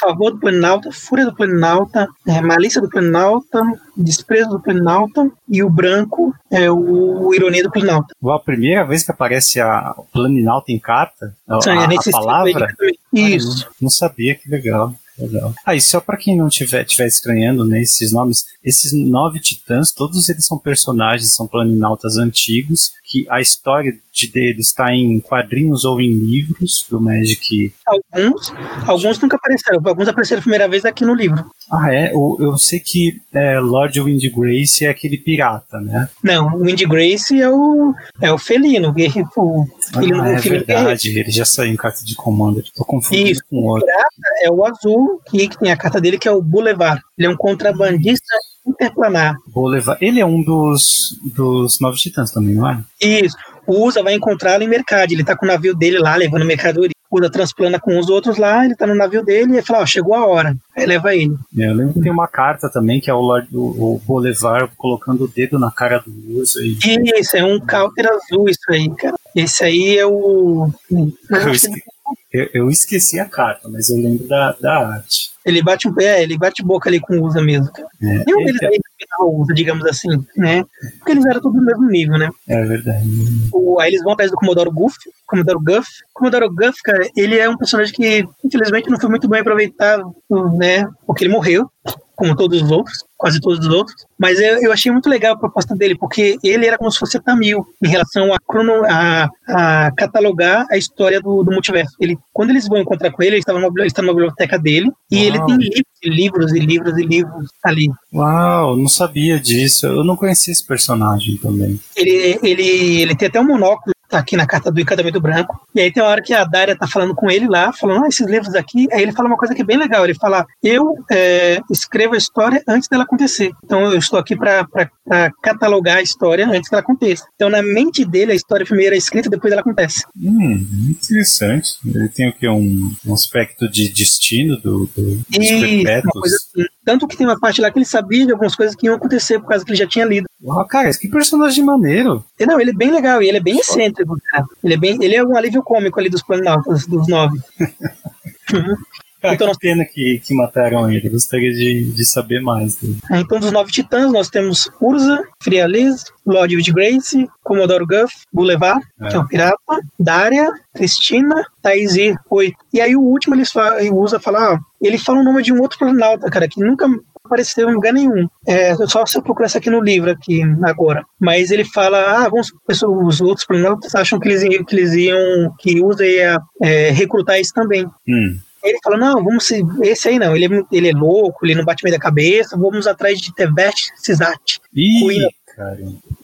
favor do Planalta, fúria do Planalta, é, malícia do Planalta, desprezo do Planalta e o branco é o ironia do Planalta. Uau, a primeira vez que aparece a o Planinalta em carta? A, a- é a ciclo palavra? Isso. Não sabia, que legal. Legal. Ah, e só pra quem não tiver, tiver estranhando, né, esses nomes, esses nove titãs, todos eles são personagens, são planinautas antigos, que a história de deles está em quadrinhos ou em livros do Magic. Alguns, alguns nunca apareceram, alguns apareceram a primeira vez aqui no livro. Ah, é? Eu, eu sei que é, Lord Wind Grace é aquele pirata, né? Não, o Wind Grace é o, é o felino, [LAUGHS] o, filho, ah, é verdade, ele já saiu em carta de comando. Tô confundindo Isso, com o outro. O pirata é o azul, que, que tem a carta dele, que é o Boulevard. Ele é um contrabandista interplanar. Boulevard. Ele é um dos, dos Novos Titãs também, não é? Isso. O Usa vai encontrá-lo em mercado. Ele tá com o navio dele lá, levando mercadoria. O Usa transplana com os outros lá, ele tá no navio dele e fala, ó, chegou a hora. Aí leva ele. É, eu lembro que tem uma carta também, que é o, Lord, o, o colocando o dedo na cara do Usa. E... Isso, é um counter azul isso aí, cara. Esse aí é o... [LAUGHS] Eu esque... eu, eu esqueci a carta, mas eu lembro da, da arte. Ele bate um pé, ele bate boca ali com o Usa mesmo, cara. É, Nenhum ele- deles aí o Usa, digamos assim, né? Porque eles eram todos do mesmo nível, né? é verdade. O, aí eles vão atrás do Commodore Guff, Commodore Guff. Commodore Guff, cara, ele é um personagem que, infelizmente, não foi muito bem aproveitado, né? Porque ele morreu, como todos os outros, quase todos os outros. Mas eu, eu achei muito legal a proposta dele, porque ele era como se fosse Tamil, em relação a, crono, a, a catalogar a história do, do multiverso. Ele, quando eles vão encontrar com ele, ele estava numa, ele está numa biblioteca dele, e ele Uau. tem livros e livros e livros e livros ali. Uau, não sabia disso. Eu não conhecia esse personagem também. ele, ele, ele tem até um monóculo tá aqui na carta do encantamento branco. E aí tem uma hora que a Daria tá falando com ele lá, falando, ah, esses livros aqui. Aí ele fala uma coisa que é bem legal. Ele fala, eu é, escrevo a história antes dela acontecer. Então eu estou aqui para catalogar a história antes que ela aconteça. Então na mente dele a história primeiro é escrita, depois ela acontece. Hum, interessante. Ele tem o que? Um, um aspecto de destino do, do, dos uma perpétuos. coisa assim. Tanto que tem uma parte lá que ele sabia de algumas coisas que iam acontecer por causa que ele já tinha lido. Uau, cara, que personagem maneiro. Não, ele é bem legal e ele é bem excêntrico, cara. Ele é, bem, ele é um alívio cômico ali dos planaltos, dos nove. [LAUGHS] Então pena que, que mataram ele. Eu gostaria de, de saber mais dele. Ah, Então, dos nove titãs, nós temos Urza, Frializ, of Grace, Commodore Guff, Boulevard, É. que é o pirata, Daria, Cristina, Taizir, oito. E aí o último eles falam, o Urza fala, ah, ele fala o nome de um outro planalta, cara, que nunca apareceu em lugar nenhum. É só você procurar isso aqui no livro, aqui, agora. Mas ele fala, ah, vamos, os outros planaltas acham que eles, iam- que eles iam, que Urza ia é, recrutar isso também. Hum. Ele fala, não, vamos se. Esse aí não, ele é, ele é louco, ele não bate meio da cabeça, vamos atrás de Teveste. Ih, cara.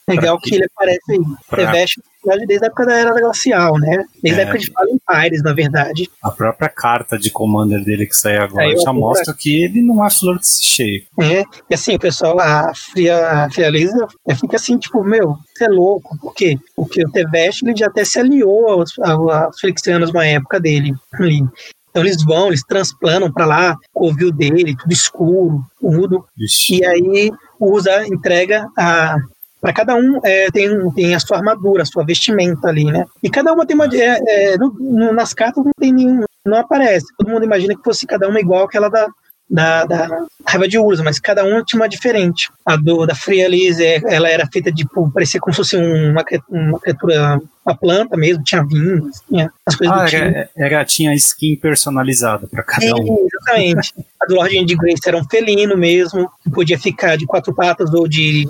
Legal quê? que ele aparece aí. Pra- Teveste desde a época da Era Glacial, né? Desde É. a época de Fallen Pires, na verdade. A própria carta de Commander dele que sai agora eu já mostra que ele não é flor de cheio. É. E assim, o pessoal, a Fria, a Fria Lisa, é, fica assim, tipo, meu, você é louco. Por quê? Porque o Teveste, ele já até se aliou aos, aos, aos Felixianos uma época dele. Então eles vão, eles transplanam pra lá, o covil dele, tudo escuro, tudo. Vixe. E aí Usa entrega a. Para cada um é, tem, tem a sua armadura, a sua vestimenta ali, né? E cada uma tem uma. é, é, no- no- nas cartas não tem nenhum. Não aparece. Todo mundo imagina que fosse cada uma igual aquela da, da, da raiva de Urza, mas cada uma tinha uma diferente. A do, da Freya Liz, é, ela era feita de. Pô, parecia como se fosse um- uma, uma criatura. Uma planta mesmo, tinha vinhos, tinha as coisas Ah, do tipo. era, era, tinha skin personalizada pra cada um. Exatamente. [LAUGHS] A do Lorde de Grace era um felino mesmo, que podia ficar de quatro patas ou de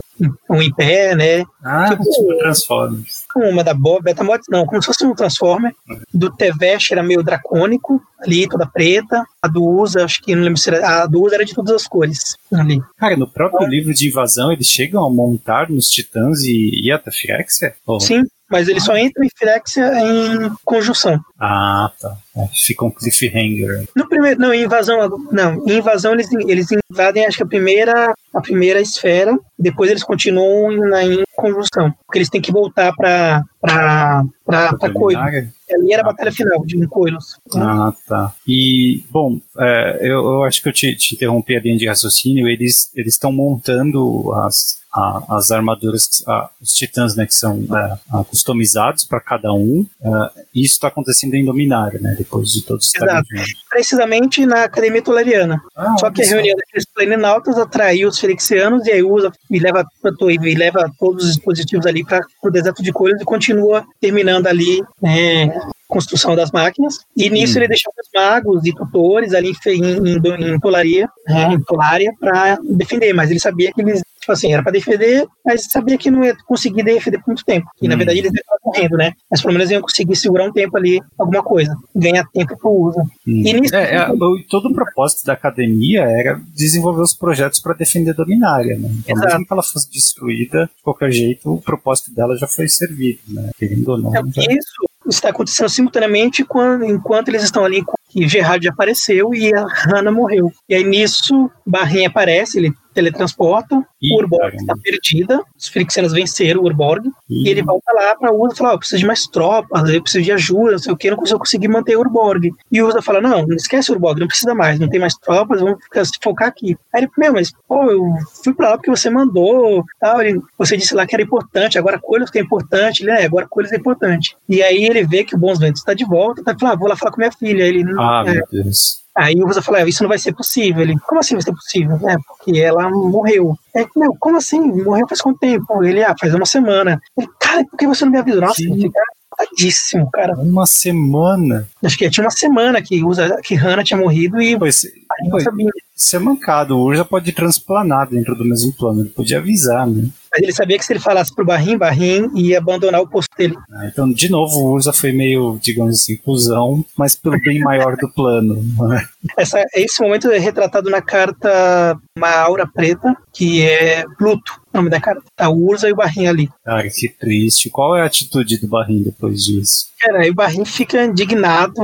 um em pé, né? Ah, Tipo- tipo Transformers. Uma da Bob, Betamotes não, como se fosse um Transformer. Do Tevesh era meio dracônico, ali, toda preta. A do Usa, acho que não lembro se era. A do Usa era de todas as cores, ali. Cara, no próprio livro de invasão, eles chegam a montar nos titãs e ir até Firexia? Oh. Sim, mas ele só entra em Firexia em conjunção. Ah, tá. É, fica um cliffhanger. No primeiro, não, em invasão, não, em invasão eles, eles invadem, acho que a primeira, a primeira esfera, depois eles continuam na em conjunção, porque eles têm que voltar para para para Coilos. Ali era a batalha final de Coilos. Ah, tá. E, bom, é, eu, eu acho que eu te, te interrompi a linha de raciocínio. Eles estão montando as, a- as armaduras, a- os titãs, né, que são é, a- customizados para cada um. É, e isso está acontecendo em Dominária, né, depois de todos estarem Exato. juntos. Precisamente na Academia Tolariana. Ah, Só que a reunião daqueles planinautas atraiu os felixianos e aí usa e leva, e leva todos os dispositivos ali para o deserto de Coilos e continua terminando ali né, construção das máquinas, e nisso Hum. ele deixou os magos e tutores ali em, em, em, Tolaria, né, em Tolária, para defender, mas ele sabia que eles, tipo assim, era para defender, mas sabia que não ia conseguir defender por muito tempo, e na Hum. verdade eles estavam morrendo, né, mas pelo menos iam conseguir segurar um tempo ali, alguma coisa, ganhar tempo pro uso. Hum. E nisso- É, é, todo o propósito da academia era desenvolver os projetos para defender a Dominária, né? Então, Exato. mesmo que ela fosse destruída, de qualquer jeito, o propósito dela já foi servido, né? Querendo ou não. É, já- Isso está acontecendo simultaneamente quando, enquanto eles estão ali e Gerard apareceu e a Hannah morreu. E aí nisso, Barrinha aparece, ele teletransporta, Ih, o Urborg está perdida, os Frixianos venceram o Urborg, Ih. e ele volta lá para Usa e fala: "Ó, eu preciso de mais tropas, eu preciso de ajuda, não sei o que, não consigo conseguir manter o Urborg. E o Usa fala: não, não esquece o Urborg, não precisa mais, não tem mais tropas, vamos ficar, se focar aqui. Aí ele, meu, mas pô, eu fui pra lá porque você mandou, tal, ele, você disse lá que era importante, agora Coelhos que é importante, ele, é, agora Coelhos é importante. E aí ele vê que o Bons Ventos está de volta, tá falando, ah, vou lá falar com minha filha. Ele, Ah, é, meu Deus. Aí o Usa fala, "É, isso não vai ser possível. Ele, como assim vai ser possível? É, porque ela morreu. É, meu, como assim? Morreu faz quanto tempo? Ele, ah, faz uma semana. Ele, cara, por que você não me avisou? Nossa, Sim. ele fica tadíssimo, cara. Uma semana. Acho que tinha uma semana que usa que Hannah tinha morrido e Pois, aí não sabia. isso é mancado. O Urza pode transplanar dentro do mesmo plano. Ele podia avisar, né? Mas ele sabia que se ele falasse pro Barrim, Barrim ia abandonar o posto dele. Ah, Então, de novo, o Urza foi meio, digamos assim, cuzão, mas pelo bem maior do plano. [LAUGHS] né? Essa, esse momento é retratado na carta Uma Aura Preta, que é Pluto, o nome da carta. Tá o Urza e o Barrim ali. Cara, que triste. Qual é a atitude do Barrim depois disso? Cara, aí o Barrim fica indignado,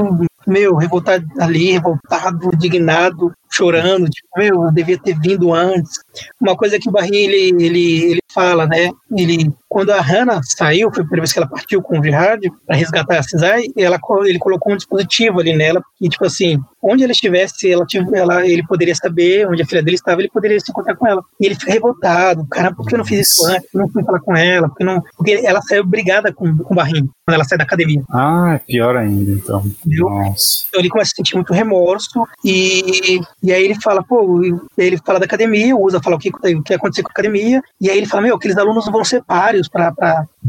meu, revoltado ali, revoltado, indignado, chorando, tipo, meu, eu devia ter vindo antes. Uma coisa que o Barrim, ele, ele, ele fala, né, ele, quando a Hannah saiu, foi a primeira vez que ela partiu com o Gerard para resgatar a Cisai, ela, ele colocou um dispositivo ali nela, que, tipo assim, onde ela estivesse, ela, ela, ele poderia saber onde a filha dele estava, ele poderia se encontrar com ela. E ele fica revoltado, cara, por que eu não fiz isso antes? Por que eu não fui falar com ela? Porque, não, porque ela saiu brigada com, com o Barrim, quando ela sai da academia. Ah, é pior ainda, então. Viu? Nossa. Então ele começa a sentir muito remorso e, e aí ele fala, pô, e ele fala da academia, o Usa fala o que, o que aconteceu com a academia, e aí ele fala, meu, aqueles alunos vão ser páreos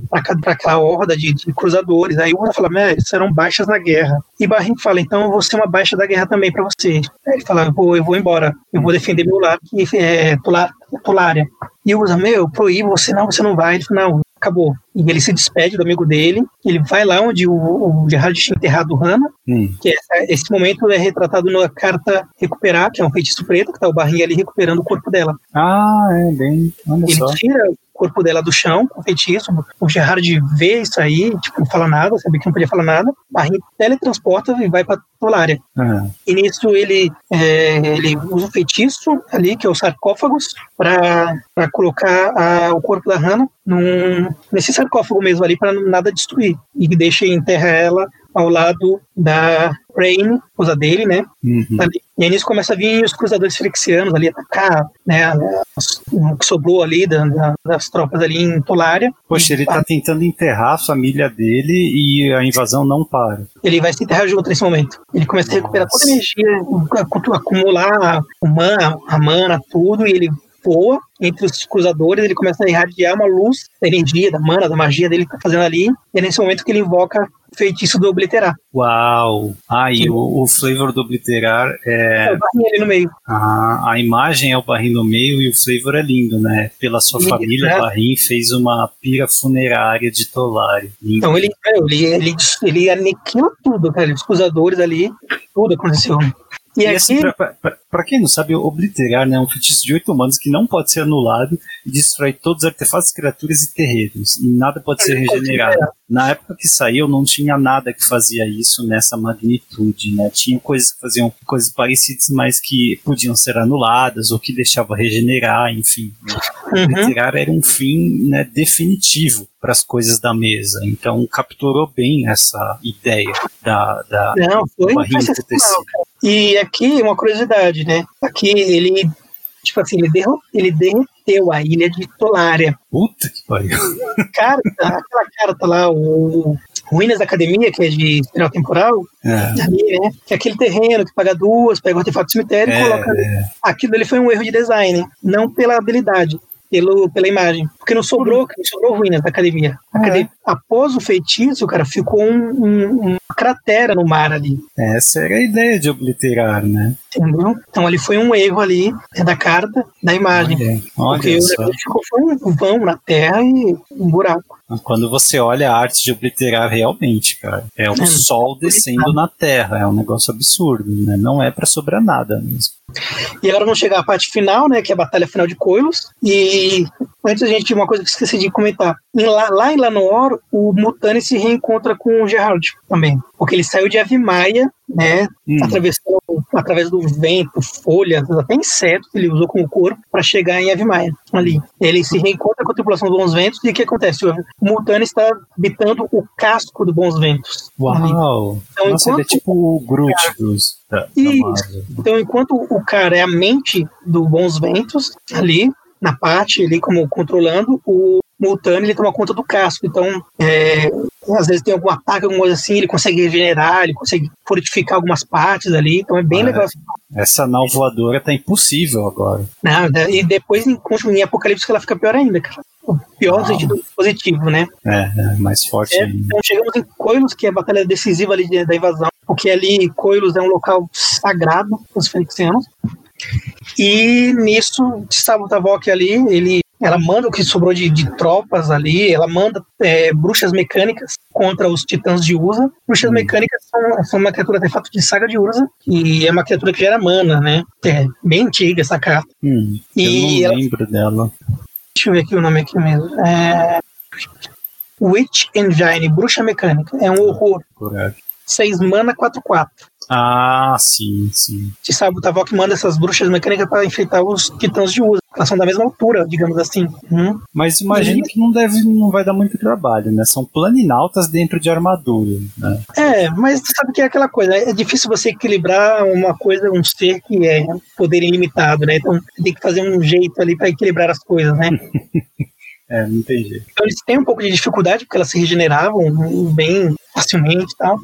para aquela horda de, de cruzadores. Aí o Usa fala, serão baixas na guerra. E Barrim fala, então eu vou ser uma baixa da guerra também para você. Aí ele fala, eu vou, eu vou embora, eu vou defender meu lar, que é Tolar- Tolária. E o Usa, meu, eu proíbo você, não, você não vai. Ele fala, não, acabou. E ele se despede do amigo dele, ele vai lá onde o, o Gerard tinha enterrado Hannah, Hum. que essa- esse momento é retratado na carta Recuperar, que é um feitiço preto, que tá o barrinho ali recuperando o corpo dela. Ah, é, bem. Olha Ele só. tira o corpo dela do chão com feitiço, o Gerard vê isso aí, tipo, não fala nada, sabia que não podia falar nada, o barrinho teletransporta e vai pra Tolária. Ah, E nisso ele, é, ele usa o feitiço ali, que é o sarcófagos, para colocar a- o corpo da Hannah num, nesse sarcófago mesmo ali, para nada destruir. E deixa e enterra ela ao lado da Rain, esposa dele, né? uhum. E aí nisso começa a vir os cruzadores frixianos ali atacar, né? O que sobrou ali da- da- das tropas ali em Tolária. Poxa, ele tá tentando enterrar a família dele e a invasão não para. Ele vai se enterrar junto nesse momento. Ele começa a recuperar toda a energia, acu- acumular mana, a mana, tudo, e ele voa entre os cruzadores, ele começa a irradiar uma luz da energia, da mana, da magia dele que tá fazendo ali, e é nesse momento que ele invoca o feitiço do obliterar. Uau! Ah, e o, o flavor do obliterar é. É o barrinho ali no meio. A, a imagem é o barrinho no meio e o flavor é lindo, né? Pela sua Sim, família, né? o barrinho fez uma pira funerária de. Lindo. Então ele, ele, ele, ele aniquila tudo, cara. Os cruzadores ali, tudo aconteceu. E, E aqui, assim, pra, pra- pra- pra quem não sabe, obliterar né, é um feitiço de oito humanos que não pode ser anulado e destrói todos os artefatos, criaturas e terrenos. E nada pode ser pode regenerado. regenerar. Na época que saiu, não tinha nada que fazia isso nessa magnitude, né? Tinha coisas que faziam coisas parecidas, mas que podiam ser anuladas ou que deixava regenerar, enfim. né? Uhum. Obliterar era um fim né, definitivo para as coisas da mesa. Então capturou bem essa ideia da, da não, foi do sensacional, emputecido. cara. E aqui, uma curiosidade, né? Aqui ele, tipo assim, ele, derro- ele derreteu a ilha de Tolária. Puta que pariu. [LAUGHS] Cara, aquela carta lá, o Ruínas da Academia, que é de espiral temporal, É. ali, né? Que é aquele terreno que paga duas, pega o artefato do cemitério e É, coloca ali. Aquilo ali foi um erro de design, não pela habilidade. Pelo, pela imagem. Porque não sobrou, não sobrou ruínas da academia. A É. academia- Após o feitiço, cara, ficou um- um- uma cratera no mar ali. Essa era a ideia de obliterar, né? Entendeu? Então ali foi um erro ali né, da carta, da imagem. Olha, Porque olha o só. ficou foi um vão na terra e um buraco. Quando você olha a arte de obliterar realmente, cara, é o É. sol descendo na terra, é um negócio absurdo, né? Não é pra sobrar nada mesmo. E agora vamos chegar à parte final, né? Que é a batalha final de Coilos. E antes a gente, uma coisa que eu esqueci de comentar. Em lá, lá em Lanor, o Mutani se reencontra com o Gerard também. Porque ele saiu de Avimaia, né? Hum. Atravessou através do vento, folhas, até insetos que ele usou como corpo para chegar em Avimaia ali. Ele se reencontra com a tripulação do Bons Ventos e o que acontece? O Mutani está habitando o casco do Bons Ventos. ali. Uau! Então, Nossa, ele é enquanto- tipo o Groot dos, Marvel. Então, enquanto o cara é a mente do Bons Ventos, ali, na parte, ali como controlando, o Multani ele toma conta do casco. Então, é, às vezes tem algum ataque, alguma coisa assim, ele consegue regenerar, ele consegue fortificar algumas partes ali. Então, é bem Ah, legal. Essa nau voadora tá impossível agora. Não, e depois, em, em Apocalipse, ela fica pior ainda, cara. O Pior Uau. sentido positivo, né? É, é mais forte É, então chegamos em Coilos, que é a batalha decisiva ali de- da invasão, porque ali Coilos é um local sagrado para os felixianos. E nisso, Sabo Tavok ali, ele, ela manda o que sobrou de, de tropas ali, ela manda é, bruxas mecânicas contra os titãs de Urza. Bruxas Hum. mecânicas são, são uma criatura artefato de saga de Urza, e é uma criatura que gera mana, né? É bem antiga essa carta. Hum, E eu não ela- lembro dela. Deixa eu ver aqui o nome aqui mesmo. É... Witch Engine, bruxa mecânica. É um horror. Coragem. 6 mana, 4-4. Ah, sim, sim. Você sabe, o Tavok manda essas bruxas mecânicas para enfrentar os titãs de uso. Elas são da mesma altura, digamos assim. Hum. Mas imagino que não deve, não vai dar muito trabalho, né? São planinautas dentro de armadura, né? É, mas você sabe que é aquela coisa. É difícil você equilibrar uma coisa, um ser que é poder ilimitado, né? Então tem que fazer um jeito ali para equilibrar as coisas, né? [LAUGHS] É, não tem jeito. Então eles têm um pouco de dificuldade porque elas se regeneravam bem facilmente e tal.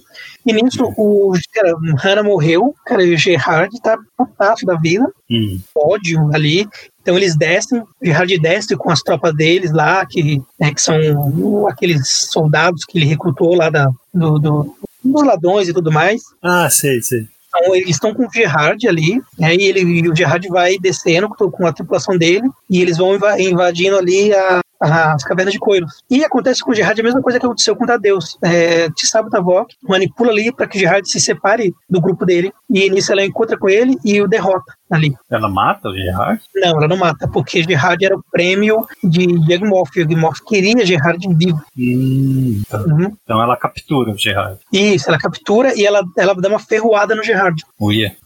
E nisso o cara, Hannah morreu, cara, e o Gerard tá putaço da vida. Hum, ódio ali. Então eles descem, o Gerard desce com as tropas deles lá, que, né, que são aqueles soldados que ele recrutou lá da, do, do- dos ladrões e tudo mais. Ah, sei, sei. Então eles estão com o Gerard ali, né, e, ele, e o Gerard vai descendo com, a tripulação dele, e eles vão inva- invadindo ali a- as cavernas de Coiros. E acontece com o Gerard a mesma coisa que aconteceu com Tadeus. É, Tissabo Tavok manipula ali para que o Gerard se separe do grupo dele, e nisso ela encontra com ele e o derrota ali. Ela mata o Gerard? Não, ela não mata, porque Gerard era o prêmio de Yagmoth. Yagmoth queria Gerard vivo. Hum, tá. Uhum. Então ela captura o Gerard. Isso, ela captura e ela, ela dá uma ferroada no Gerard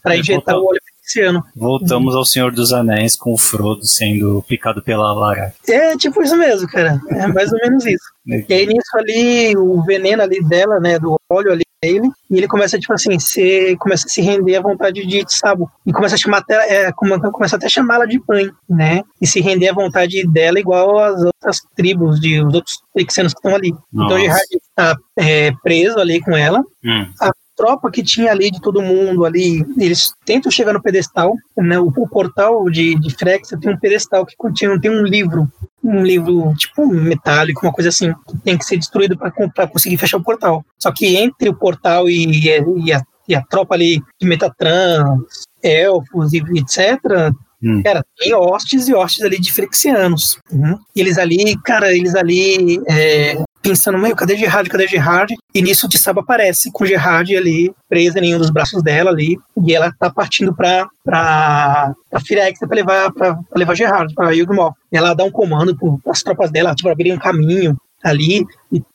para injetar o óleo feiticeiro. Voltamos ao Senhor dos Anéis com o Frodo sendo picado pela Lara. É tipo isso mesmo, cara. É mais ou menos isso. E aí nisso ali, o veneno ali dela, né, do óleo ali dele, e ele começa, tipo assim, se, começa a se render à vontade de Sabo. E começa a chamar até, é, come- começa até a chamá-la de mãe, né? E se render à vontade dela igual às outras tribos, de, os outros Pixianos que estão ali. Então Nossa. o Gerard está é, preso ali com ela. Hum, tropa que tinha ali de todo mundo ali, eles tentam chegar no pedestal, né? O, o portal de, de Frexa tem um pedestal que contém tem um livro, um livro tipo metálico, uma coisa assim, que tem que ser destruído para conseguir fechar o portal. Só que entre o portal e, e, a, e a tropa ali de Metatrans, elfos e etc., hum. Cara, tem hostes e hostes ali de Frexianos. Uhum. E eles ali, cara, eles ali é, pensando, meu, cadê Gerard, cadê Gerard? E nisso o Tissaba aparece com Gerard ali, presa em um dos braços dela ali, e ela tá partindo pra, pra, pra Firexa pra levar, pra, pra levar Gerard, pra Yugmoth. Ela dá um comando as tropas dela, tipo, abrirem um caminho ali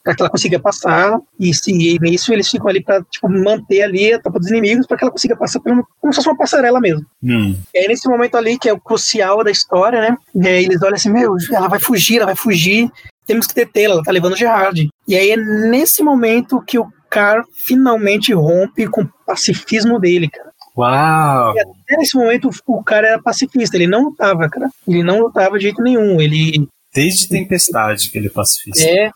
para que ela consiga passar e se e nisso eles ficam ali para tipo, manter ali a tropa dos inimigos para que ela consiga passar pelo, como se fosse uma passarela mesmo Hum. e aí, nesse momento ali, que é o crucial da história, né? E aí eles olham assim, meu, ela vai fugir, ela vai fugir, temos que detê-la, ela tá levando o Gerard. E aí é nesse momento que o Car finalmente rompe com o pacifismo dele, cara. Uau! E até nesse momento o cara era pacifista, ele não lutava, cara. Ele não lutava de jeito nenhum. Ele Desde Tempestade que ele é pacifista. é.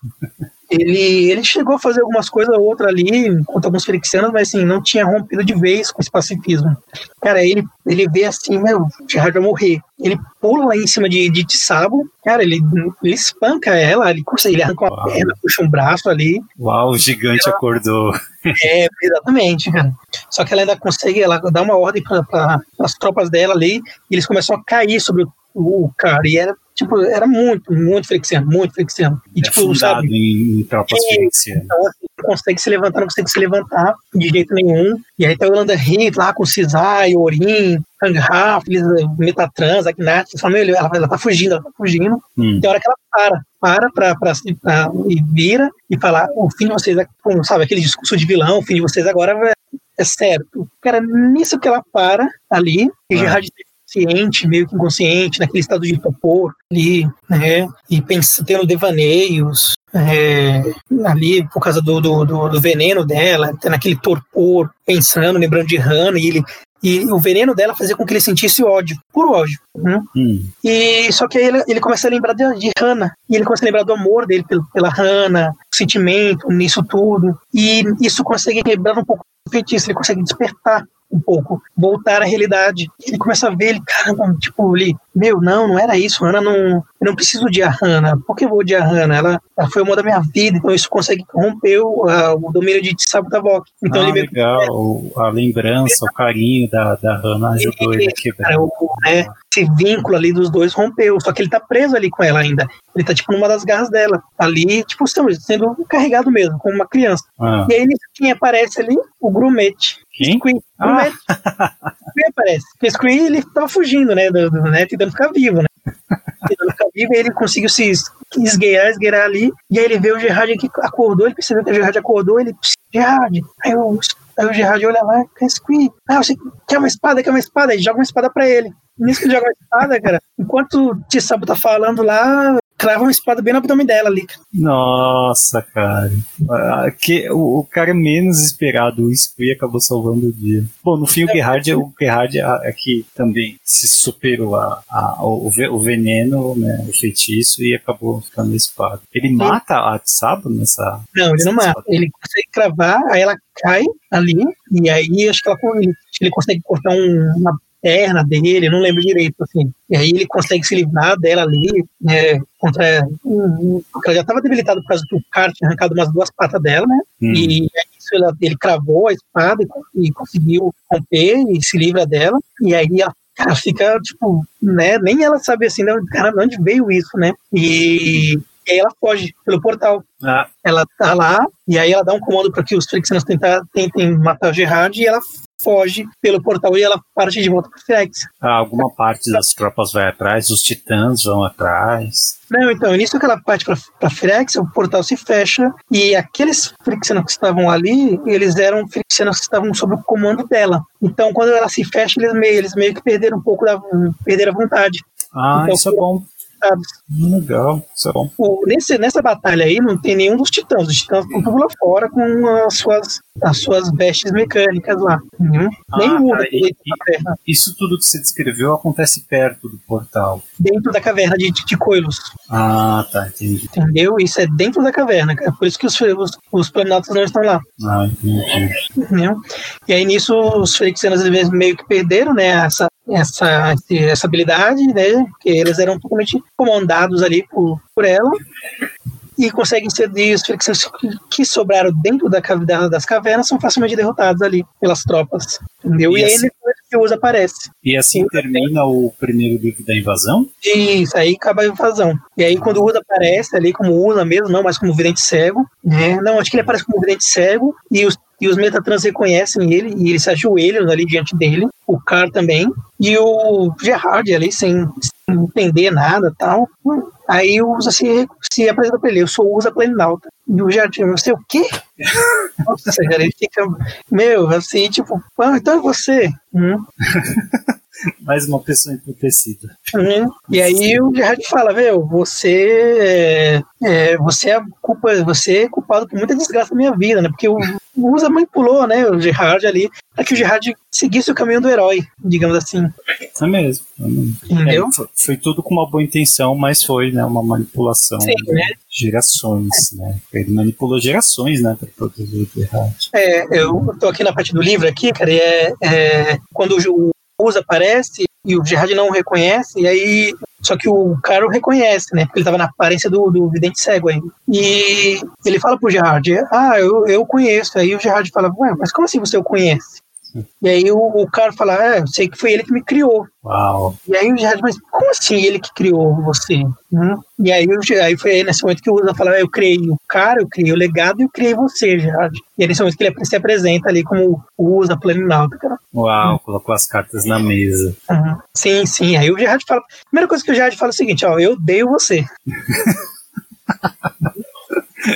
Ele, ele chegou a fazer algumas coisas ou outra ali, contra alguns felixianos, mas assim, não tinha rompido de vez com esse pacifismo. Cara, ele, ele vê assim, meu, o Gerard vai morrer. Ele pula lá em cima de, de Tsabo, cara, ele, ele espanca ela, ele, ele arranca uma Uau. perna, puxa um braço ali. Uau, o gigante acordou. [LAUGHS] É, exatamente, cara. Só que ela ainda consegue, ela dá uma ordem para as tropas dela ali, e eles começam a cair sobre o, o cara, e era, tipo, era muito, muito flexiano, muito flexiano. E, É tipo, sabe, em, tropas É. então, assim, não consegue se levantar, não consegue se levantar de jeito nenhum. E aí tá o Yolanda Reed lá com o Cisai, Orin, Hangraf, Metatrans, Agnat, falam, meu, ela, ela tá fugindo, ela tá fugindo. Hum. Tem hora que ela para, para pra, pra, pra- e vira e fala, o fim de vocês, é sabe, aquele discurso de vilão, o fim de vocês agora é, é certo. Cara, nisso que ela para ali, e Ah. Gerard consciente, meio que inconsciente, naquele estado de torpor ali, né, e pensa, tendo devaneios, é, ali por causa do, do, do, do veneno dela, tá naquele torpor, pensando, lembrando de Hannah, e ele e o veneno dela fazia com que ele sentisse ódio, puro ódio. Né? Hum. E só que aí ele, ele começa a lembrar de, de Hannah, e ele começa a lembrar do amor dele pelo, pela Hannah, o sentimento nisso tudo, e isso consegue quebrar um pouco o feitiço, ele consegue despertar um pouco, voltar à realidade. Ele começa a ver, ele, caramba, tipo, ele, meu, não, não era isso, Hannah não, eu não preciso de a Hannah, por que eu vou odiar a Hannah? Ela, ela foi o amor da minha vida, então isso consegue romper o, a- o domínio de Sabutavok. Então ah, ele meio que legal. A lembrança, o carinho da, da Hannah ajudou ele a quebrar. cara, o, né, esse vínculo ali dos dois rompeu, só que ele tá preso ali com ela ainda. Ele tá, tipo, numa das garras dela. Ali, tipo, sendo sendo carregado mesmo, como uma criança. Ah, E aí, nisso, quem aparece ali? O Grumete. quem? Squee. Ah. Grumete. Quem aparece? Porque Squee, ele tava fugindo, né, do, do, né, tentando ficar vivo, né. [LAUGHS] Tentando ficar vivo, e ele conseguiu se es- esgueirar, esgueirar ali, e aí ele vê o Gerard que acordou, ele percebeu que o Gerard acordou, ele, Gerard, aí o, aí o Gerard olha lá, que é Squee? Ah, você quer uma espada, quer uma espada? Aí joga uma espada pra ele. Nisso que ele joga uma espada, cara, enquanto o Tissabu tá falando lá, crava uma espada bem no abdômen dela ali. Nossa, cara. Ah, que, o, o cara menos esperado, o Squee, acabou salvando o dia. Bom, no fim o Gerard, o Gerard é, é que também se superou a, a- o, o veneno, né, o feitiço, e acabou ficando na espada. Ele mata a Tsabo nessa... Não, ele não mata. Ele consegue cravar, aí ela cai ali, e aí acho que ela, ele, ele consegue cortar um- uma perna dele, não lembro direito, assim. E aí ele consegue se livrar dela ali, né, contra... Porque ela já estava debilitada por causa do cara tinha arrancado umas duas patas dela, né? Hum, E aí isso ela- ele cravou a espada e, e conseguiu romper e se livra dela. E aí ela, cara, fica, tipo, né? Nem ela sabe assim, né, cara, de onde veio isso, né? E, e aí ela foge pelo portal ah, ela tá lá, e aí ela dá um comando para que os Frixianos tentar, tentem matar o Gerard, e ela foge pelo portal e ela parte de volta para Frex. ah, alguma parte das tropas vai atrás, os titãs vão atrás. Não, então, nisso que ela parte para Frex, o portal se fecha, e aqueles Frixianos que estavam ali, eles eram Frixianos que estavam sob o comando dela. Então, quando ela se fecha, eles meio, eles meio que perderam um pouco da perderam a vontade. Ah, Então, isso é bom. Legal, isso é bom. O- nesse, nessa batalha aí não tem nenhum dos titãs. Os titãs estão tudo lá fora com as suas, as suas vestes mecânicas lá. Nem Ah, cara, e- Isso tudo que você descreveu acontece perto do portal. dentro da caverna de, de Coilos. Ah, tá, entendi. Entendeu? Isso é dentro da caverna, cara. Por isso que os, os, os planetas não estão lá. Ah, entendi. Entendeu? E aí nisso os eles meio que perderam né, essa, essa, essa habilidade, né? Porque eles eram totalmente comandados ali por, por ela. E conseguem ser os que, que sobraram dentro da cavidade das cavernas são facilmente derrotados ali pelas tropas. Entendeu? E E, aí assim- que o Usa aparece. E assim termina o primeiro livro da invasão? Isso aí acaba a invasão. E aí, quando o Uda aparece ali como Uda mesmo, não mais como vidente cego, né? Não, acho que ele aparece como vidente cego e os, e os Metatrans reconhecem ele e eles se ajoelham ali diante dele. O Car também. E o Gerard ali, sem, sem entender nada tal. Aí o Usa se, se apresenta pra ele: Eu sou o Usa Planalta. E o Gerard, você é o quê? [LAUGHS] Nossa, ele fica, meu, assim, tipo, ah, então é você. Hum. [LAUGHS] Mais uma pessoa emputecida. Uhum. E aí o Gerard fala, meu, você é, é, você é culpa, você é culpado por muita desgraça na minha vida, né? Porque o, Usa manipulou, né, o Gerard ali, para que o Gerard seguisse o caminho do herói, digamos assim. É mesmo. é mesmo. Entendeu? É, foi, foi tudo com uma boa intenção, mas foi né, uma manipulação Sim, de né? gerações, né? Ele manipulou gerações, né, para produzir o Gerard. É, eu tô aqui na parte do livro aqui, cara, e é, é quando o Usa aparece e o Gerard não o reconhece, e aí. Só que o cara reconhece, né? Ele tava na aparência do, do vidente cego ainda. E ele fala pro Gerard, ah, eu, eu conheço. Aí o Gerard fala, ué, mas como assim você o conhece? E aí o, o cara fala, ah, eu sei que foi ele que me criou. Uau. E aí o Gerard, mas como assim ele que criou você? Hum? E aí, Ge- aí foi aí nesse momento que o Usa fala, eu criei o cara, eu criei o legado e eu criei você, Gerard. E é nesse momento que ele se apresenta ali como o Usa Planinauta, cara. Uau, colocou as cartas na mesa. Uhum. Sim, sim. Aí o Gerard fala. A primeira coisa que o Gerard fala é o seguinte: ó, eu odeio você. [LAUGHS]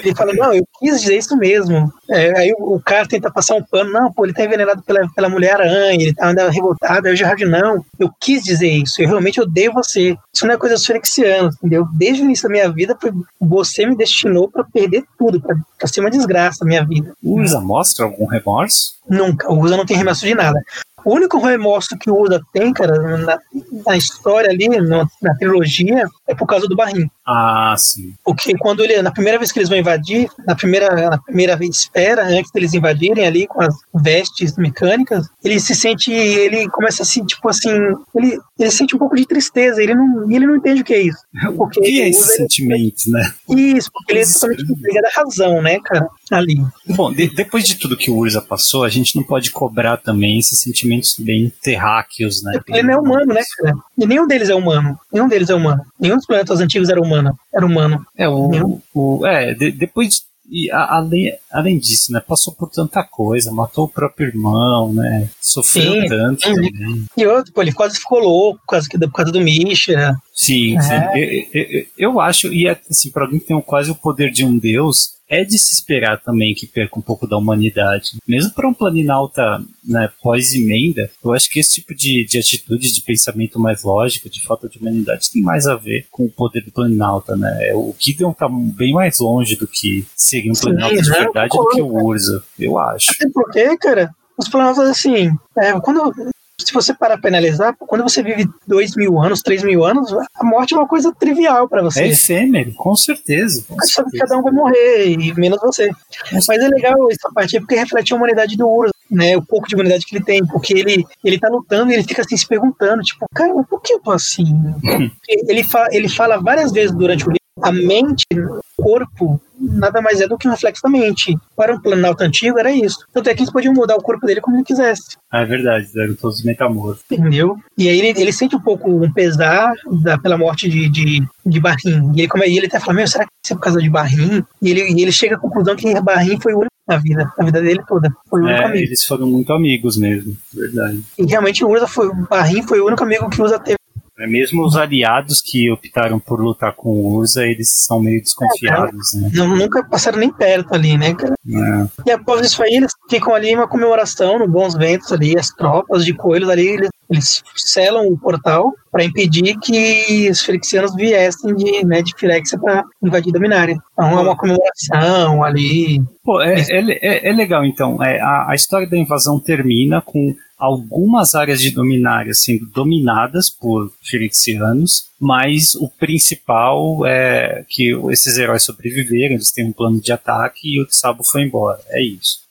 Ele fala, não, eu quis dizer isso mesmo. É, aí o, o cara tenta passar um pano, não, pô, ele tá envenenado pela, pela Mulher-Aranha, ele tá andando revoltado. Aí o Gerard, não, eu quis dizer isso, eu realmente odeio você. Isso não é coisa ferexianos, entendeu? Desde o início da minha vida, foi, você me destinou pra perder tudo, pra, pra ser uma desgraça na minha vida. Usa mostra algum remorso? Nunca. O Usa não tem remorso de nada. O único remorso que o Usa tem, cara, na, na história ali, no- na trilogia, é por causa do Barrim. Ah, sim. Porque quando ele, na primeira vez que eles vão invadir, na primeira, na primeira esfera, antes deles invadirem ali com as vestes mecânicas, ele se sente, ele começa a se, tipo assim, ele, ele sente um pouco de tristeza, ele não, ele não entende o que é isso. [LAUGHS] Porque O que é esse sentimento, né? Isso, porque ele é totalmente ligado à razão, né, cara, ali. Bom, de- depois de tudo que o Urza passou, a gente não pode cobrar também esses sentimentos bem terráqueos, né? Ele não é humano, né, cara? E nenhum deles é humano. Nenhum deles é humano. Nenhum dos planetas antigos era humano. Era humano. É, o, o- é de- depois de, e a- além, além disso, né, passou por tanta coisa, matou o próprio irmão, né, sofreu Sim, tanto sim. também. E outro, pô, ele quase ficou louco por causa, por causa do Misha. Sim, É. sim. Eu, eu- eu- eu acho, e é, assim, para alguém que tem quase o poder de um deus, é de se esperar também que perca um pouco da humanidade. Mesmo para um planinauta né, pós-emenda, eu acho que esse tipo de, de atitude, de pensamento mais lógico, de falta de humanidade, tem mais a ver com o poder do planinauta, né? O Gideon tá bem mais longe do que seria um Sim, planinauta de né? verdade do que o Urza, eu acho. Até porque, cara, os planetas, assim, é, quando. Se você parar pra analisar, quando você vive dois mil anos, três mil anos, a morte é uma coisa trivial pra É você. efêmero, com certeza. com sabe que certeza. cada um vai morrer, e menos você. Mas é legal essa parte porque reflete a humanidade do Urza, né? O pouco de humanidade que ele tem, porque ele, ele tá lutando e ele fica assim se perguntando, tipo, cara, por que eu tô assim? [LAUGHS] ele, fa ele fala várias vezes durante o livro, a mente, o corpo, nada mais é do que um reflexo da mente. Para um planalto antigo era isso. Tanto é que eles podiam mudar o corpo dele como ele quisesse. Ah, é verdade, eram todos metamorfos. Entendeu? E aí ele, ele sente um pouco um pesar da, pela morte de, de, de Barrim. E ele, come, e ele até fala, meu, será que isso é por causa de Barrim? E ele, e ele chega à conclusão que Barrim foi o único na vida, na vida dele toda. Foi o único É, amigo. eles foram muito amigos mesmo, verdade. E realmente o Urza foi, o Barrim foi o único amigo que Urza teve. É, mesmo os aliados que optaram por lutar com o Urza, eles são meio desconfiados, né? Não, nunca passaram nem perto ali, né, cara? É. E após isso aí, eles ficam ali em uma comemoração, no Bons Ventos ali, as tropas de coelhos ali, eles, eles selam o portal para impedir que os Ferexianos viessem de, né, de Firexia para invadir Dominária. Então é uma comemoração ali. Pô, é, é, é- é legal então. É, a, a história da invasão termina com algumas áreas de Dominária sendo dominadas por Firexianos, mas o principal é que esses heróis sobreviveram, eles têm um plano de ataque e o Tsabo foi embora. É isso.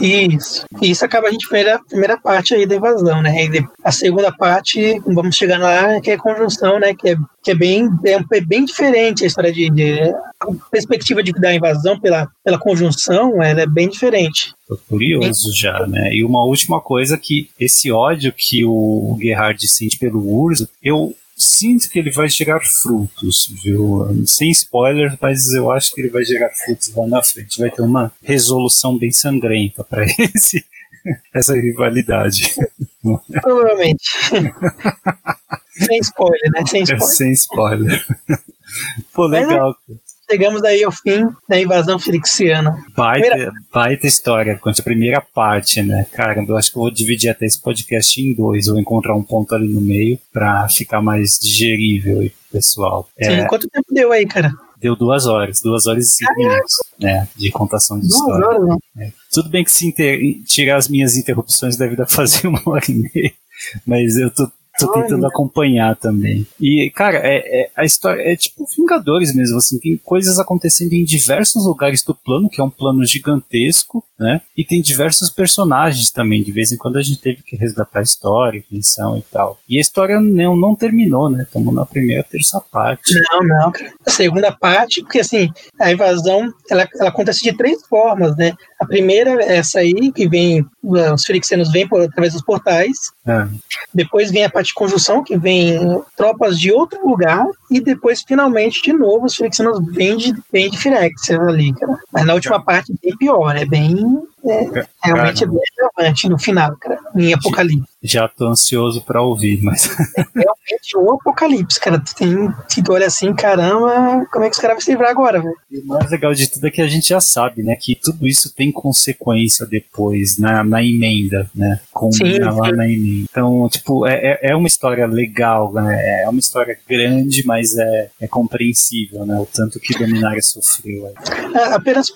Isso. E isso acaba a gente vendo a primeira parte aí da invasão, né? E a segunda parte, vamos chegar lá, que é a conjunção, né? Que é, que é bem é, é bem diferente a história de, de a perspectiva de, da invasão pela, pela conjunção, ela é bem diferente. Tô curioso já, né? E uma última coisa que esse ódio que o Gerhard sente pelo Urso, eu sinto que ele vai gerar frutos, viu? Sem spoiler, mas eu acho que ele vai gerar frutos lá na frente. Vai ter uma resolução bem sangrenta para [LAUGHS] esse essa rivalidade. Provavelmente. Sem spoiler, né? Sem É spoiler. sem spoiler. Pô, Mas é- legal. Chegamos aí ao fim da invasão felixiana. Baita, Primeira- baita história, quanto a primeira parte, né? Cara, eu acho que eu vou dividir até esse podcast em dois. Vou encontrar um ponto ali no meio pra ficar mais digerível pro pessoal. Sim, É, quanto tempo deu aí, cara? deu duas horas, duas horas e cinco minutos, né? De contação de Duas história. horas, né? Tudo bem que se inter- tirar as minhas interrupções deve dar fazer uma hora e meia, mas eu tô, tô tentando acompanhar também. E, cara, é, é- a história é tipo Vingadores mesmo, assim, tem coisas acontecendo em diversos lugares do plano, que é um plano gigantesco, né? E tem diversos personagens também, de vez em quando a gente teve que resgatar a história, quem são e tal. E a história não, não terminou, né? Estamos na primeira terça parte. Não, não. A segunda parte, porque assim, a invasão, ela, ela acontece de três formas, né? A primeira é essa aí, que vem, os felixianos vêm por, através dos portais, É. depois vem a parte de conjunção, que vem tropas de outro lugar, e depois, finalmente, de novo, os felixianos vêm de, vêm de Firexia ali, cara. Mas na última parte, é bem pior, é bem... é, realmente é bem relevante no final, cara, em Apocalipse. Já tô ansioso pra ouvir, mas [LAUGHS] Realmente, o Apocalipse, cara, tu tem, se tu olha assim, caramba, como é que os caras vão se livrar agora, velho? E o mais legal de tudo é que a gente já sabe, né? Que tudo isso tem consequência depois na, na emenda, né? Combina Sim, lá sim. na emenda. Então, tipo, é, é- é uma história legal, né? É uma história grande, mas é, é compreensível, né? O tanto que Dominária sofreu. Ah, apenas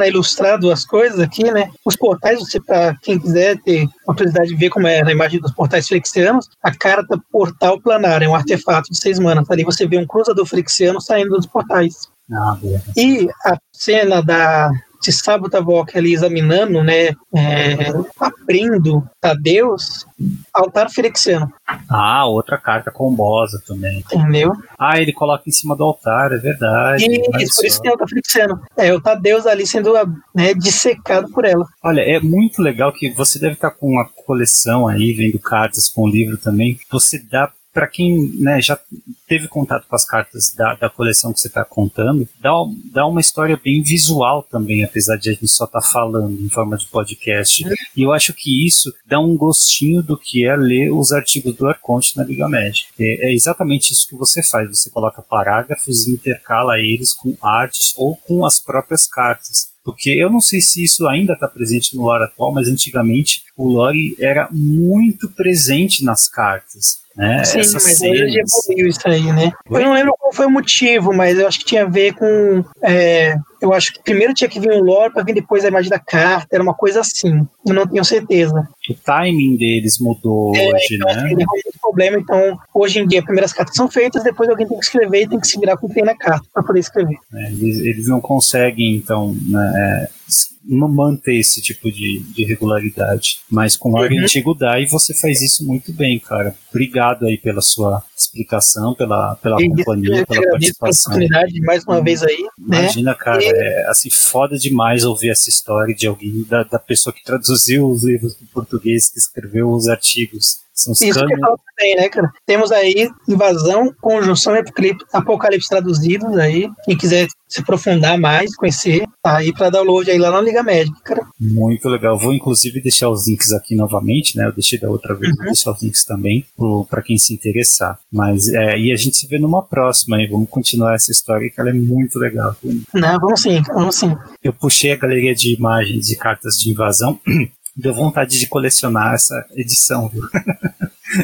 para ilustrar duas coisas aqui, né? Os portais, você para quem quiser ter a oportunidade de ver como é a imagem dos portais flexianos, a carta portal planar é um artefato de seis manas. Ali você vê um cruzador flexiano saindo dos portais. Ah. E a cena da de Sabutavok ali examinando, né, é, abrindo Tadeus, altar flexiano, Ah, outra carta combosa também. entendeu? Ah, ele coloca em cima do altar, é verdade. Isso, por isso só. tem altar flexiano. É, o Tadeus ali sendo né, dissecado por ela. Olha, é muito legal que você deve estar com uma coleção aí, vendo cartas com o livro também. Você dá para quem né, já teve contato com as cartas da, da coleção que você está contando, dá, dá uma história bem visual também, apesar de a gente só estar falando em forma de podcast. E eu acho que isso dá um gostinho do que é ler os artigos do Arconte na Liga Magic. É, é exatamente isso que você faz. Você coloca parágrafos e intercala eles com artes ou com as próprias cartas. Porque eu não sei se isso ainda está presente no lore atual, mas antigamente o lore era muito presente nas cartas. Né? Sim, Essas mas hoje cenas. evoluiu isso aí, né? Oi? Eu não lembro qual foi o motivo, mas eu acho que tinha a ver com. é, eu acho que primeiro tinha que vir o lore para vir depois a imagem da carta, era uma coisa assim. Eu não tenho certeza. O timing deles mudou É, hoje, então, né? assim, problema. Então, hoje em dia, primeiras cartas são feitas, depois alguém tem que escrever e tem que se virar com o que tem na carta para poder escrever. É, Eles, eles não conseguem, então, né, é, manter esse tipo de, de regularidade. Mas com o Uhum. antigo e você faz isso muito bem, cara. Obrigado aí pela sua explicação, pela, pela E companhia, pela participação. oportunidade mais uma vez aí, né? Imagina, cara, E- é assim, foda demais ouvir essa história de alguém, da, da pessoa que traduziu os livros para português, que escreveu os artigos. São Isso que eu falo também, né, cara? Temos aí invasão, conjunção e apocalipse, traduzidos aí. Quem quiser se aprofundar mais, conhecer, tá aí pra download aí lá na Liga Médica, cara. Muito legal. Vou inclusive deixar os links aqui novamente, né? Eu deixei da outra vez, vou deixar os links também para quem se interessar. Mas é, e a gente se vê numa próxima aí. Vamos continuar essa história que ela é muito legal. Não, vamos sim, vamos sim. Eu puxei a galeria de imagens de cartas de invasão. [CLEARS THROAT] Deu vontade de colecionar essa edição, viu?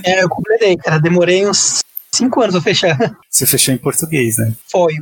É, eu completei, cara. Demorei uns cinco anos pra fechar. Você fechou em português, né? Foi.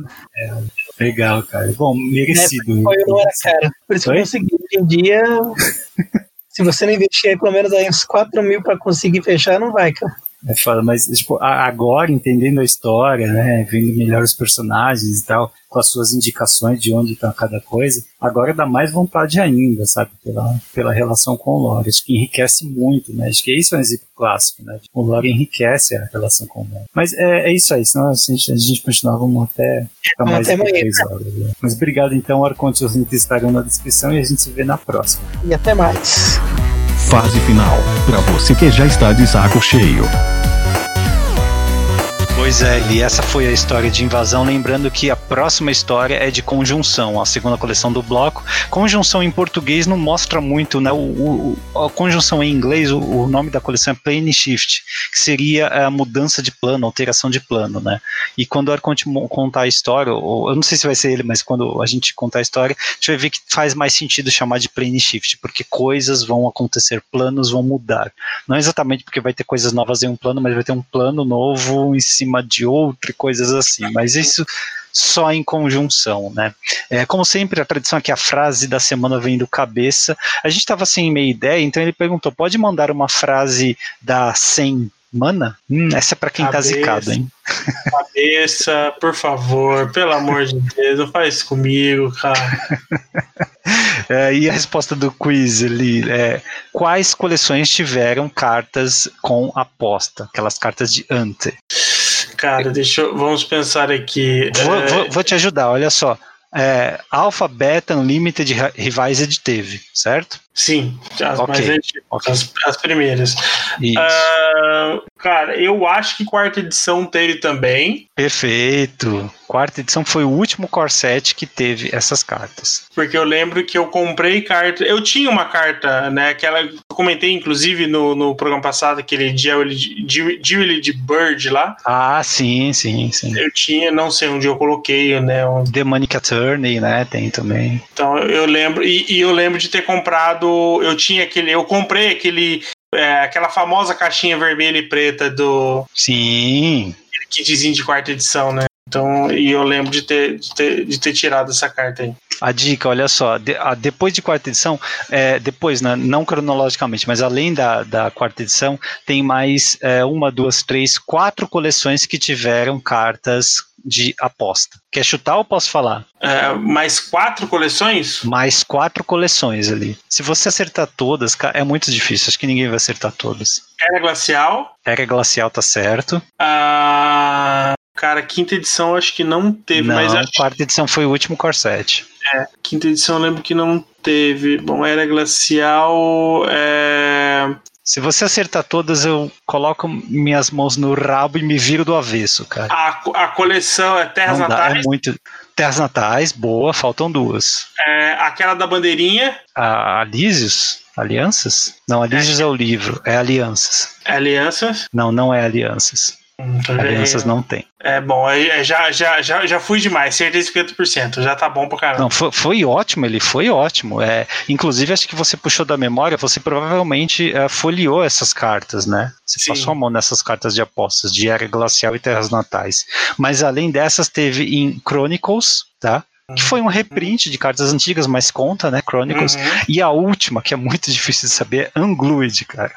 Legal, cara. Bom, merecido. Foi, não era cara. Por isso que eu consegui. Hoje em dia, [LAUGHS] se você não investir aí pelo menos aí uns 4 mil pra conseguir fechar, não vai, cara. É foda, mas tipo, agora entendendo a história, né, vendo melhor os personagens e tal, com as suas indicações de onde está cada coisa, agora dá mais vontade ainda, sabe, pela, pela relação com o lore. Acho que enriquece muito, né? Acho que isso é um exemplo clássico, né? O lore enriquece a relação com o lore. Mas é, é isso aí, senão a gente, a gente continuava vamos até ficar mais até de amanhã. três horas. né? Mas obrigado então, Arconte, os links estarão na descrição e a gente se vê na próxima. E até mais. Fase final. Pra você que já está de saco cheio. Pois é, e essa foi a história de invasão. Lembrando que a próxima história é de conjunção, a segunda coleção do bloco. Conjunção em português não mostra muito, né? O, o a conjunção em inglês, o, o, nome da coleção é Plane Shift, que seria a mudança de plano, alteração de plano, né? E quando o contar a história, ou, eu não sei se vai ser ele, mas quando a gente contar a história, a gente vai ver que faz mais sentido chamar de Plane Shift, porque coisas vão acontecer, planos vão mudar. Não exatamente porque vai ter coisas novas em um plano, mas vai ter um plano novo em cima de outro e coisas assim. Mas isso só em conjunção, né? É, como sempre, a tradição aqui, a frase da semana vem do cabeça. A gente estava sem meia ideia, então ele perguntou: pode mandar uma frase da 100 Mana? Hum, essa é pra quem tá cabeça, tá zicado, hein? Cabeça, por favor, pelo amor de Deus, não faz isso comigo, cara. [LAUGHS] É, e a resposta do quiz ali é: quais coleções tiveram cartas com aposta? Aquelas cartas de ante. Cara, deixa eu, vamos pensar aqui. Vou, é... vou, vou te ajudar, olha só. É, Alpha, Beta, Unlimited, Revised teve, certo? Sim, as okay. mais antigas, okay. as, as, primeiras. Uh, cara, eu acho que quarta edição teve também. Perfeito. Quarta edição foi o último corset que teve essas cartas. Porque eu lembro que eu comprei carta. Eu tinha uma carta, né? Aquela. Eu comentei, inclusive, no, no programa passado, aquele Jewelry de Bird lá. Ah, sim, sim, sim. Eu tinha, não sei onde eu coloquei, né? Um... Demonic Attorney, né? Tem também. Então eu lembro. E, e eu lembro de ter comprado eu tinha aquele, eu comprei aquele, é, aquela famosa caixinha vermelha e preta do. Sim. Kitzinho de quarta edição, né? Então, e eu lembro de ter, de ter, de ter tirado essa carta aí. A dica, olha só, de, a, depois de quarta edição, é, depois, né, não cronologicamente, mas além da, da quarta edição, tem mais é, uma, duas, três, quatro coleções que tiveram cartas de aposta. Quer chutar ou posso falar? É, mais quatro coleções? Mais quatro coleções ali. Se você acertar todas, é muito difícil. Acho que ninguém vai acertar todas. Era Glacial? Era Glacial, tá certo. Ah, cara, quinta edição acho que não teve, não, mas a quarta edição foi o último Corset. É, quinta edição eu lembro que não teve. Bom, era Glacial. É... Se você acertar todas, eu coloco minhas mãos no rabo e me viro do avesso, cara. A, a coleção é Terras Não Natais? Dá, é muito. Terras Natais, boa, faltam duas. É, aquela da bandeirinha? A Alísios? Alianças? Não, Alísios é. é o livro, é Alianças. É alianças? Não, não é Alianças. Hum, Alianças não tem. É bom, é, já, já, já, já fui demais, certeza 50%, já tá bom pra caramba. Não, foi, foi ótimo, ele foi ótimo. É, inclusive, acho que você puxou da memória, você provavelmente é, folheou essas cartas, né? Você Sim. passou a mão nessas cartas de apostas de Era Glacial e Terras Natais. Mas além dessas, teve em Chronicles, tá? Que foi um reprint de cartas antigas, mas conta, né? Chronicles. Uhum. E a última, que é muito difícil de saber, [LAUGHS] é Unglued, cara.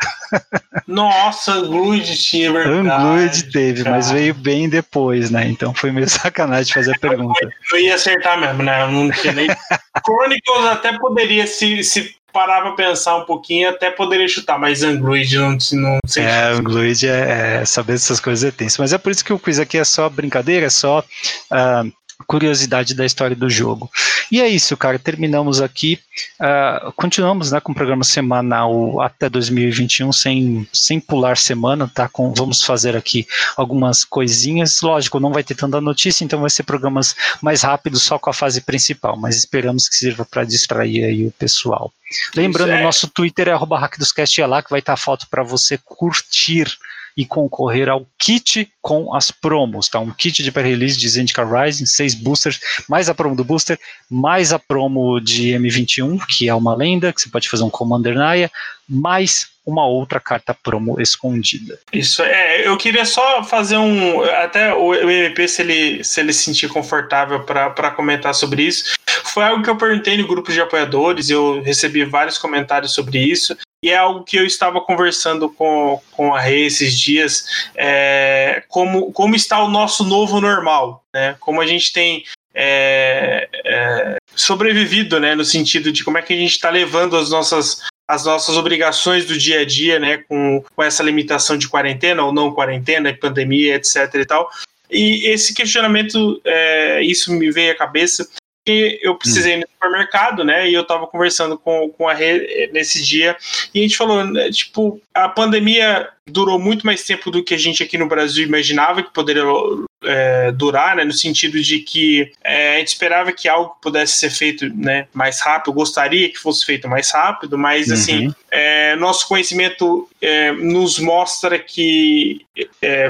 Nossa, Unglued tinha verdade. Unglued teve, cara. mas veio bem depois, né? Então foi meio [LAUGHS] sacanagem fazer a pergunta. Eu ia acertar mesmo, né? Eu não tinha nem. [LAUGHS] Chronicles até poderia se, se parar pra pensar um pouquinho, até poderia chutar, mas Unglued não, não sei. É, Unglued é, é, saber dessas coisas é tenso. Mas é por isso que o quiz aqui é só brincadeira, é só. Uh, curiosidade da história do jogo. E é isso, cara. Terminamos aqui. Uh, continuamos né, com o programa semanal até 2021, sem, sem pular semana, tá? Com, vamos fazer aqui algumas coisinhas. Lógico, não vai ter tanta notícia, então vai ser programas mais rápidos, só com a fase principal, mas esperamos que sirva para distrair aí o pessoal. Lembrando, é. nosso Twitter é arroba hackdoscast, é lá que vai estar a foto para você curtir e concorrer ao kit com as promos, tá? Um kit de pré-release de Zendikar Rising, seis boosters, mais a promo do booster, mais a promo de M21, que é uma lenda, que você pode fazer um Commander Naya, mais uma outra carta promo escondida. Isso é, eu queria só fazer um, até o, MP se ele se ele se sentir confortável para comentar sobre isso. Foi algo que eu perguntei no grupo de apoiadores, eu recebi vários comentários sobre isso. E é algo que eu estava conversando com, com a Rei esses dias, é, como, como está o nosso novo normal, né? Como a gente tem é, é, sobrevivido, né? No sentido de como é que a gente está levando as nossas, as nossas obrigações do dia a dia, né? Com, com essa limitação de quarentena ou não quarentena, pandemia, etc e tal. E esse questionamento, é, isso me veio à cabeça, porque eu precisei ir no supermercado, né? E eu tava conversando com, com a Rê nesse dia, e a gente falou, né, tipo, a pandemia durou muito mais tempo do que a gente aqui no Brasil imaginava que poderia é, durar, né, no sentido de que é, a gente esperava que algo pudesse ser feito né, mais rápido, gostaria que fosse feito mais rápido, mas assim, Uhum. é, nosso conhecimento nos mostra que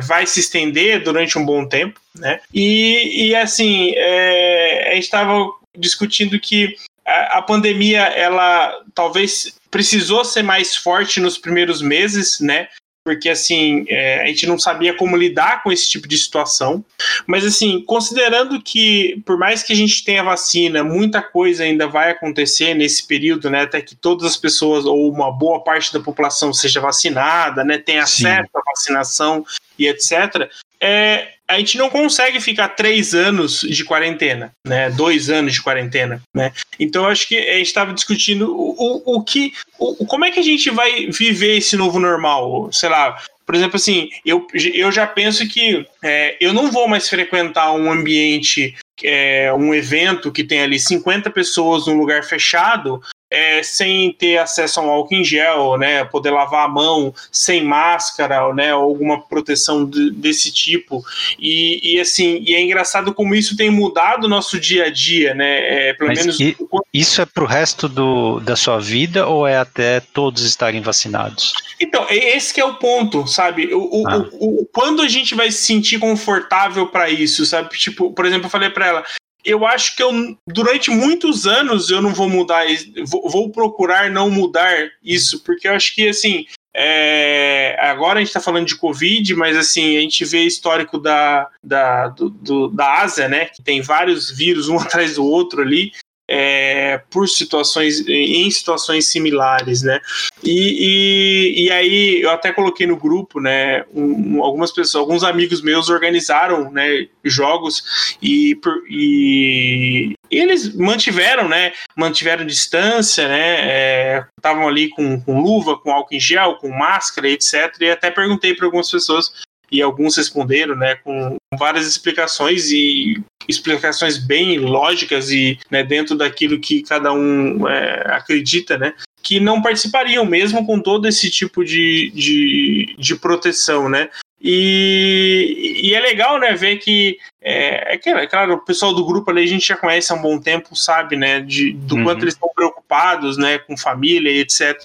vai se estender durante um bom tempo, né? E, e assim, é, a gente estava discutindo que a, a pandemia, ela talvez precisou ser mais forte nos primeiros meses, né? Porque assim, é, a gente não sabia como lidar com esse tipo de situação. Mas assim, considerando que por mais que a gente tenha vacina, muita coisa ainda vai acontecer nesse período, né? Até que todas as pessoas, ou uma boa parte da população seja vacinada, né? Tenha Sim. acesso à vacinação e etc. É, a gente não consegue ficar três anos de quarentena, né? Dois anos de quarentena, né? Então acho que a gente estava discutindo o, o, o que, o, como é que a gente vai viver esse novo normal, sei lá. Por exemplo, assim, eu, eu já penso que é, eu não vou mais frequentar um ambiente, é, um evento que tem ali 50 pessoas num lugar fechado, é, sem ter acesso a um álcool em gel, né, poder lavar a mão sem máscara, né, ou alguma proteção de- desse tipo. E, e, assim, e é engraçado como isso tem mudado o nosso dia a dia, né? É, pelo Mas menos e- Isso é pro resto do, da sua vida ou é até todos estarem vacinados? Então, esse que é o ponto, sabe? O, o, Ah. o- o- quando a gente vai se sentir confortável para isso, sabe? Tipo, por exemplo, eu falei para ela, eu acho que eu durante muitos anos eu não vou mudar, vou, vou procurar não mudar isso, porque eu acho que assim. é, agora a gente está falando de Covid, mas assim, a gente vê histórico da, da, do- do- da Ásia, né? Que tem vários vírus um [LAUGHS] atrás do outro ali. É, por situações em situações similares, né? E, e, e aí eu até coloquei no grupo, né? um- um- algumas pessoas, alguns amigos meus organizaram, né? Jogos e, e, eles mantiveram, né? Mantiveram distância, né? Estavam ali com, com luva, com álcool em gel, com máscara, etc. E até perguntei para algumas pessoas e alguns responderam, né? Com várias explicações e explicações bem lógicas e né, dentro daquilo que cada um é, acredita, né? Que não participariam mesmo com todo esse tipo de, de, de proteção, né? E, e é legal, né, ver que é, é é claro, o pessoal do grupo ali a gente já conhece há um bom tempo, sabe, né, de, do Uhum. quanto eles estão preocupados, né, com família e etc.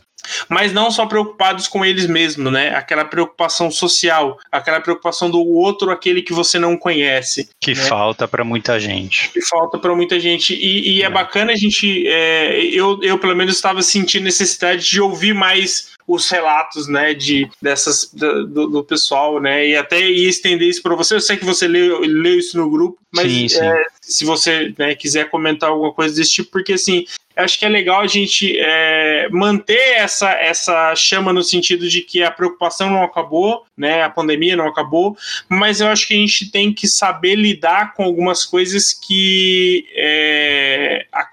Mas não só preocupados com eles mesmos, né, aquela preocupação social, aquela preocupação do outro, aquele que você não conhece Que né? falta para muita gente. que falta para muita gente. E, e é. bacana a gente. é, eu, eu, pelo menos, estava sentindo necessidade de ouvir mais os relatos, né, de, dessas, do, do- pessoal, né, e até ia estender isso para você. Eu sei que você leu, leu isso no grupo, mas Sim, sim. é, se você né, quiser comentar alguma coisa desse tipo, porque assim, acho que é legal a gente é, manter essa, essa chama no sentido de que a preocupação não acabou, né, a pandemia não acabou, mas eu acho que a gente tem que saber lidar com algumas coisas que é,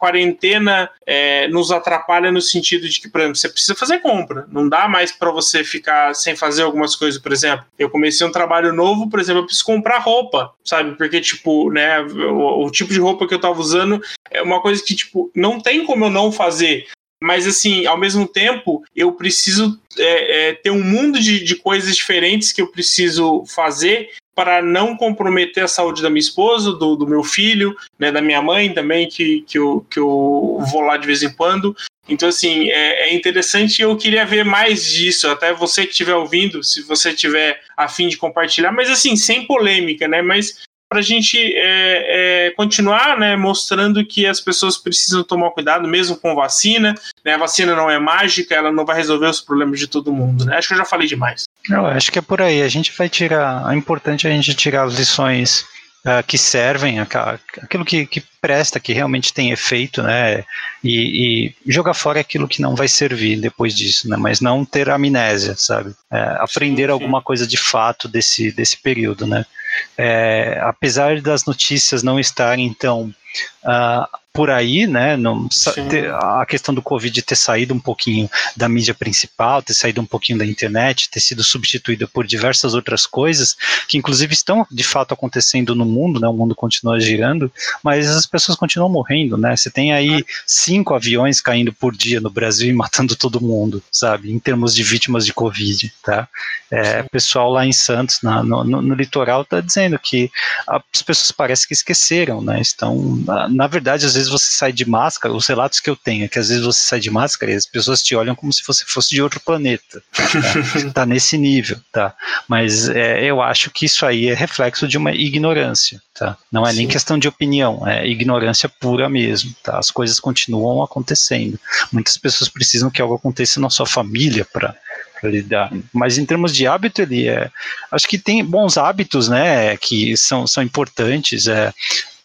quarentena é, nos atrapalha no sentido de que, por exemplo, você precisa fazer compra, não dá mais para você ficar sem fazer algumas coisas, por exemplo. Eu comecei um trabalho novo, por exemplo, eu preciso comprar roupa, sabe? Porque, tipo, né, o, o tipo de roupa que eu tava usando é uma coisa que, tipo, não tem como eu não fazer. Mas, assim, ao mesmo tempo, eu preciso é, é, ter um mundo de, de coisas diferentes que eu preciso fazer para não comprometer a saúde da minha esposa, do, do meu filho, né, da minha mãe também, que, que, eu, que eu vou lá de vez em quando. Então, assim, é, é interessante eu queria ver mais disso. Até você que estiver ouvindo, se você tiver a fim de compartilhar, mas assim, sem polêmica, né? Mas para a gente é, é, continuar né, mostrando que as pessoas precisam tomar cuidado, mesmo com vacina. Né, a vacina não é mágica, ela não vai resolver os problemas de todo mundo. Né? Acho que eu já falei demais. Eu acho que é por aí. A gente vai tirar. É importante a gente tirar as lições uh, que servem, aquilo que, que, presta, que realmente tem efeito, né? E, e, jogar fora aquilo que não vai servir depois disso, né? Mas não ter amnésia, sabe? É, aprender sim, sim. alguma coisa de fato desse, desse período, né? É, apesar das notícias não estarem tão uh, por aí, né? Não, a questão do Covid ter saído um pouquinho da mídia principal, ter saído um pouquinho da internet, ter sido substituída por diversas outras coisas, que inclusive estão de fato acontecendo no mundo, né? O mundo continua girando, mas as pessoas continuam morrendo, né? Você tem aí cinco aviões caindo por dia no Brasil e [LAUGHS] matando todo mundo, sabe? Em termos de vítimas de Covid, tá? É, pessoal lá em Santos, na, no, no, no, litoral, está dizendo que as pessoas parecem que esqueceram, né? Estão, na, na, verdade, às vezes você sai de máscara, os relatos que eu tenho é que às vezes você sai de máscara e as pessoas te olham como se você fosse de outro planeta. Tá, [LAUGHS] tá nesse nível, tá? Mas é, eu acho que isso aí é reflexo de uma ignorância, tá? Não é Sim. nem questão de opinião, é ignorância pura mesmo, tá? As coisas continuam acontecendo. Muitas pessoas precisam que algo aconteça na sua família para lidar. Mas em termos de hábito, ele é. Acho que tem bons hábitos, né? Que são, são importantes. É,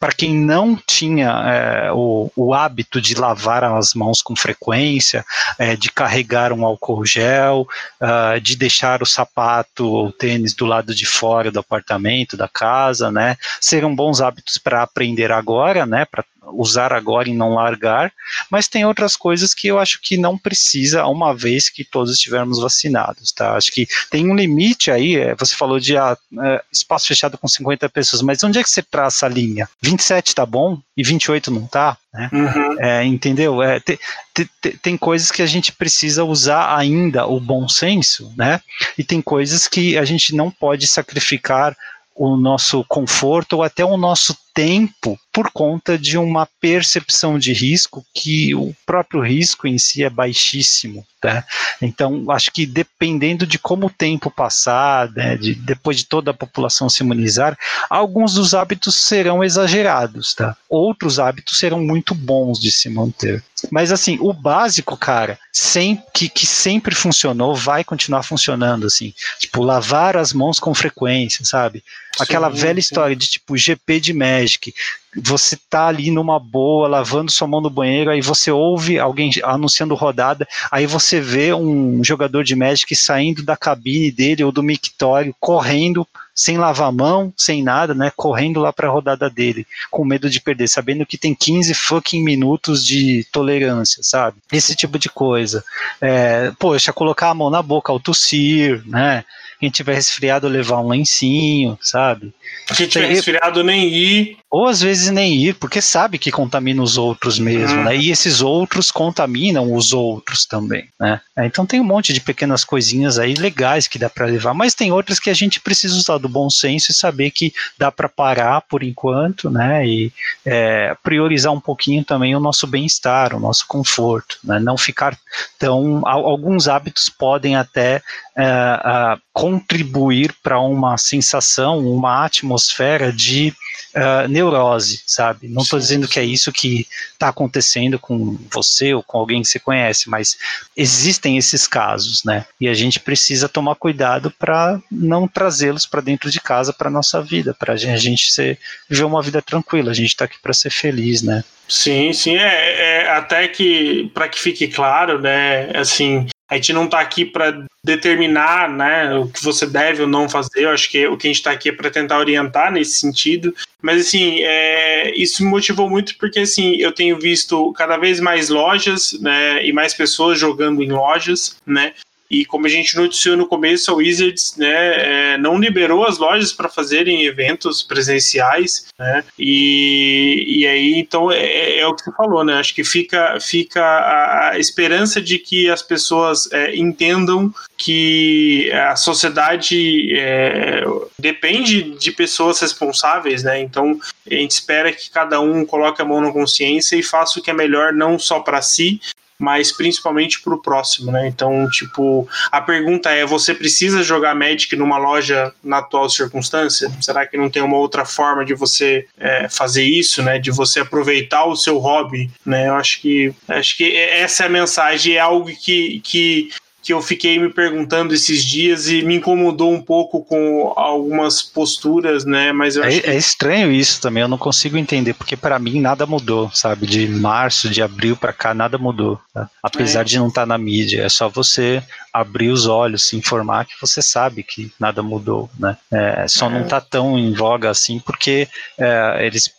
para quem não tinha é, o, o, hábito de lavar as mãos com frequência, é, de carregar um álcool gel, uh, de deixar o sapato ou tênis do lado de fora do apartamento, da casa, né? Serão bons hábitos para aprender agora, né? Para usar agora e não largar, mas tem outras coisas que eu acho que não precisa uma vez que todos estivermos vacinados, tá? Acho que tem um limite aí, é, você falou de ah, é, espaço fechado com 50 pessoas, mas onde é que você traça a linha? 27 tá bom e 28 não tá? Né? Uhum. É, entendeu? É, tem, tem, tem coisas que a gente precisa usar ainda o bom senso, né? E tem coisas que a gente não pode sacrificar o nosso conforto ou até o nosso tempo por conta de uma percepção de risco que o próprio risco em si é baixíssimo. Tá? Então, acho que dependendo de como o tempo passar, né, de, depois de toda a população se imunizar, alguns dos hábitos serão exagerados, tá? outros hábitos serão muito bons de se manter. Mas assim, o básico, cara, sem, que, que sempre funcionou, vai continuar funcionando, assim. Tipo, lavar as mãos com frequência, sabe? Aquela sim, velha sim. história de tipo GP de Magic. Você tá ali numa boa, lavando sua mão no banheiro, aí você ouve alguém anunciando rodada, aí você vê um jogador de Magic saindo da cabine dele ou do mictório, correndo, sem lavar a mão, sem nada, né? Correndo lá para a rodada dele, com medo de perder, sabendo que tem 15 fucking minutos de tolerância, sabe? Esse tipo de coisa. É, poxa, colocar a mão na boca ao tossir, né? Quem tiver resfriado, levar um lencinho, sabe? Quem tiver resfriado, nem ir. Ou às vezes nem ir, porque sabe que contamina os outros mesmo, né? E esses outros contaminam os outros também, né? É, então tem um monte de pequenas coisinhas aí legais que dá para levar, mas tem outras que a gente precisa usar do bom senso e saber que dá para parar por enquanto, né? E é, priorizar um pouquinho também o nosso bem-estar, o nosso conforto, né? Não ficar tão. Alguns hábitos podem até é, contribuir para uma sensação, uma atmosfera de uh, neurose, sabe? Não estou dizendo que é isso que está acontecendo com você ou com alguém que você conhece, mas existem esses casos, né? E a gente precisa tomar cuidado para não trazê-los para dentro de casa, para nossa vida, para a gente ser, viver uma vida tranquila. A gente está aqui para ser feliz, né? Sim, sim, é, é até que para que fique claro, né? Assim, a gente não está aqui para determinar né, o que você deve ou não fazer. Eu acho que o que a gente está aqui é para tentar orientar nesse sentido. Mas assim, é, isso me motivou muito porque assim eu tenho visto cada vez mais lojas né, e mais pessoas jogando em lojas, né? E como a gente noticiou no começo, a Wizards né, é, não liberou as lojas para fazerem eventos presenciais, né? E, e aí, então, é, é, é, o que você falou, né? Acho que fica, fica a, esperança de que as pessoas é, entendam que a sociedade é, depende de pessoas responsáveis, né? Então, a gente espera que cada um coloque a mão na consciência e faça o que é melhor não só para si, mas principalmente para o próximo, né? Então, tipo, a pergunta é: você precisa jogar Magic numa loja na atual circunstância? Será que não tem uma outra forma de você é, fazer isso, né? De você aproveitar o seu hobby, né? Eu acho que acho que essa é a mensagem, é algo que, que que eu fiquei me perguntando esses dias e me incomodou um pouco com algumas posturas, né? Mas é, que... é, estranho isso também, eu não consigo entender, porque para mim nada mudou, sabe? De março, de abril para cá, nada mudou. Tá? Apesar é. de não estar tá na mídia, é só você abrir os olhos, se informar que você sabe que nada mudou, né? É, só não está é. tão em voga assim porque é, eles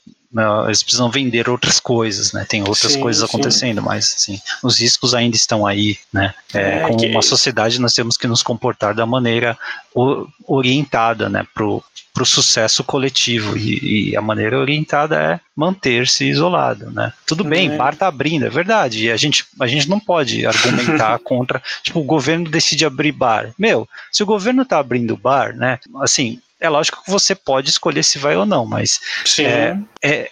eles precisam vender outras coisas, né? Tem outras sim, coisas sim. acontecendo, mas assim, os riscos ainda estão aí, né? É, é, como que... uma sociedade nós temos que nos comportar da maneira orientada, né, pro para o sucesso coletivo e, e, a maneira orientada é manter-se isolado, né? Tudo bem, é. bar está abrindo, é verdade. E a gente, a gente não pode argumentar [LAUGHS] contra, tipo, o governo decide abrir bar. Meu, se o governo está abrindo bar, né? Assim, é lógico que você pode escolher se vai ou não, mas é, é,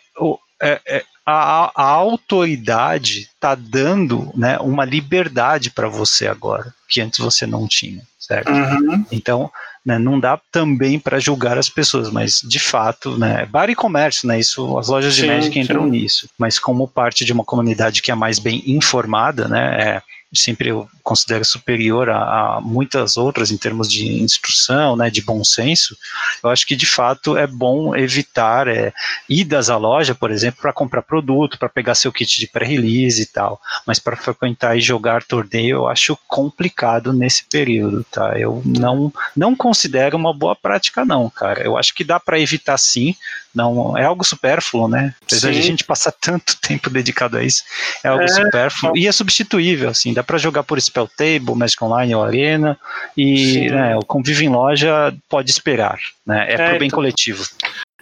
é, é a, a, autoridade está dando né, uma liberdade para você agora, que antes você não tinha, certo? Uhum. Então, né, não dá também para julgar as pessoas, mas de fato, né, bar e comércio, né, isso, as lojas de sim, Magic entram sim. nisso, mas como parte de uma comunidade que é mais bem informada, né, é, sempre eu considero superior a, a, muitas outras em termos de instrução, né, de bom senso, eu acho que de fato é bom evitar é, idas à loja, por exemplo, para comprar produto, para pegar seu kit de pré-release e tal, mas para frequentar e jogar torneio eu acho complicado nesse período, tá? Eu não, não considero uma boa prática não, cara. Eu acho que dá para evitar sim, não é algo supérfluo, né? Apesar sim. de a gente passar tanto tempo dedicado a isso, é algo é, supérfluo e é substituível, assim, dá para jogar por Spell Table, Magic Online ou Arena, e né, o convívio em loja pode esperar, né? É, é pro bem então, coletivo.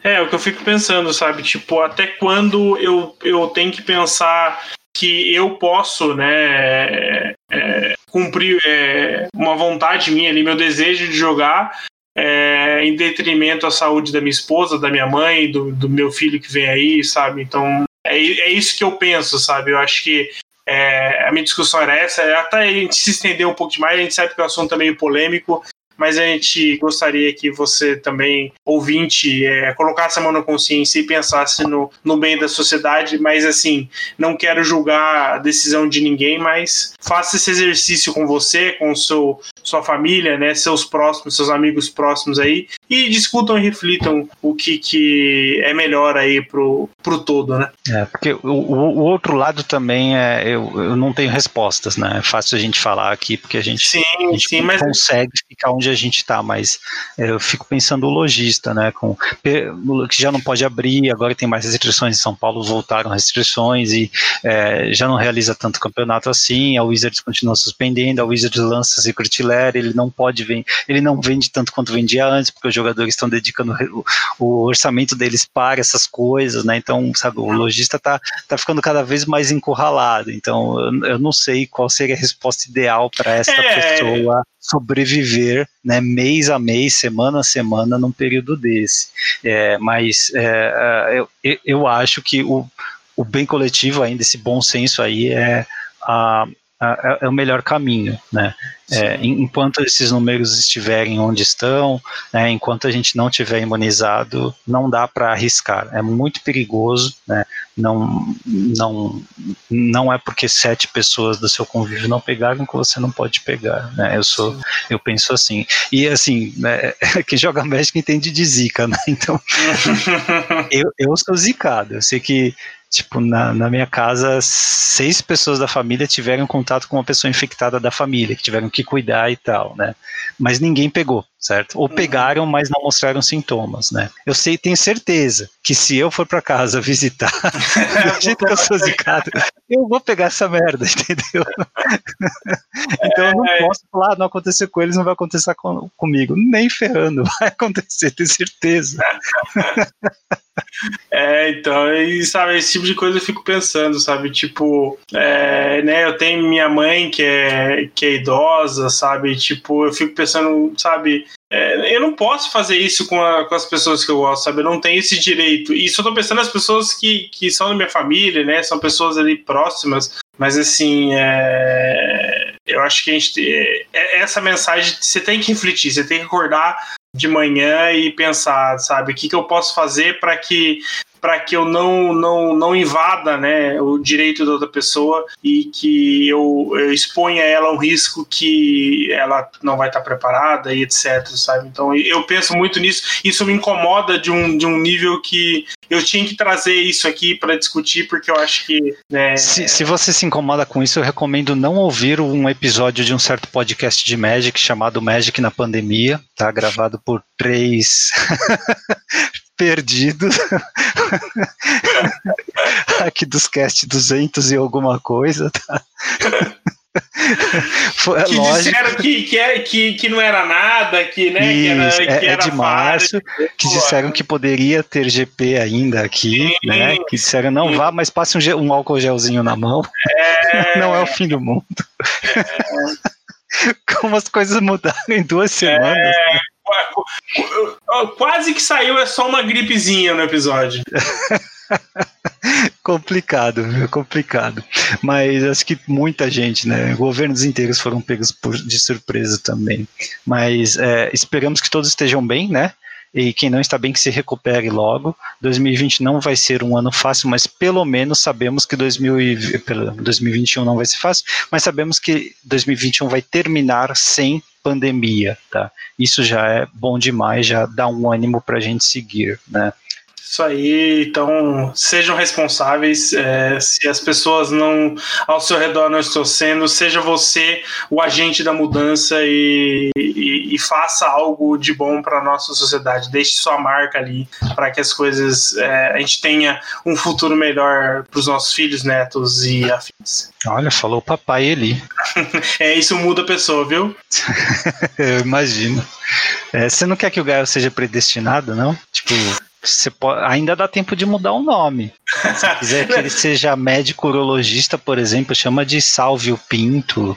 É, o que eu fico pensando, sabe? Tipo, até quando eu, eu tenho que pensar que eu posso, né, é, cumprir é, uma vontade minha ali, meu desejo de jogar, é, em detrimento à saúde da minha esposa, da minha mãe, do, do meu filho que vem aí, sabe? Então, é, é isso que eu penso, sabe? Eu acho que é, a minha discussão era essa, até a gente se estender um pouco demais, a gente sabe que o assunto é meio polêmico, mas a gente gostaria que você também, ouvinte, é, colocasse a mão na consciência e pensasse no, no bem da sociedade, mas assim, não quero julgar a decisão de ninguém, mas faça esse exercício com você, com seu, sua família, né, seus próximos, seus amigos próximos aí, e discutam e reflitam o que, que é melhor aí pro, pro todo, né? É, porque o, o outro lado também é, eu, eu não tenho respostas, né? É fácil a gente falar aqui, porque a gente, sim, a gente sim, mas... consegue ficar onde a gente está, mas é, eu fico pensando o lojista, né? Com, que já não pode abrir, agora tem mais restrições em São Paulo, voltaram restrições e é, já não realiza tanto campeonato assim, a Wizards continua suspendendo, a Wizards lança Secret Lair, ele não pode vender, ele não vende tanto quanto vendia antes, porque os jogadores estão dedicando o, o orçamento deles para essas coisas, né? Então, sabe, o lojista tá, tá ficando cada vez mais encurralado. Então, eu, eu não sei qual seria a resposta ideal para essa é. pessoa sobreviver né, mês a mês, semana a semana, num período desse. É, mas é, eu, eu acho que o, o bem coletivo ainda, esse bom senso aí é a, é, é, o melhor caminho, né? É, enquanto esses números estiverem onde estão, né, enquanto a gente não tiver imunizado, não dá para arriscar. É muito perigoso, né? Não, não, não é porque sete pessoas do seu convívio não pegaram que você não pode pegar, né? Eu sou, eu penso assim. E assim, né, [LAUGHS] quem joga Magic entende de zica, né? Então, [LAUGHS] eu, eu sou zicado. Eu sei que Tipo, na, na minha casa, seis pessoas da família tiveram contato com uma pessoa infectada da família, que tiveram que cuidar e tal, né? Mas ninguém pegou, certo? Ou uhum. pegaram, mas não mostraram sintomas, né? Eu sei, tenho certeza que se eu for para casa visitar, [LAUGHS] do [LAUGHS] jeito que eu sou zicado, eu vou pegar essa merda, [LAUGHS] entendeu? então eu não é. posso falar, ah, não aconteceu com eles, não vai acontecer com, comigo. Nem ferrando, vai acontecer, tenho certeza. [LAUGHS] É, então, e sabe, esse tipo de coisa eu fico pensando, sabe? Tipo, é, né, eu tenho minha mãe que é, que é idosa, sabe? Tipo, eu fico pensando, sabe? É, eu não posso fazer isso com, a, com, as pessoas que eu gosto, sabe? Eu não tenho esse direito. E só tô pensando nas pessoas que, que são da minha família, né? São pessoas ali próximas. Mas assim, é... eu acho que a gente. É, é essa mensagem você tem que refletir, você tem que acordar de manhã e pensar, sabe, o que, que eu posso fazer para que para que eu não, não, não invada né, o direito da outra pessoa e que eu, eu exponha ela a um risco que ela não vai estar preparada e etc, sabe? Então eu penso muito nisso, isso me incomoda de um, de um nível que eu tinha que trazer isso aqui para discutir, porque eu acho que. Né, se, se você se incomoda com isso, eu recomendo não ouvir um episódio de um certo podcast de Magic chamado Magic na Pandemia, tá? Gravado por três [LAUGHS] perdidos [LAUGHS] aqui dos cast 200 e alguma coisa, tá? Foi, que lógico. disseram que, que, é, que, que não era nada, que, né, Isso, que era, é, é de março, que disseram que poderia ter GP ainda aqui, Sim. né? Que disseram não Sim. vá, mas passe um, um, álcool gelzinho na mão. É... [LAUGHS] Não é o fim do mundo. É... [LAUGHS] Como as coisas mudaram em duas semanas. É... Quase que saiu, é só uma gripezinha no episódio. [LAUGHS] [LAUGHS] complicado, complicado. Mas acho que muita gente, né? Governos inteiros foram pegos por, de surpresa também. Mas é, esperamos que todos estejam bem, né? E quem não está bem que se recupere logo. 2020 não vai ser um ano fácil, mas pelo menos sabemos que 2021 não vai ser fácil, mas sabemos que 2021 vai terminar sem pandemia, tá? Isso já é bom demais, já dá um ânimo para a gente seguir, né? Isso aí, então sejam responsáveis. É, se as pessoas não ao seu redor não estão sendo, seja você o agente da mudança e, e, e faça algo de bom para a nossa sociedade. Deixe sua marca ali para que as coisas é, a gente tenha um futuro melhor para os nossos filhos, netos e afins. Olha, falou o papai ali. [LAUGHS] é, isso muda a pessoa, viu? [LAUGHS] Eu imagino. É, você não quer que o Gaio seja predestinado, não? Tipo, você pode, ainda dá tempo de mudar o nome. Se quiser que ele [LAUGHS] seja médico urologista, por exemplo, chama de Salvio Pinto.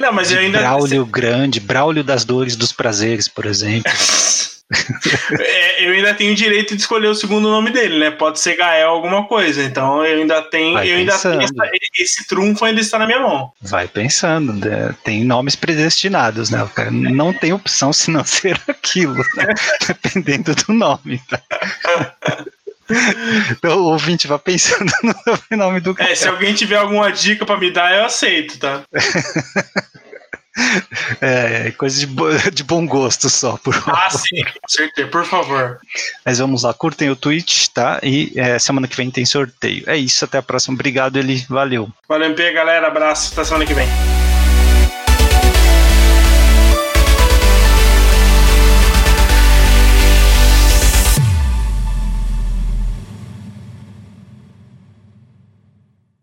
Não, mas eu ainda. Braulio Grande, Braulio das Dores dos Prazeres, por exemplo. [LAUGHS] [LAUGHS] é, eu ainda tenho o direito de escolher o segundo nome dele, né? Pode ser Gael alguma coisa. Então eu ainda tenho, Vai eu ainda tenho essa, esse trunfo ainda está na minha mão. Vai pensando, né? tem nomes predestinados, né? O cara não tem opção se não ser aquilo, né? [LAUGHS] dependendo do nome. Tá? [LAUGHS] Então, o ouvinte vai pensando no nome do cara. É, se alguém tiver alguma dica para me dar, eu aceito, tá? [LAUGHS] É, coisa de, bo [LAUGHS] de bom gosto só, por favor. Ah, sim, com certeza, por favor. Mas vamos lá, curtem o tweet, tá? E é, semana que vem tem sorteio. É isso, até a próxima. Obrigado, Eli. Valeu. Valeu, MP, galera. Abraço. Até semana que vem.